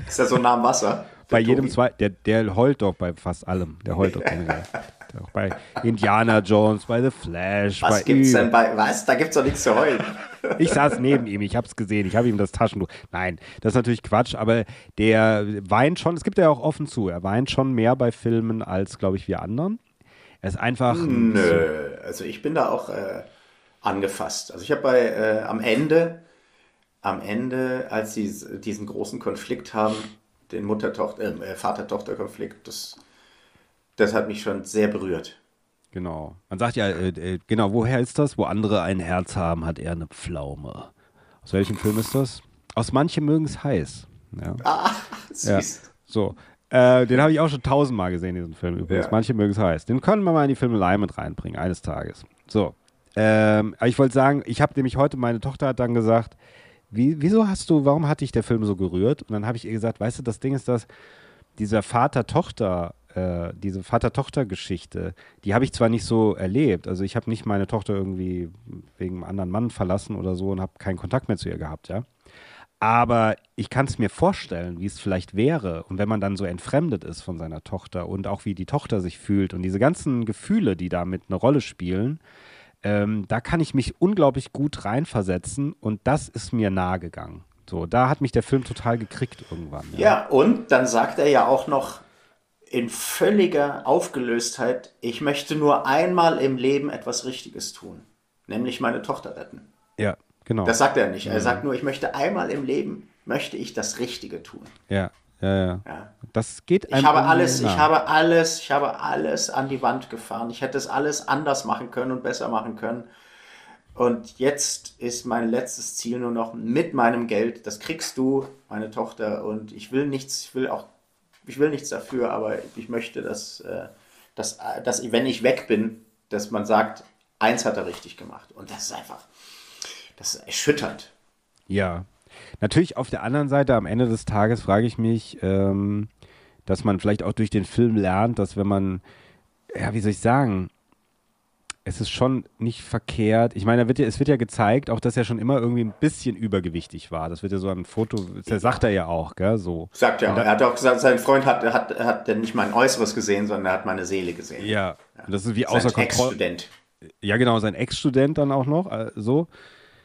Speaker 2: Ist er so nah am Wasser?
Speaker 1: Bei jedem
Speaker 2: Tobi?
Speaker 1: zwei, der, der heult doch bei fast allem. Der heult doch generell. [LAUGHS] Auch bei Indiana Jones, bei The Flash,
Speaker 2: Was
Speaker 1: bei
Speaker 2: gibt's denn bei. Was? Da gibt's doch nichts zu heulen. [LAUGHS]
Speaker 1: Ich saß neben ihm, ich habe es gesehen, ich habe ihm das Taschentuch. Nein, das ist natürlich Quatsch, aber der weint schon, es gibt ja auch offen zu, er weint schon mehr bei Filmen als, glaube ich, wir anderen. Er ist einfach.
Speaker 2: Nö, also ich bin da auch äh, angefasst. Also ich habe bei äh, am Ende, am Ende, als sie diesen großen Konflikt haben, den Mutter-Tochter, äh, Vater-Tochter-Konflikt, das, das hat mich schon sehr berührt.
Speaker 1: Genau. Man sagt ja, äh, äh, genau, woher ist das? Wo andere ein Herz haben, hat er eine Pflaume. Aus welchem Film ist das? Aus Manche mögen es heiß. Ja.
Speaker 2: Ah, [LAUGHS]
Speaker 1: Ja.
Speaker 2: süß.
Speaker 1: So. Äh, den habe ich auch schon tausendmal gesehen, diesen Film übrigens.
Speaker 2: Ja.
Speaker 1: Manche mögen es heiß. Den können wir mal in die Filmelei mit reinbringen, eines Tages. So. Ähm, aber ich wollte sagen, ich habe nämlich heute, meine Tochter hat dann gesagt, wie, wieso hast du, warum hat dich der Film so gerührt? Und dann habe ich ihr gesagt, weißt du, das Ding ist das, dieser Vater-Tochter, äh, diese Vater-Tochter-Geschichte, die habe ich zwar nicht so erlebt. Also ich habe nicht meine Tochter irgendwie wegen einem anderen Mann verlassen oder so und habe keinen Kontakt mehr zu ihr gehabt, ja. Aber ich kann es mir vorstellen, wie es vielleicht wäre. Und wenn man dann so entfremdet ist von seiner Tochter und auch wie die Tochter sich fühlt und diese ganzen Gefühle, die damit eine Rolle spielen, ähm, da kann ich mich unglaublich gut reinversetzen und das ist mir nahe gegangen. So, da hat mich der Film total gekriegt irgendwann.
Speaker 2: Ja, und dann sagt er ja auch noch in völliger Aufgelöstheit, ich möchte nur einmal im Leben etwas Richtiges tun, nämlich meine Tochter retten.
Speaker 1: ja genau.
Speaker 2: Das sagt er nicht. Er sagt nur, ich möchte einmal im Leben, möchte ich das Richtige tun.
Speaker 1: ja, ja, ja,
Speaker 2: Ja.
Speaker 1: Das geht
Speaker 2: Ich
Speaker 1: einem
Speaker 2: habe alles, ich
Speaker 1: nah.
Speaker 2: habe alles, ich habe alles an die Wand gefahren. Ich hätte es alles anders machen können und besser machen können. Und jetzt ist mein letztes Ziel nur noch mit meinem Geld. Das kriegst du, meine Tochter. Und ich will nichts, ich will auch, ich will nichts dafür, aber ich möchte, dass, äh, dass, dass wenn ich weg bin, dass man sagt, eins hat er richtig gemacht. Und das ist einfach, das ist erschütternd.
Speaker 1: Ja. Natürlich auf der anderen Seite, am Ende des Tages frage ich mich, ähm, dass man vielleicht auch durch den Film lernt, dass wenn man, ja, wie soll ich sagen, es ist schon nicht verkehrt. Ich meine, wird ja, es wird ja gezeigt, auch dass er schon immer irgendwie ein bisschen übergewichtig war. Das wird ja so ein Foto, das sagt er ja auch, gell, so.
Speaker 2: Sagt er.
Speaker 1: Und da-
Speaker 2: Er hat auch gesagt, sein Freund hat, hat, hat nicht mein Äußeres gesehen, sondern er hat meine Seele gesehen.
Speaker 1: Ja, und das ist wie
Speaker 2: Sein
Speaker 1: außer Kontrolle.
Speaker 2: Ex-Student.
Speaker 1: Ja, genau, sein Ex-Student dann auch noch, äh, so.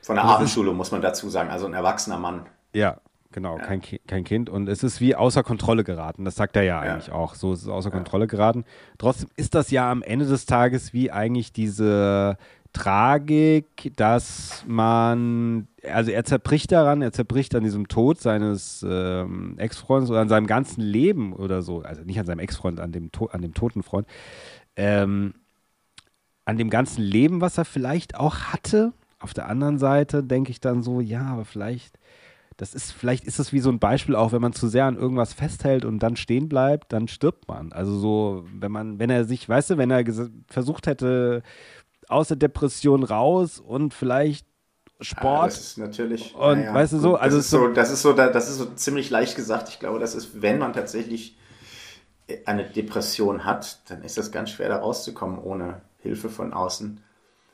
Speaker 2: Von der
Speaker 1: das
Speaker 2: Abendschule, muss man dazu sagen. Also ein erwachsener Mann.
Speaker 1: Ja, genau, Kein, Ki- kein Kind. Und es ist wie außer Kontrolle geraten. Das sagt er ja,
Speaker 2: Ja.
Speaker 1: eigentlich auch. So ist es außer Kontrolle geraten. Trotzdem ist das ja am Ende des Tages wie eigentlich diese Tragik, dass man, also er zerbricht daran, er zerbricht an diesem Tod seines ähm, Ex-Freundes oder an seinem ganzen Leben oder so. Also nicht an seinem Ex-Freund, an dem, an dem toten Freund. Ähm, an dem ganzen Leben, was er vielleicht auch hatte. Auf der anderen Seite denke ich dann so, ja, aber vielleicht, das ist, vielleicht ist es wie so ein Beispiel auch, wenn man zu sehr an irgendwas festhält und dann stehen bleibt, dann stirbt man. Also so, wenn man, wenn er sich, weißt du, wenn er versucht hätte, aus der Depression raus und vielleicht Sport. Ah, das
Speaker 2: ist natürlich.
Speaker 1: Und ja, weißt du so, also
Speaker 2: das ist so, das ist so, das ist so ziemlich leicht gesagt. Ich glaube, das ist, wenn man tatsächlich eine Depression hat, dann ist das ganz schwer da rauszukommen ohne Hilfe von außen.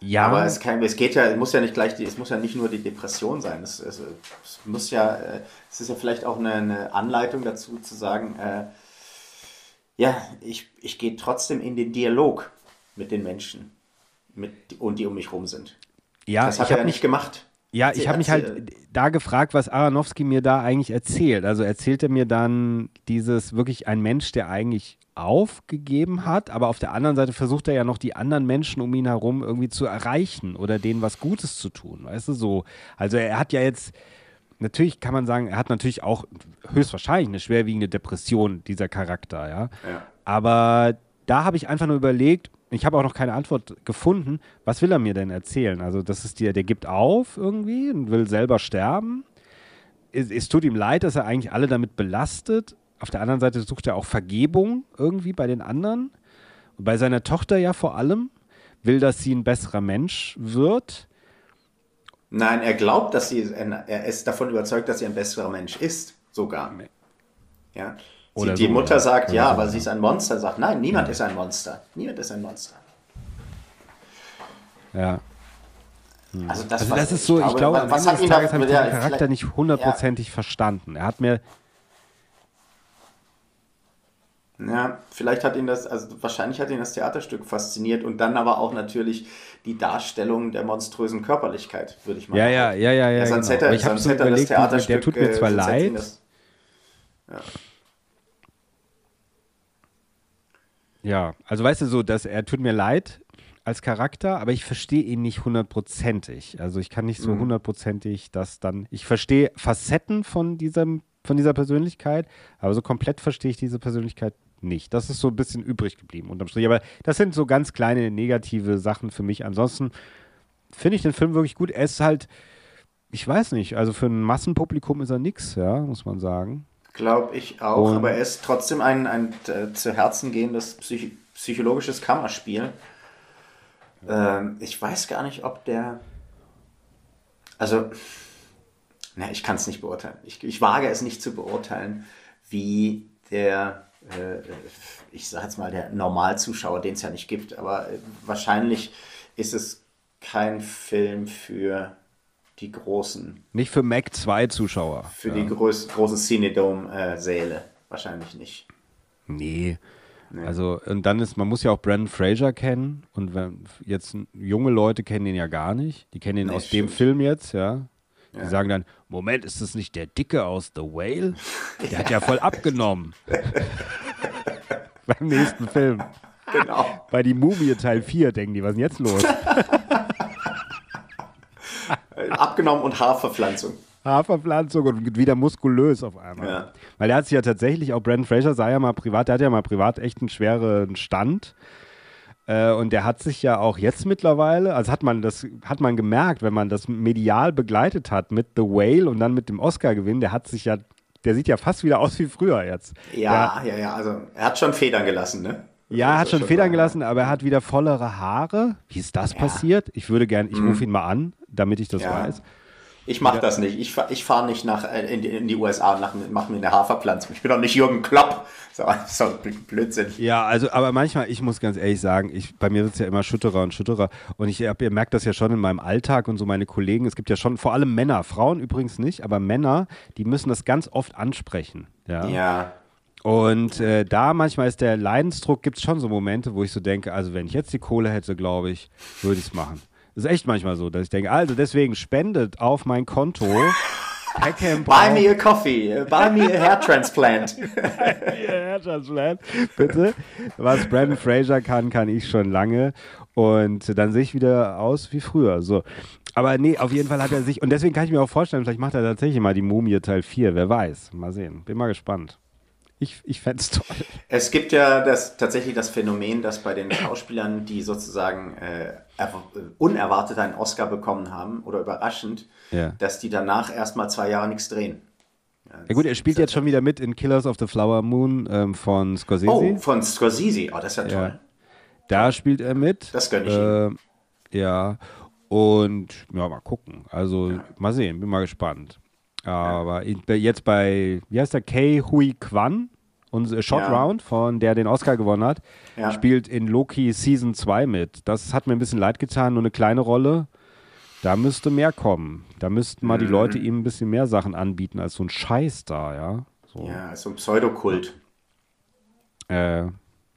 Speaker 2: Ja. Aber es, kann, es geht ja, es muss ja nicht gleich die, es muss ja nicht nur die Depression sein. Es, es, es muss ja, äh, es ist ja vielleicht auch eine, eine Anleitung dazu zu sagen, äh, ja, ich, ich gehe trotzdem in den Dialog mit den Menschen, mit, und die um mich rum sind.
Speaker 1: Ja,
Speaker 2: das hat er ja nicht gemacht.
Speaker 1: Ja, ich habe mich halt da gefragt, was Aronofsky mir da eigentlich erzählt. Also erzählt er mir dann dieses wirklich ein Mensch, der eigentlich aufgegeben hat, aber auf der anderen Seite versucht er ja noch die anderen Menschen um ihn herum irgendwie zu erreichen oder denen was Gutes zu tun, weißt du so. Also er hat ja jetzt natürlich kann man sagen, er hat natürlich auch höchstwahrscheinlich eine schwerwiegende Depression dieser Charakter, ja. ja. Aber da habe ich einfach nur überlegt, ich habe auch noch keine Antwort gefunden. Was will er mir denn erzählen? Also, das ist der, der gibt auf irgendwie und will selber sterben. Es, es, tut ihm leid, dass er eigentlich alle damit belastet. Auf der anderen Seite sucht er auch Vergebung irgendwie bei den anderen. Und bei seiner Tochter ja vor allem. Will, dass sie ein besserer Mensch wird.
Speaker 2: Nein, er glaubt, dass sie, er ist davon überzeugt, dass sie ein besserer Mensch ist, sogar. Ja. Oder die so, Mutter sagt, ja, aber sie ist ein Monster. Sagt, nein, niemand ja. ist ein Monster. Niemand ist ein Monster.
Speaker 1: Ja.
Speaker 2: Hm. Also das,
Speaker 1: also das ist so, ich glaube, was, am Ende des Tages habe ich den Charakter nicht hundertprozentig ja. verstanden. Er hat mir
Speaker 2: ja, vielleicht hat ihn das, also wahrscheinlich hat ihn das Theaterstück fasziniert und dann aber auch natürlich die Darstellung der monströsen Körperlichkeit, würde ich mal
Speaker 1: sagen. Ja, ja, ja, ja, ja.
Speaker 2: Sonst genau. hätte,
Speaker 1: ich habe so überlegt, der tut mir zwar leid. Das, ja. Ja, also weißt du so, dass er tut mir leid als Charakter, aber ich verstehe ihn nicht hundertprozentig. Also ich kann nicht so mhm. hundertprozentig das dann. Ich verstehe Facetten von diesem, von dieser Persönlichkeit, aber so komplett verstehe ich diese Persönlichkeit nicht. Das ist so ein bisschen übrig geblieben unterm Strich. Aber das sind so ganz kleine negative Sachen für mich. Ansonsten finde ich den Film wirklich gut. Er ist halt, ich weiß nicht, also für ein Massenpublikum ist er nix, ja, muss man sagen.
Speaker 2: Glaube ich auch, und aber er ist trotzdem ein, ein, ein zu Herzen gehendes Psych psychologisches Kammerspiel. Ähm, ich weiß gar nicht, ob der. Also, na, ich kann es nicht beurteilen. Ich, ich wage es nicht zu beurteilen, wie der, äh, ich sage jetzt mal, der Normalzuschauer, den es ja nicht gibt, aber äh, wahrscheinlich ist es kein Film für die großen.
Speaker 1: Nicht für Mac 2 Zuschauer.
Speaker 2: Für ja. die groß, großen Cinedome-Säle. Wahrscheinlich nicht.
Speaker 1: Nee. nee. Also, und dann ist, man muss ja auch Brandon Fraser kennen. Und wenn, jetzt junge Leute kennen ihn ja gar nicht. Die kennen ihn nee, aus stimmt. dem Film jetzt, ja. Die ja. sagen dann: Moment, ist das nicht der Dicke aus The Whale? [LAUGHS] Der ja. hat ja voll abgenommen. [LAUGHS] Beim nächsten Film.
Speaker 2: Genau.
Speaker 1: Bei die Mumie Teil 4 denken die, was ist denn jetzt los? [LAUGHS]
Speaker 2: abgenommen und Haarverpflanzung.
Speaker 1: Haarverpflanzung und wieder muskulös auf einmal. Ja. Weil er hat sich ja tatsächlich, auch Brandon Fraser sah ja mal privat, der hat ja mal privat echt einen schweren Stand. Äh, und der hat sich ja auch jetzt mittlerweile, also hat man das, hat man gemerkt, wenn man das medial begleitet hat mit The Whale und dann mit dem Oscar-Gewinn, der hat sich ja, der sieht ja fast wieder aus wie früher jetzt.
Speaker 2: Ja, der, ja, ja, also er hat schon Federn gelassen, ne?
Speaker 1: Ja, er hat schon, schon Federn gelassen, aber er hat wieder vollere Haare. Wie ist das ja. passiert? Ich würde gerne, ich mhm. rufe ihn mal an, damit ich das ja. weiß.
Speaker 2: Ich mache das nicht. Ich, ich fahre nicht nach, äh, in, die, in die USA und mache mir eine Haferpflanzung. Ich bin doch nicht Jürgen Klopp. [LAUGHS] So, so Blödsinn.
Speaker 1: Ja, also, aber manchmal, ich muss ganz ehrlich sagen, ich, bei mir wird es ja immer schütterer und schütterer. Und ich ihr merkt das ja schon in meinem Alltag und so meine Kollegen. Es gibt ja schon, vor allem Männer, Frauen übrigens nicht, aber Männer, die müssen das ganz oft ansprechen. Ja.
Speaker 2: ja.
Speaker 1: Und äh, da manchmal ist der Leidensdruck, gibt es schon so Momente, wo ich so denke, also wenn ich jetzt die Kohle hätte, glaube ich, würde ich es machen. Das ist echt manchmal so, dass ich denke, also deswegen spendet auf mein Konto. [LAUGHS]
Speaker 2: Buy me a coffee, buy me a hair transplant. [LAUGHS]
Speaker 1: hair transplant, bitte. Was Brandon Fraser kann, kann ich schon lange. Und dann sehe ich wieder aus wie früher. So. Aber nee, auf jeden Fall hat er sich, und deswegen kann ich mir auch vorstellen, vielleicht macht er tatsächlich mal die Mumie Teil 4, wer weiß. Mal sehen. Bin mal gespannt. Ich, ich fände es toll.
Speaker 2: Es gibt ja das, tatsächlich das Phänomen, dass bei den Schauspielern, die sozusagen äh, unerwartet einen Oscar bekommen haben oder überraschend, ja. dass die danach erstmal zwei Jahre nichts drehen.
Speaker 1: Ja, ja gut, er spielt jetzt schon wieder mit in Killers of the Flower Moon ähm, von Scorsese.
Speaker 2: Oh, von Scorsese. Oh, das ist ja toll.
Speaker 1: Da spielt er mit.
Speaker 2: Das gönne ich äh, ihm.
Speaker 1: Ja, und ja, mal gucken. Also ja. mal sehen, bin mal gespannt. Aber ja. jetzt bei, wie heißt der, Kei Hui Kwan, unser Shot ja. Round, von der den Oscar gewonnen hat, ja. spielt in Loki Season 2 mit. Das hat mir ein bisschen leid getan, nur eine kleine Rolle. Da müsste mehr kommen. Da müssten mal mhm. die Leute ihm ein bisschen mehr Sachen anbieten als so ein Scheiß da, ja.
Speaker 2: So. Ja, so ein Pseudokult.
Speaker 1: Äh,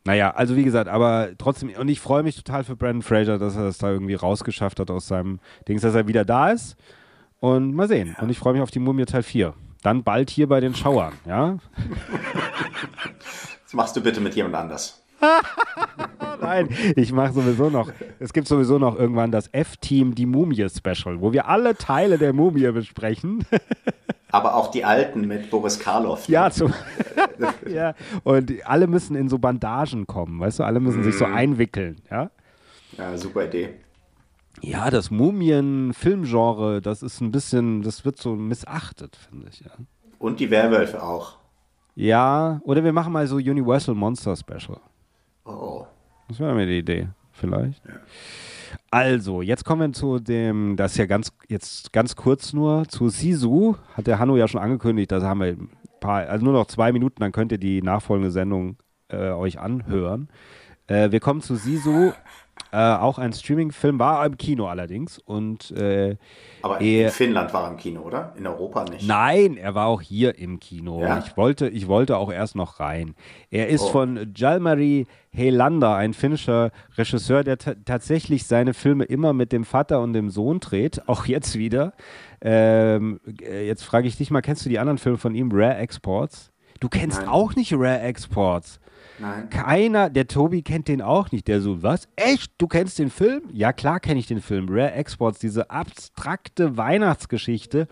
Speaker 1: naja, also wie gesagt, aber trotzdem, und ich freue mich total für Brandon Fraser, dass er das da irgendwie rausgeschafft hat aus seinem Dings, dass er wieder da ist. Und mal sehen. Ja. Und ich freue mich auf die Mumie Teil 4. Dann bald hier bei den Schauern, ja?
Speaker 2: Das machst du bitte mit jemand anders. [LAUGHS]
Speaker 1: Nein, ich mache sowieso noch. Es gibt sowieso noch irgendwann das F-Team die Mumie Special, wo wir alle Teile der Mumie besprechen. [LAUGHS]
Speaker 2: Aber auch die alten mit Boris Karloff.
Speaker 1: Ne? Ja, zum, [LAUGHS] ja, und alle müssen in so Bandagen kommen, weißt du? Alle müssen mm. sich so mhm. einwickeln, ja?
Speaker 2: Ja, super Idee.
Speaker 1: Ja, das Mumien-Filmgenre, das ist ein bisschen, das wird so missachtet, finde ich, ja.
Speaker 2: Und die Werwölfe auch.
Speaker 1: Ja, oder wir machen mal so Universal Monster Special.
Speaker 2: Oh.
Speaker 1: Das wäre mir die Idee, vielleicht. Ja. Also, jetzt kommen wir zu dem, das ist ja ganz, jetzt ganz kurz nur, zu Sisu, hat der Hanno ja schon angekündigt, da haben wir ein paar, also nur noch zwei Minuten, dann könnt ihr die nachfolgende Sendung äh, euch anhören. Äh, wir kommen zu Sisu, äh, auch ein Streaming-Film, war im Kino allerdings. Und, äh,
Speaker 2: Aber in Finnland war er im Kino, oder? In Europa nicht?
Speaker 1: Nein, er war auch hier im Kino. Ja? Ich, wollte, ich wollte auch erst noch rein. Er ist oh. von Jalmari Helander, ein finnischer Regisseur, der tatsächlich seine Filme immer mit dem Vater und dem Sohn dreht, [LAUGHS] auch jetzt wieder. Ähm, äh, jetzt frage ich dich mal, kennst du die anderen Filme von ihm, Rare Exports? Du kennst Nein. auch nicht Rare Exports.
Speaker 2: Nein.
Speaker 1: Keiner, der Tobi kennt den auch nicht. Der so, was? Echt? Du kennst den Film? Ja, klar kenne ich den Film. Rare Exports, diese abstrakte Weihnachtsgeschichte,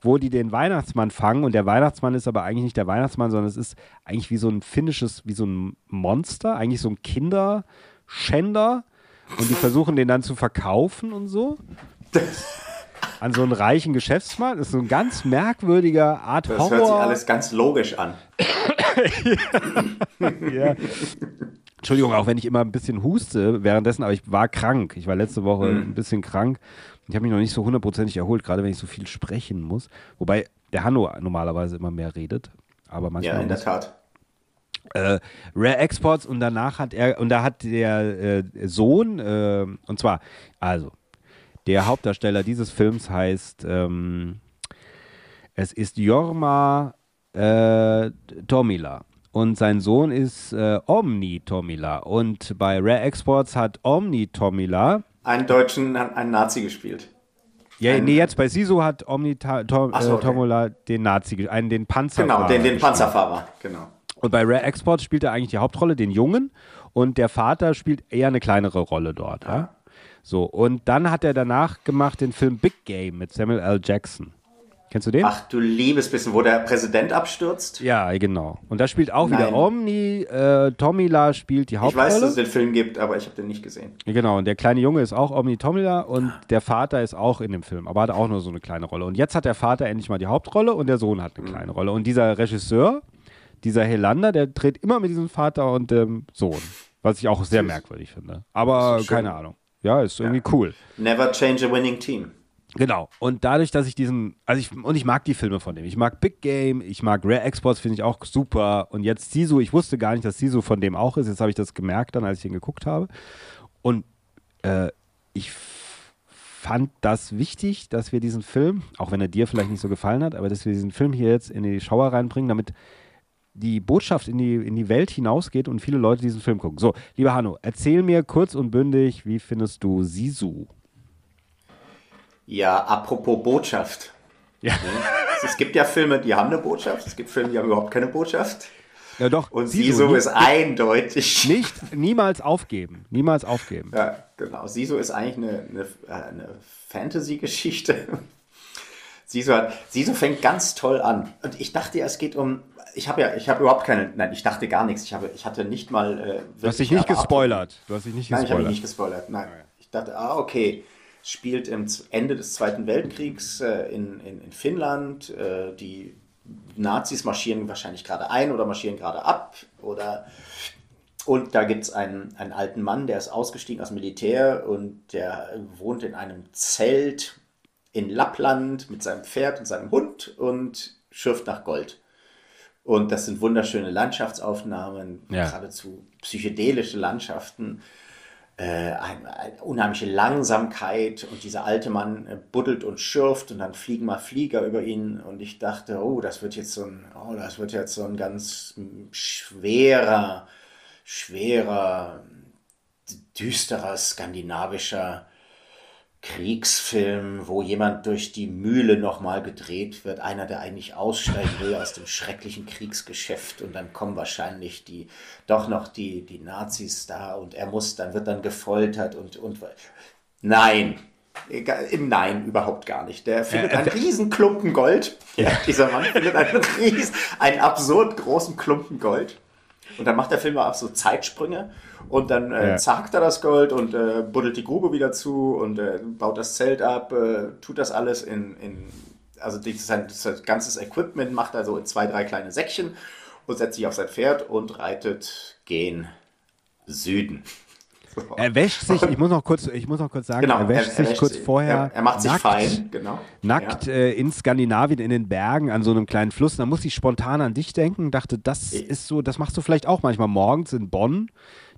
Speaker 1: wo die den Weihnachtsmann fangen und der Weihnachtsmann ist aber eigentlich nicht der Weihnachtsmann, sondern es ist eigentlich wie so ein finnisches, wie so ein Monster, eigentlich so ein Kinderschänder und die versuchen den dann zu verkaufen und so. [LAUGHS] [LAUGHS] an so einen reichen Geschäftsmann. Das ist so ein ganz merkwürdiger Art
Speaker 2: das
Speaker 1: Horror.
Speaker 2: Das hört sich alles ganz logisch an. [LAUGHS]
Speaker 1: ja. Entschuldigung, auch wenn ich immer ein bisschen huste währenddessen, aber ich war krank. Ich war letzte Woche mhm. ein bisschen krank. Ich habe mich noch nicht so hundertprozentig erholt, gerade wenn ich so viel sprechen muss. Wobei der Hanno normalerweise immer mehr redet. Aber manchmal.
Speaker 2: Ja, in der Tat.
Speaker 1: Äh, Rare Exports und danach hat er, und da hat der äh, Sohn, äh, und zwar, also, der Hauptdarsteller dieses Films heißt, ähm, es ist Jorma äh, Tomila. Und sein Sohn ist äh, Omni Tomila. Und bei Rare Exports hat Omni Tomila
Speaker 2: einen Deutschen, einen Nazi gespielt.
Speaker 1: Ja, nee, jetzt bei Sisu hat Omni Ta to so, okay. Tomola den Nazi, einen den Panzerfahrer.
Speaker 2: Genau, den, den Panzerfahrer, genau.
Speaker 1: Und bei Rare Exports spielt er eigentlich die Hauptrolle, den Jungen. Und der Vater spielt eher eine kleinere Rolle dort. Ja. So, und dann hat er danach gemacht den Film Big Game mit Samuel L. Jackson. Kennst du den?
Speaker 2: Ach du liebes bisschen, wo der Präsident abstürzt.
Speaker 1: Ja, genau. Und da spielt auch Nein. wieder Omni. Äh, Tomila spielt die Hauptrolle.
Speaker 2: Ich weiß, dass es den Film gibt, aber ich habe den nicht gesehen.
Speaker 1: Genau, und der kleine Junge ist auch Omni Tomila und der Vater ist auch in dem Film, aber hat auch nur so eine kleine Rolle. Und jetzt hat der Vater endlich mal die Hauptrolle und der Sohn hat eine mhm. kleine Rolle. Und dieser Regisseur, dieser Helander, der dreht immer mit diesem Vater und dem Sohn. Was ich auch sehr merkwürdig finde. Aber keine Ahnung. Ja, ist irgendwie ja. cool.
Speaker 2: Never change a winning team.
Speaker 1: Genau. Und dadurch, dass ich diesen, also ich, und ich mag die Filme von dem. Ich mag Big Game, ich mag Rare Exports, finde ich auch super. Und jetzt Sisu, ich wusste gar nicht, dass Sisu von dem auch ist. Jetzt habe ich das gemerkt dann, als ich ihn geguckt habe. Und äh, ich fand das wichtig, dass wir diesen Film, auch wenn er dir vielleicht nicht so gefallen hat, aber dass wir diesen Film hier jetzt in die Schauer reinbringen, damit die Botschaft in die, in die Welt hinausgeht und viele Leute diesen Film gucken. So, lieber Hanno, erzähl mir kurz und bündig, wie findest du Sisu?
Speaker 2: Ja, apropos Botschaft. Ja. Es gibt ja Filme, die haben eine Botschaft. Es gibt Filme, die haben überhaupt keine Botschaft.
Speaker 1: Ja, doch.
Speaker 2: Und Sisu ist eindeutig.
Speaker 1: Nicht, niemals aufgeben. Niemals aufgeben.
Speaker 2: Ja, genau. Sisu ist eigentlich eine, eine, äh, eine Fantasy-Geschichte. [LAUGHS] Sisu, hat, Sisu fängt ganz toll an. Und ich dachte ja, es geht um. Ich habe ja, ich habe überhaupt keine. Nein, ich dachte gar nichts. Ich, habe, ich hatte nicht mal. Äh,
Speaker 1: du hast dich nicht Erwartung. gespoilert. Du hast dich nicht
Speaker 2: gespoilert. Nein, ich habe mich nicht gespoilert. Nein. Ich dachte, ah, okay spielt im Ende des Zweiten Weltkriegs äh, in, in, in, Finnland. Äh, die Nazis marschieren wahrscheinlich gerade ein oder marschieren gerade ab oder und da gibt es einen, einen alten Mann, der ist ausgestiegen aus dem Militär und der wohnt in einem Zelt in Lappland mit seinem Pferd und seinem Hund und schürft nach Gold. Und das sind wunderschöne Landschaftsaufnahmen,
Speaker 1: Ja.
Speaker 2: geradezu psychedelische Landschaften, äh, eine, eine unheimliche Langsamkeit und dieser alte Mann äh, buddelt und schürft und dann fliegen mal Flieger über ihn und ich dachte, oh, das wird jetzt so ein, oh, das wird jetzt so ein ganz schwerer, schwerer, düsterer skandinavischer Kriegsfilm, wo jemand durch die Mühle nochmal gedreht wird, einer, der eigentlich aussteigen will aus dem schrecklichen Kriegsgeschäft und dann kommen wahrscheinlich die, doch noch die, die Nazis da und er muss, dann wird dann gefoltert und, und, nein, Egal, Nein, überhaupt gar nicht. Der findet einen riesen Klumpen Gold. Dieser Mann findet einen riesen, einen absurd großen Klumpen Gold. Und dann macht der Film auch so Zeitsprünge und dann äh,
Speaker 1: Ja.
Speaker 2: zerhackt er das Gold und äh, buddelt die Grube wieder zu und äh, baut das Zelt ab, äh, tut das alles in, in also sein ganzes Equipment macht er so in zwei, drei kleine Säckchen und setzt sich auf sein Pferd und reitet gen Süden.
Speaker 1: Er wäscht sich, ich muss noch kurz, ich muss noch kurz sagen,
Speaker 2: Genau,
Speaker 1: er wäscht
Speaker 2: er- er
Speaker 1: sich
Speaker 2: wäscht
Speaker 1: kurz
Speaker 2: sich.
Speaker 1: vorher.
Speaker 2: Er- er macht sich
Speaker 1: nackt,
Speaker 2: fein, genau.
Speaker 1: Nackt
Speaker 2: Ja.
Speaker 1: äh, in Skandinavien in den Bergen an so einem kleinen Fluss. Da muss ich spontan an dich denken, dachte, das ist so, das machst du vielleicht auch manchmal morgens in Bonn,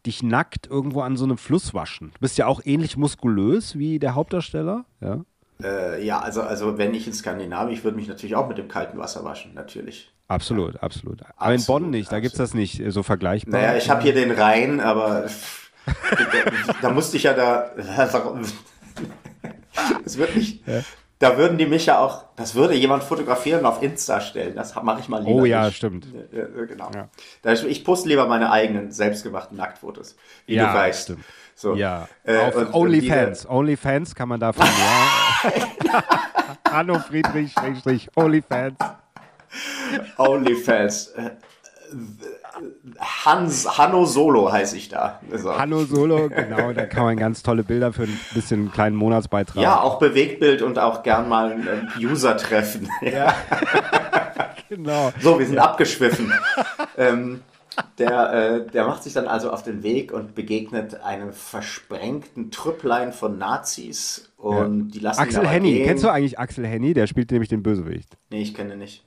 Speaker 1: dich nackt irgendwo an so einem Fluss waschen. Du bist ja auch ähnlich muskulös wie der Hauptdarsteller, ja.
Speaker 2: Äh, ja, also, also wenn ich in Skandinavien, ich würde mich natürlich auch mit dem kalten Wasser waschen, natürlich.
Speaker 1: Absolut, absolut. Aber in
Speaker 2: Absolut,
Speaker 1: Bonn nicht, da gibt es das nicht so vergleichbar.
Speaker 2: Naja, ich habe hier den Rhein, aber da, da musste ich ja da. [LAUGHS] Es wird nicht. Da würden die mich ja auch, das würde jemand fotografieren und auf Insta stellen. Das mache ich mal lieber.
Speaker 1: Oh ja,
Speaker 2: nicht.
Speaker 1: stimmt.
Speaker 2: Ja, ja, genau.
Speaker 1: Ja.
Speaker 2: Da ich, poste lieber meine eigenen selbstgemachten Nacktfotos, wie
Speaker 1: Ja,
Speaker 2: du weißt.
Speaker 1: stimmt.
Speaker 2: So.
Speaker 1: Ja,
Speaker 2: Äh,
Speaker 1: OnlyFans. OnlyFans kann man davon, ja. [LAUGHS] Hanno Friedrich, Schrägstrich, OnlyFans.
Speaker 2: diese OnlyFans. Hans, Hanno Solo heiße ich da. So.
Speaker 1: Hanno Solo, genau, da kann man ganz tolle Bilder für ein bisschen einen kleinen Monatsbeitrag.
Speaker 2: Ja, auch Bewegtbild und auch gern mal ein äh, User-Treffen.
Speaker 1: Ja. [LAUGHS] genau.
Speaker 2: So, wir sind abgeschwiffen. ähm, der, äh, der macht sich dann also auf den Weg und begegnet einem versprengten Trüpplein von Nazis. Und die lassen ihn
Speaker 1: Axel
Speaker 2: aber
Speaker 1: Henny,
Speaker 2: gehen.
Speaker 1: kennst du eigentlich Axel Henny? Der spielt nämlich den Bösewicht.
Speaker 2: Nee, ich kenne nicht.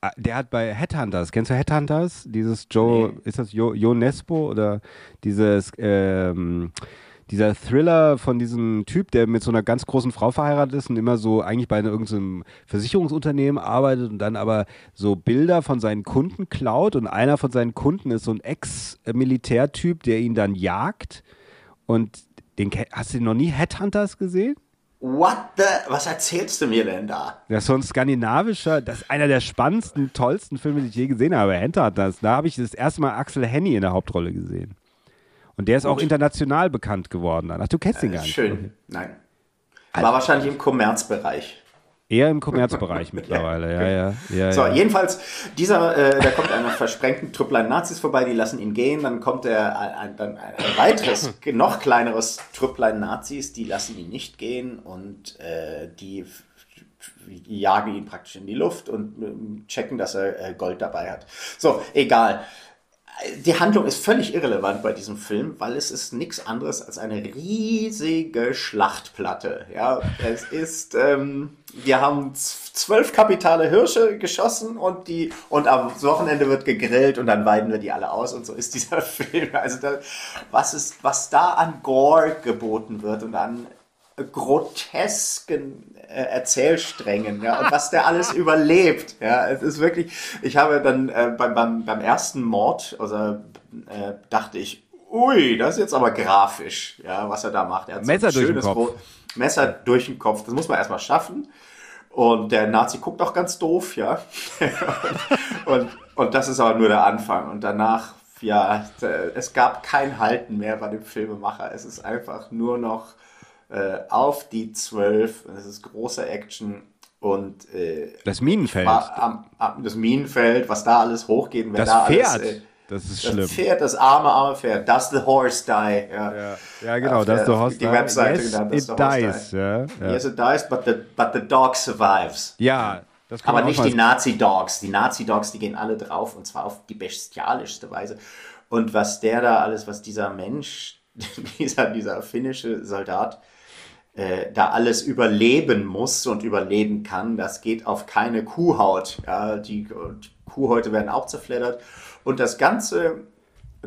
Speaker 1: Ah, Der hat bei Headhunters, kennst du Headhunters? Dieses Joe,
Speaker 2: Nee.
Speaker 1: ist das Jo, jo Nesbo oder dieses, ähm, dieser Thriller von diesem Typ, der mit so einer ganz großen Frau verheiratet ist und immer so eigentlich bei irgendeinem Versicherungsunternehmen arbeitet und dann aber so Bilder von seinen Kunden klaut und einer von seinen Kunden ist so ein Ex-Militärtyp, der ihn dann jagt und den, hast du noch nie Headhunters gesehen?
Speaker 2: What the? Was erzählst du mir denn da?
Speaker 1: Das ist so ein skandinavischer, das ist einer der spannendsten, tollsten Filme, die ich je gesehen habe. Headhunters. Da habe ich das erste Mal Axel Henny in der Hauptrolle gesehen. Und der ist auch
Speaker 2: Gut.
Speaker 1: international bekannt geworden. Ach, du kennst den gar nicht.
Speaker 2: Schön. Nein. War wahrscheinlich im Kommerzbereich.
Speaker 1: Eher im Kommerzbereich mittlerweile, [LAUGHS] ja, ja. ja,
Speaker 2: So,
Speaker 1: ja.
Speaker 2: jedenfalls, dieser, äh, da kommt einer versprengten Trüpplein Nazis vorbei, die lassen ihn gehen, dann kommt er ein, ein, dann ein weiteres, noch kleineres Trüpplein Nazis, die lassen ihn nicht gehen und äh, die jagen ihn praktisch in die Luft und ähm, checken, dass er äh, Gold dabei hat. So, egal. Die Handlung ist völlig irrelevant bei diesem Film, weil es ist nichts anderes als eine riesige Schlachtplatte. Ja, es ist, ähm, wir haben zwölf kapitale Hirsche geschossen und die und am Wochenende wird gegrillt und dann weiden wir die alle aus und so ist dieser [LAUGHS] Film. Also da, was ist, was da an Gore geboten wird und an grotesken Erzählsträngen, ja, und was der alles [LAUGHS] überlebt, ja, es ist wirklich, ich habe dann äh, beim, beim, beim ersten Mord, also äh, dachte ich, ui, das ist jetzt aber grafisch, ja, was er da macht. Er hat so
Speaker 1: Messer
Speaker 2: ein
Speaker 1: durch den
Speaker 2: schönes
Speaker 1: Kopf.
Speaker 2: Gro- Messer durch den Kopf, das muss man erstmal schaffen. Und der Nazi guckt auch ganz doof, ja. [LAUGHS] und, und das ist aber nur der Anfang. Und danach, ja, äh, es gab kein Halten mehr bei dem Filmemacher. Es ist einfach nur noch äh, auf die Zwölf. Es ist große Action. Und äh,
Speaker 1: Das Minenfeld.
Speaker 2: war am, am, das Minenfeld, was da alles hochgeht, wer
Speaker 1: Das
Speaker 2: da
Speaker 1: Pferd.
Speaker 2: alles. Äh,
Speaker 1: das ist
Speaker 2: das
Speaker 1: schlimm.
Speaker 2: Pferd, das arme, arme Pferd. Does the horse die? Ja,
Speaker 1: Ja, ja genau, das
Speaker 2: der auf
Speaker 1: Horst.
Speaker 2: die Webseite
Speaker 1: yes,
Speaker 2: genannt,
Speaker 1: it
Speaker 2: das
Speaker 1: dies. Ja, ja.
Speaker 2: Yes, it dies, but the, but the dog survives.
Speaker 1: ja das kann
Speaker 2: Aber nicht die Nazi-Dogs. Die Nazi-Dogs, die gehen alle drauf und zwar auf die bestialischste Weise. Und was der da alles, was dieser Mensch, [LAUGHS] dieser, dieser finnische Soldat, äh, da alles überleben muss und überleben kann, das geht auf keine Kuhhaut. Ja, die, die Kuhhäute werden auch zerfleddert. Und das Ganze,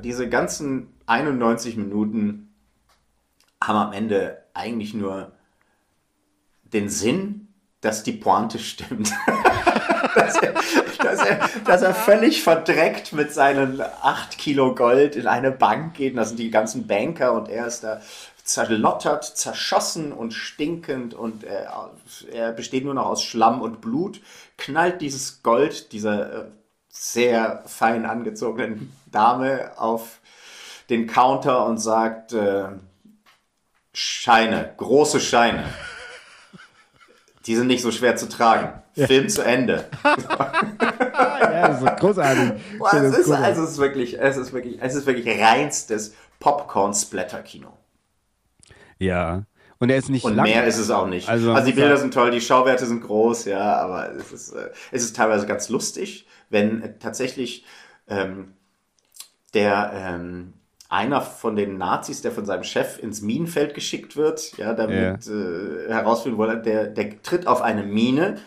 Speaker 2: diese ganzen 91 Minuten haben am Ende eigentlich nur den Sinn, dass die Pointe stimmt. [LAUGHS] dass, er, dass, er, dass er völlig verdreckt mit seinen 8 Kilo Gold in eine Bank geht. Und das sind die ganzen Banker und er ist da zerlottert, zerschossen und stinkend und er, er besteht nur noch aus Schlamm und Blut, knallt dieses Gold dieser äh, sehr fein angezogenen Dame auf den Counter und sagt, äh, Scheine, große Scheine. Die sind nicht so schwer zu tragen. Ja. Film zu Ende. [LAUGHS]
Speaker 1: ja, das ist großartig.
Speaker 2: Boah, es, ist, also es, ist wirklich, es, ist wirklich, es ist wirklich reinstes Popcorn-Splatter-Kino.
Speaker 1: Ja. Und er ist nicht
Speaker 2: Und lang. mehr ist es auch nicht. Also, also die Bilder sind toll, die Schauwerte sind groß, ja, aber es ist, äh, es ist teilweise ganz lustig, wenn äh, tatsächlich ähm, der ähm, einer von den Nazis, der von seinem Chef ins Minenfeld geschickt wird, ja, damit yeah. äh, herausfinden wollen, der, der tritt auf eine Mine,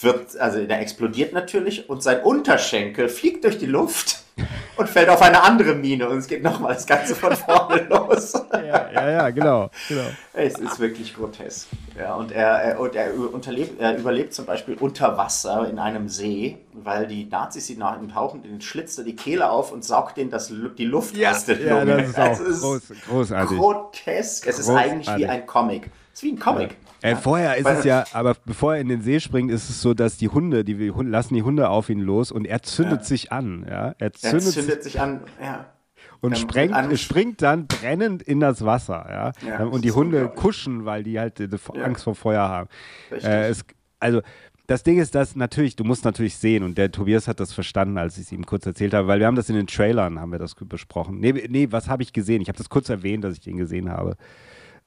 Speaker 2: wird, also der explodiert natürlich und sein Unterschenkel fliegt durch die Luft [LAUGHS] und fällt auf eine andere Mine und es geht nochmal das Ganze von vorne [LAUGHS] los.
Speaker 1: Ja, ja, ja, genau, genau.
Speaker 2: Es ist wirklich grotesk. Ja, und er, und er, unterlebt, er überlebt zum Beispiel unter Wasser in einem See, weil die Nazis ihn nach ihm tauchen, den schlitzt er die Kehle auf und saugt den das, die Luft
Speaker 1: ja,
Speaker 2: aus der
Speaker 1: Lunge. Ja, das ist auch ist groß, großartig.
Speaker 2: Grotesk. Es großartig. ist eigentlich wie ein Comic. Es ist wie ein Comic. Ja.
Speaker 1: Äh, vorher ist es ja, aber bevor er in den See springt, ist es so, dass die Hunde, die Hunde, lassen die Hunde auf ihn los und er zündet ja. sich an. Ja?
Speaker 2: Er zündet, er zündet sich an, ja.
Speaker 1: Und ähm, sprengt, an, springt dann brennend in das Wasser. Ja? ja und die Hunde kuschen, weil die halt Angst vor Feuer haben. Äh, es, also das Ding ist, dass natürlich, du musst natürlich sehen, und der Tobias hat das verstanden, als ich es ihm kurz erzählt habe, weil wir haben das in den Trailern, haben wir das besprochen. Nee, nee was habe ich gesehen? Ich habe das kurz erwähnt, dass ich den gesehen habe.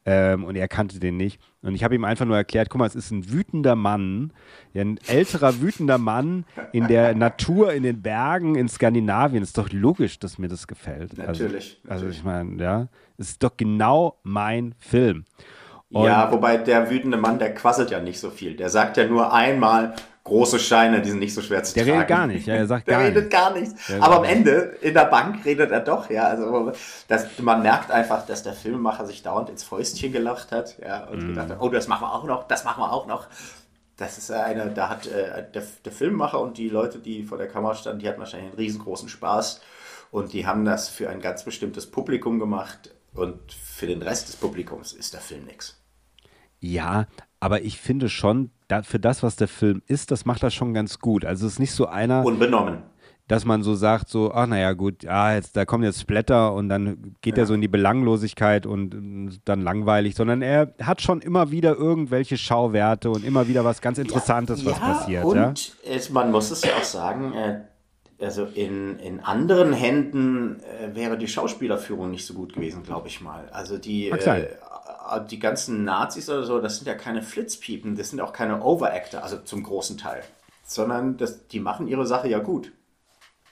Speaker 1: Ähm, und er kannte den nicht. Und ich habe ihm einfach nur erklärt, guck mal, es ist ein wütender Mann, ein älterer wütender Mann in der Natur, in den Bergen, in Skandinavien. Ist doch logisch, dass mir das gefällt.
Speaker 2: Also, natürlich.
Speaker 1: Also, also ich meine, ja, es ist doch genau mein Film.
Speaker 2: Und ja, wobei der wütende Mann, der quasselt ja nicht so viel. Der sagt ja nur einmal, große Scheine, die sind nicht so schwer zu
Speaker 1: der
Speaker 2: tragen.
Speaker 1: Der redet gar nicht, ja, er sagt
Speaker 2: der
Speaker 1: gar
Speaker 2: redet
Speaker 1: nicht.
Speaker 2: gar nichts. Der Aber am Ende, in der Bank redet er doch, ja. Also das, man merkt einfach, dass der Filmemacher sich dauernd ins Fäustchen gelacht hat, ja, und mm. gedacht hat, oh, das machen wir auch noch, das machen wir auch noch. Das ist eine, da hat äh, der, der Filmemacher und die Leute, die vor der Kamera standen, die hatten wahrscheinlich einen riesengroßen Spaß. Und die haben das für ein ganz bestimmtes Publikum gemacht. Und für den Rest des Publikums ist der Film nichts.
Speaker 1: Ja, aber ich finde schon, da, für das, was der Film ist, das macht er schon ganz gut. Also es ist nicht so einer.
Speaker 2: Unbenommen.
Speaker 1: Dass man so sagt, so, ach naja, gut, ja, jetzt, da kommt jetzt Splatter und dann geht ja. er so in die Belanglosigkeit und, und dann langweilig, sondern er hat schon immer wieder irgendwelche Schauwerte und immer wieder was ganz Interessantes, ja, was ja, passiert.
Speaker 2: Und
Speaker 1: ja?
Speaker 2: Es, man muss es ja auch sagen, äh, also in, in anderen Händen äh, wäre die Schauspielerführung nicht so gut gewesen, glaube ich mal. Also die, äh, äh, die ganzen Nazis oder so, das sind ja keine Flitzpiepen, das sind auch keine Overactor, also zum großen Teil, sondern das, die machen ihre Sache ja gut.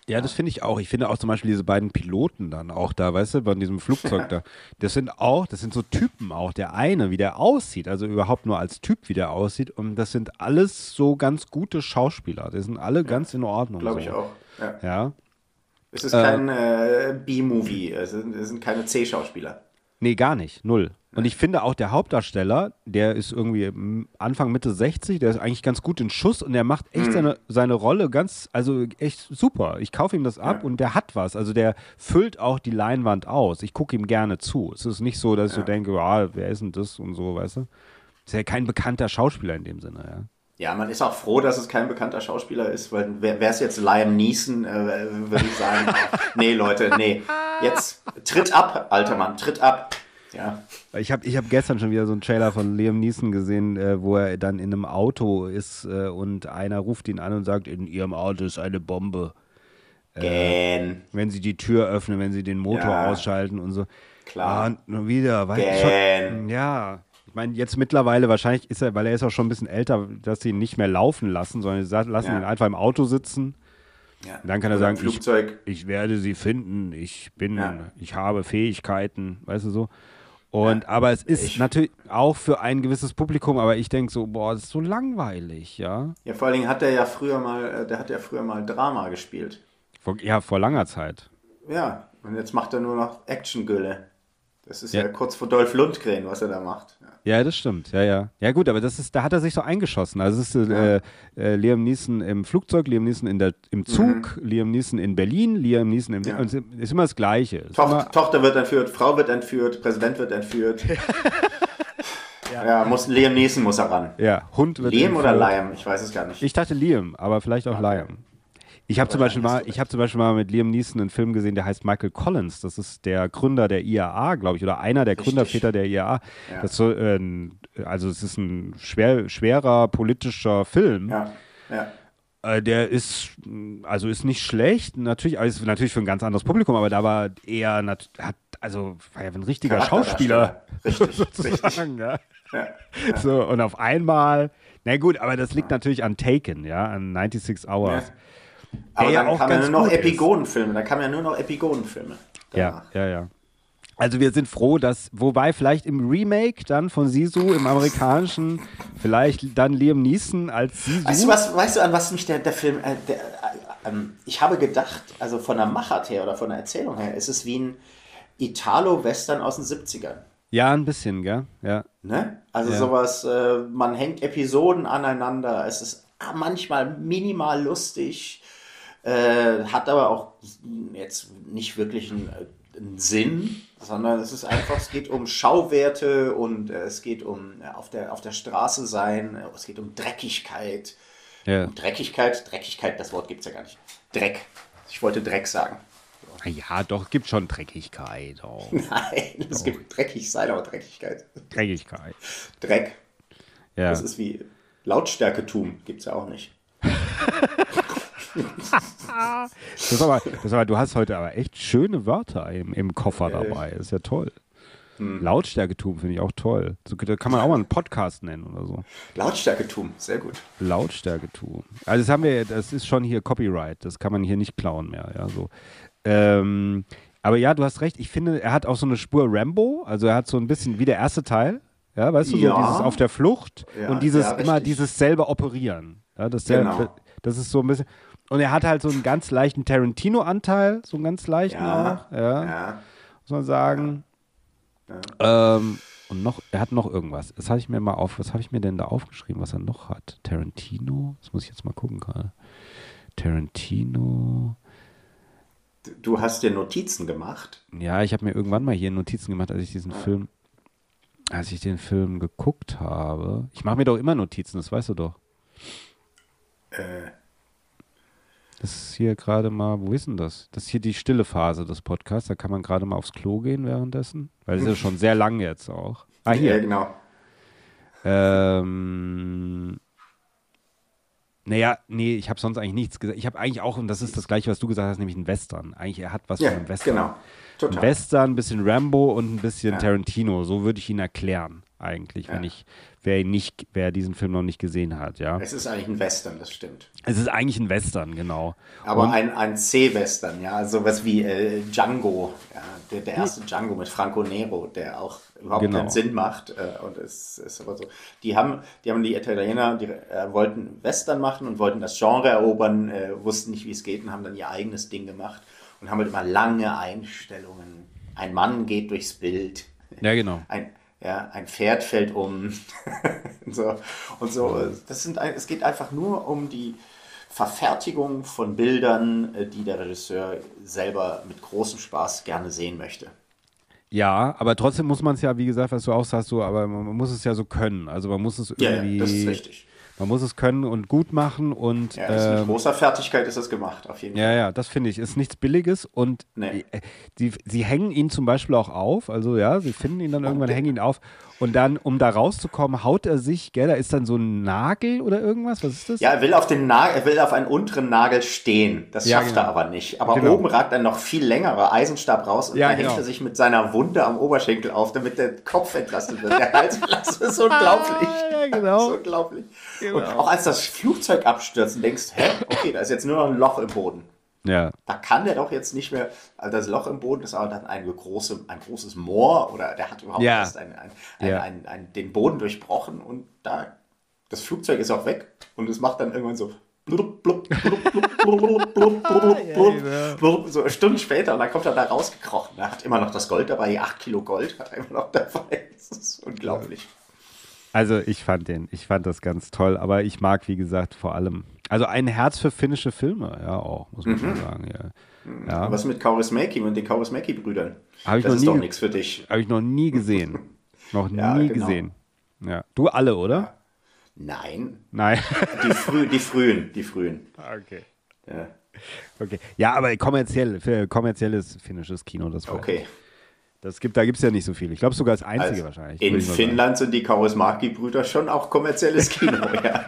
Speaker 1: Ja, das finde ich auch. Ich finde auch zum Beispiel diese beiden Piloten dann auch da, weißt du, von diesem Flugzeug [LAUGHS] da. Das sind auch, das sind so Typen auch. Der eine, wie der aussieht, also überhaupt nur als Typ, wie der aussieht. Und das sind alles so ganz gute Schauspieler. Die sind alle ja, ganz in Ordnung.
Speaker 2: Glaube
Speaker 1: so.
Speaker 2: ich auch. Ja.
Speaker 1: ja.
Speaker 2: Es ist kein äh, B-Movie, es, es sind keine C-Schauspieler.
Speaker 1: Nee, gar nicht. Null. Und ich finde auch der Hauptdarsteller, der ist irgendwie Anfang, Mitte 60, der ist eigentlich ganz gut in Schuss und der macht echt mhm. seine, seine Rolle ganz, also echt super. Ich kaufe ihm das ab ja. und der hat was. Also der füllt auch die Leinwand aus. Ich gucke ihm gerne zu. Es ist nicht so, dass ich ja. so denke, ah, wer ist denn das und so, weißt du? Ist ja kein bekannter Schauspieler in dem Sinne, ja.
Speaker 2: Ja, man ist auch froh, dass es kein bekannter Schauspieler ist, weil wäre es jetzt Liam Neeson, äh, würde ich sagen, [LAUGHS] nee, Leute, nee. Jetzt tritt ab, alter Mann, tritt ab. Ja.
Speaker 1: Ich habe ich hab gestern schon wieder so einen Trailer von Liam Neeson gesehen, äh, wo er dann in einem Auto ist äh, und einer ruft ihn an und sagt, in ihrem Auto ist eine Bombe.
Speaker 2: Äh,
Speaker 1: wenn sie die Tür öffnen, wenn sie den Motor ja. ausschalten und so.
Speaker 2: Klar.
Speaker 1: Ah, nur wieder. Weil schon, ja. Ich meine, jetzt mittlerweile, wahrscheinlich ist er, weil er ist auch schon ein bisschen älter, dass sie ihn nicht mehr laufen lassen, sondern sie lassen ja. ihn einfach im Auto sitzen Ja. Dann kann er sagen. Ich, ich werde sie finden, ich bin,
Speaker 2: Ja.
Speaker 1: ich habe Fähigkeiten, weißt du so. Und
Speaker 2: Ja.
Speaker 1: aber es ist
Speaker 2: Ich-
Speaker 1: natürlich auch für ein gewisses Publikum, aber ich denke so, boah, das ist so langweilig, ja.
Speaker 2: Ja, vor allen Dingen hat er ja früher mal, äh, der hat ja früher mal Drama gespielt.
Speaker 1: Vor, ja, vor langer Zeit.
Speaker 2: Ja, und jetzt macht er nur noch Action-Gülle. Das ist ja.
Speaker 1: Ja.
Speaker 2: kurz vor Dolph Lundgren, was er da macht. Ja.
Speaker 1: Ja, das stimmt. Ja, ja. Ja, gut, aber das ist, da hat er sich so eingeschossen. Also es ist äh, äh, Liam Neeson im Flugzeug, Liam Neeson in der, im Zug, Liam Neeson in Berlin, Liam Neeson im.
Speaker 2: Mhm. Ja.
Speaker 1: Und es ist immer das Gleiche.
Speaker 2: Toch
Speaker 1: immer,
Speaker 2: Tochter wird entführt, Frau wird entführt, Präsident wird entführt. [LAUGHS] ja. muss, Liam Neeson muss er ran.
Speaker 1: ja, Hund wird.
Speaker 2: Liam oder
Speaker 1: entführt.
Speaker 2: Liam? Ich weiß es gar nicht.
Speaker 1: Ich dachte Liam, aber vielleicht auch Liam. Ich habe zum Beispiel mal, ich habe zum Beispiel mal mit Liam Neeson einen Film gesehen, der heißt Michael Collins. Das ist der Gründer der IAA, glaube ich, oder einer der
Speaker 2: Richtig.
Speaker 1: Gründerväter der IAA.
Speaker 2: Ja.
Speaker 1: Das soll, äh, also es ist ein schwer, schwerer politischer Film.
Speaker 2: ja, ja.
Speaker 1: Äh, der ist, also ist nicht schlecht, natürlich, ist natürlich für ein ganz anderes Publikum, aber da war nat- hat, also war ja ein richtiger Schauspieler. [LAUGHS]
Speaker 2: Richtig, [LAUGHS] richtig.
Speaker 1: sozusagen, ja.
Speaker 2: Ja.
Speaker 1: So, und auf einmal, na gut, aber das liegt natürlich an Taken, ja, an 96 Hours.
Speaker 2: Aber
Speaker 1: ja
Speaker 2: dann kamen ja nur noch. Epigonenfilme. Da kamen ja nur noch Epigonenfilme.
Speaker 1: Ja, ja, ja. Also wir sind froh, dass, wobei vielleicht im Remake dann von Sisu im amerikanischen, vielleicht dann Liam Neeson als Sisu.
Speaker 2: Weißt du, was, weißt du, an was mich der, der Film. Äh, der, äh, ähm, ich habe gedacht, also von der Machart her oder von der Erzählung her, ist es wie ein Italo-Western aus den 70ern.
Speaker 1: Ja, ein bisschen, gell? Ja.
Speaker 2: Ne? Also
Speaker 1: Ja.
Speaker 2: sowas, äh, man hängt Episoden aneinander, es ist manchmal minimal lustig, äh, hat aber auch jetzt nicht wirklich einen, einen Sinn, sondern es ist einfach, es geht um Schauwerte und äh, es geht um äh, auf, der, auf der Straße sein, äh, es geht um Dreckigkeit.
Speaker 1: ja.
Speaker 2: Um Dreckigkeit, Dreckigkeit, das Wort gibt es ja gar nicht. Dreck. Ich wollte Dreck sagen.
Speaker 1: Ja, doch, gibt schon Dreckigkeit. Auch. [LAUGHS]
Speaker 2: Nein, es gibt dreckig sein, aber Dreckigkeit.
Speaker 1: Dreckigkeit.
Speaker 2: Dreck.
Speaker 1: Ja.
Speaker 2: Das ist wie Lautstärketum, gibt es ja auch nicht. [LAUGHS]
Speaker 1: Das aber, das aber, du hast heute aber echt schöne Wörter im, im Koffer dabei. ist ja toll.
Speaker 2: Hm.
Speaker 1: Lautstärketum finde ich auch toll. So, da kann man auch mal einen Podcast nennen oder so.
Speaker 2: Lautstärketum, sehr gut.
Speaker 1: Lautstärketum. Also das haben wir, das ist schon hier Copyright. Das kann man hier nicht klauen mehr. Ja, so. Ähm, aber ja, du hast recht. Ich finde, er hat auch so eine Spur Rambo. Also er hat so ein bisschen wie der erste Teil. Ja, weißt du, so
Speaker 2: Ja.
Speaker 1: dieses auf der Flucht
Speaker 2: Ja,
Speaker 1: und dieses
Speaker 2: ja,
Speaker 1: immer dieses selber operieren. Ja, das,
Speaker 2: Genau.
Speaker 1: das ist so ein bisschen. Und er hat halt so einen ganz leichten Tarantino-Anteil, so einen ganz leichten
Speaker 2: Ja,
Speaker 1: auch. Ja,
Speaker 2: ja.
Speaker 1: muss man sagen. Ähm, und noch, er hat noch irgendwas. Das habe ich mir mal auf, was habe ich mir denn da aufgeschrieben, was er noch hat? Tarantino? Das muss ich jetzt mal gucken gerade. Tarantino.
Speaker 2: Du hast dir Notizen gemacht.
Speaker 1: Ja, ich habe mir irgendwann mal hier Notizen gemacht, als ich diesen Film, als ich den Film geguckt habe. Ich mache mir doch immer Notizen, das weißt du doch.
Speaker 2: Äh,
Speaker 1: Das ist hier gerade mal, wo ist denn das? Das ist hier die stille Phase des Podcasts, da kann man gerade mal aufs Klo gehen währenddessen. Weil es ist ja schon sehr lang jetzt auch. Ah,
Speaker 2: Ja,
Speaker 1: hier.
Speaker 2: genau.
Speaker 1: Ähm, naja, nee, ich habe sonst eigentlich nichts gesagt. Ich habe eigentlich auch, und das ist das gleiche, was du gesagt hast, nämlich ein Western. Eigentlich, er hat was
Speaker 2: Ja,
Speaker 1: von einem Western.
Speaker 2: genau.
Speaker 1: Ein
Speaker 2: Total.
Speaker 1: Western, ein bisschen Rambo und ein bisschen
Speaker 2: Ja.
Speaker 1: Tarantino. So würde ich ihn erklären, eigentlich, wenn
Speaker 2: Ja.
Speaker 1: ich, wer ihn nicht, wer diesen Film noch nicht gesehen hat, ja.
Speaker 2: Es ist eigentlich ein Western, das stimmt.
Speaker 1: Es ist eigentlich ein Western, genau.
Speaker 2: Aber
Speaker 1: Und-
Speaker 2: ein, ein C-Western, ja, sowas wie äh, Django, ja, der, der erste Django mit Franco Nero, der auch überhaupt
Speaker 1: Genau.
Speaker 2: keinen Sinn macht. Äh, und es ist aber so. Die haben, die haben die Italiener, die äh, wollten Western machen und wollten das Genre erobern, äh, wussten nicht, wie es geht und haben dann ihr eigenes Ding gemacht und haben halt immer lange Einstellungen. Ein Mann geht durchs Bild.
Speaker 1: Ja, genau.
Speaker 2: Ein, ja, ein Pferd fällt um. und [LAUGHS] so. Und so. Das sind, es geht einfach nur um die Verfertigung von Bildern, äh, die der Regisseur selber mit großem Spaß gerne sehen möchte.
Speaker 1: Ja, aber trotzdem muss man es ja, wie gesagt, was du auch sagst, so, aber man, muss es ja so können. Also man muss es
Speaker 2: Ja,
Speaker 1: irgendwie.
Speaker 2: ja, das ist richtig.
Speaker 1: Man muss es können und gut machen und
Speaker 2: Ja, ist mit
Speaker 1: ähm,
Speaker 2: großer Fertigkeit ist das gemacht, auf jeden
Speaker 1: Ja,
Speaker 2: Fall.
Speaker 1: ja, das finde ich. Ist nichts Billiges und
Speaker 2: Nee.
Speaker 1: äh, die, sie hängen ihn zum Beispiel auch auf. Also ja, sie finden ihn dann irgendwann, hängen ihn auf. Und dann, um da rauszukommen, haut er sich, gell, da ist dann so ein Nagel oder irgendwas. Was ist das?
Speaker 2: Ja, er will auf den Nagel, er will auf einen unteren Nagel stehen. Das
Speaker 1: Ja,
Speaker 2: schafft
Speaker 1: genau.
Speaker 2: er aber nicht. Aber
Speaker 1: Genau.
Speaker 2: oben ragt ein noch viel längerer Eisenstab raus und
Speaker 1: Ja,
Speaker 2: da
Speaker 1: genau.
Speaker 2: hängt er sich mit seiner Wunde am Oberschenkel auf, damit der Kopf entlastet wird. Der Hals, [LAUGHS] das ist unglaublich.
Speaker 1: Ja, genau.
Speaker 2: Das ist unglaublich. Und auch als das Flugzeug abstürzt und denkst, hä, okay, da ist jetzt nur noch ein Loch im Boden.
Speaker 1: Ja.
Speaker 2: Da kann der doch jetzt nicht mehr, also das Loch im Boden ist aber dann eine große, ein großes Moor oder der hat überhaupt
Speaker 1: ja.
Speaker 2: erst ein, ein,
Speaker 1: ja.
Speaker 2: ein, den Boden durchbrochen und da, das Flugzeug ist auch weg und es macht dann irgendwann so so eine Stunde später und dann kommt er da rausgekrochen. Er hat immer noch das Gold dabei, 8 Kilo Gold hat er immer noch dabei. Das ist unglaublich.
Speaker 1: Also ich fand den, ich fand das ganz toll, aber ich mag, wie gesagt, vor allem, also ein Herz für finnische Filme, ja auch, muss man schon sagen, ja. ja.
Speaker 2: Was mit Kaurismäki und den Kaurismäki-Brüdern?
Speaker 1: Hab ich
Speaker 2: Das
Speaker 1: noch
Speaker 2: ist
Speaker 1: nie
Speaker 2: doch nichts für dich.
Speaker 1: Habe ich noch nie [LAUGHS] gesehen. Noch
Speaker 2: Ja,
Speaker 1: nie
Speaker 2: genau.
Speaker 1: gesehen. Ja. Du alle, oder?
Speaker 2: Nein,
Speaker 1: Nein. [LAUGHS]
Speaker 2: die, früh, die frühen, die frühen.
Speaker 1: okay.
Speaker 2: Ja,
Speaker 1: Okay. Ja, aber kommerziell, für kommerzielles finnisches Kino, das war-
Speaker 2: okay.
Speaker 1: Das gibt, da gibt es ja nicht so viel. Ich glaube sogar das einzige
Speaker 2: Also,
Speaker 1: wahrscheinlich.
Speaker 2: in Finnland sind die Kaurismäki-Brüder schon auch kommerzielles Kino, [LAUGHS] ja.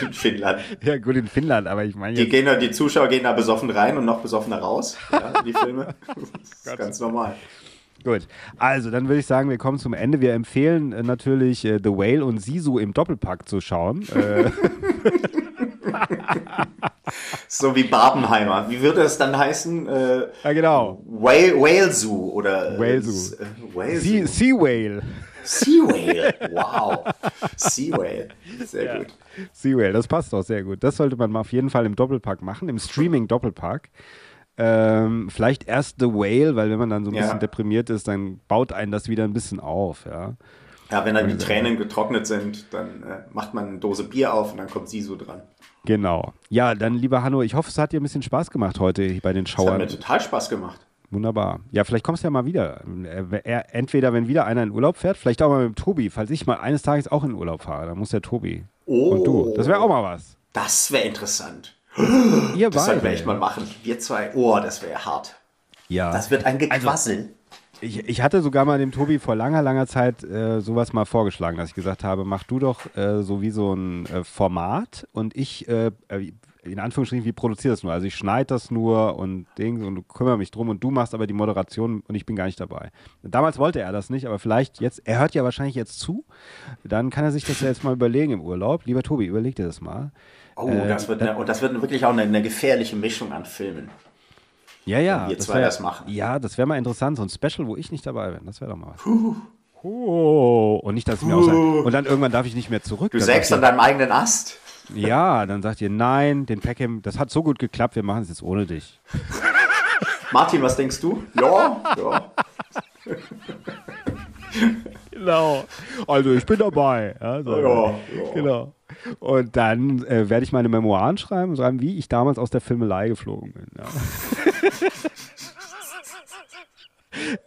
Speaker 2: In Finnland.
Speaker 1: Ja, gut, in Finnland, aber ich meine
Speaker 2: Die, gehen die Zuschauer gehen da besoffen rein und noch besoffener raus, ja, die Filme. [LAUGHS] Das ist ganz normal.
Speaker 1: Gut. Also, dann würde ich sagen, wir kommen zum Ende. Wir empfehlen äh, natürlich äh, The Whale und Sisu im Doppelpack zu schauen. Äh, [LAUGHS]
Speaker 2: So wie Barbenheimer. Wie würde es dann heißen? Äh,
Speaker 1: ja, genau.
Speaker 2: Whale, Whale Zoo oder äh,
Speaker 1: Whale Zoo.
Speaker 2: äh, Whale
Speaker 1: Sea,
Speaker 2: Zoo.
Speaker 1: sea Whale.
Speaker 2: Sea Whale. Wow. Sea Whale. Sehr gut.
Speaker 1: Sea Whale, das passt auch sehr gut. Das sollte man mal auf jeden Fall im Doppelpack machen, im Streaming-Doppelpack. Ähm, vielleicht erst The Whale, weil wenn man dann so ein
Speaker 2: Ja.
Speaker 1: bisschen deprimiert ist, dann baut einen das wieder ein bisschen auf, ja.
Speaker 2: Ja, wenn dann die Tränen getrocknet sind, dann äh, macht man eine Dose Bier auf und dann kommt Sisu dran.
Speaker 1: Genau. Ja, dann lieber Hanno, ich hoffe, es hat dir ein bisschen Spaß gemacht heute bei den
Speaker 2: Das hat
Speaker 1: Schauern.
Speaker 2: mir total Spaß gemacht.
Speaker 1: Wunderbar. Ja, vielleicht kommst du ja mal wieder. Äh, er- Entweder, wenn wieder einer in Urlaub fährt, vielleicht auch mal mit dem Tobi, falls ich mal eines Tages auch in Urlaub fahre, dann muss der Tobi.
Speaker 2: Oh.
Speaker 1: Und du. Das wäre auch mal was.
Speaker 2: Das wäre interessant.
Speaker 1: Ihr
Speaker 2: Das sollten wir
Speaker 1: beide.
Speaker 2: echt mal machen. Wir zwei. Oh, das wäre hart.
Speaker 1: Ja.
Speaker 2: Das wird ein Gequassel.
Speaker 1: Ich, ich hatte sogar mal dem Tobi vor langer, langer Zeit äh, sowas mal vorgeschlagen, dass ich gesagt habe, mach du doch äh, so wie so ein äh, Format und ich, äh, äh, in Anführungsstrichen, wie produziere das nur? Also ich schneide das nur und Dings und kümmere mich drum und du machst aber die Moderation und ich bin gar nicht dabei. Damals wollte er das nicht, aber vielleicht jetzt, er hört ja wahrscheinlich jetzt zu, dann kann er sich das ja jetzt mal überlegen im Urlaub. Lieber Tobi, überleg dir das mal.
Speaker 2: Oh,
Speaker 1: Äh,
Speaker 2: das wird eine, und das wird wirklich auch eine, eine gefährliche Mischung an Filmen.
Speaker 1: Ja, ja.
Speaker 2: Wir
Speaker 1: das
Speaker 2: zwei
Speaker 1: wär-
Speaker 2: das machen.
Speaker 1: Ja, das wäre mal interessant. So ein Special, wo ich nicht dabei bin. Das wäre doch mal was. Oh, und nicht, dass ich mir auch sage, und dann irgendwann darf ich nicht mehr zurück.
Speaker 2: Du
Speaker 1: Dann
Speaker 2: sägst
Speaker 1: sagt
Speaker 2: an deinem eigenen Ast.
Speaker 1: Ja, dann sagt ihr, nein, den Peckham, das hat so gut geklappt, wir machen es jetzt ohne dich.
Speaker 2: Martin, was denkst du? Ja, ja. [LAUGHS] [LAUGHS]
Speaker 1: Genau. Also ich bin dabei. Ja, so.
Speaker 2: Ja, ja.
Speaker 1: Genau. Und dann äh, werde ich meine Memoiren schreiben, schreiben, wie ich damals aus der Filmelei geflogen bin. Ja. [LAUGHS]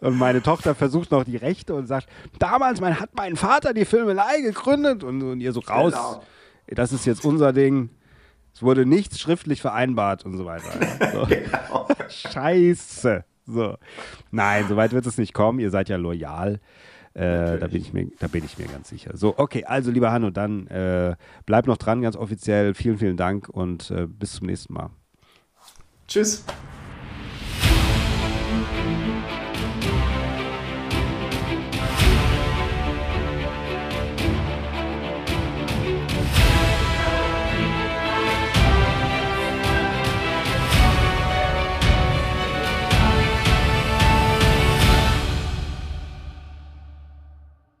Speaker 1: Und meine Tochter versucht noch die Rechte und sagt, damals mein, hat mein Vater die Filmelei gegründet und, und ihr so raus.
Speaker 2: Genau.
Speaker 1: Das ist jetzt unser Ding. Es wurde nichts schriftlich vereinbart und so weiter. [LAUGHS] So.
Speaker 2: Genau.
Speaker 1: Scheiße. So. Nein, so weit wird es nicht kommen. Ihr seid ja loyal. Äh, da, bin ich mir, da bin ich mir ganz sicher. So, okay, also lieber Hanno, dann äh, bleib noch dran, ganz offiziell. Vielen, vielen Dank und äh, bis zum nächsten Mal.
Speaker 2: Tschüss.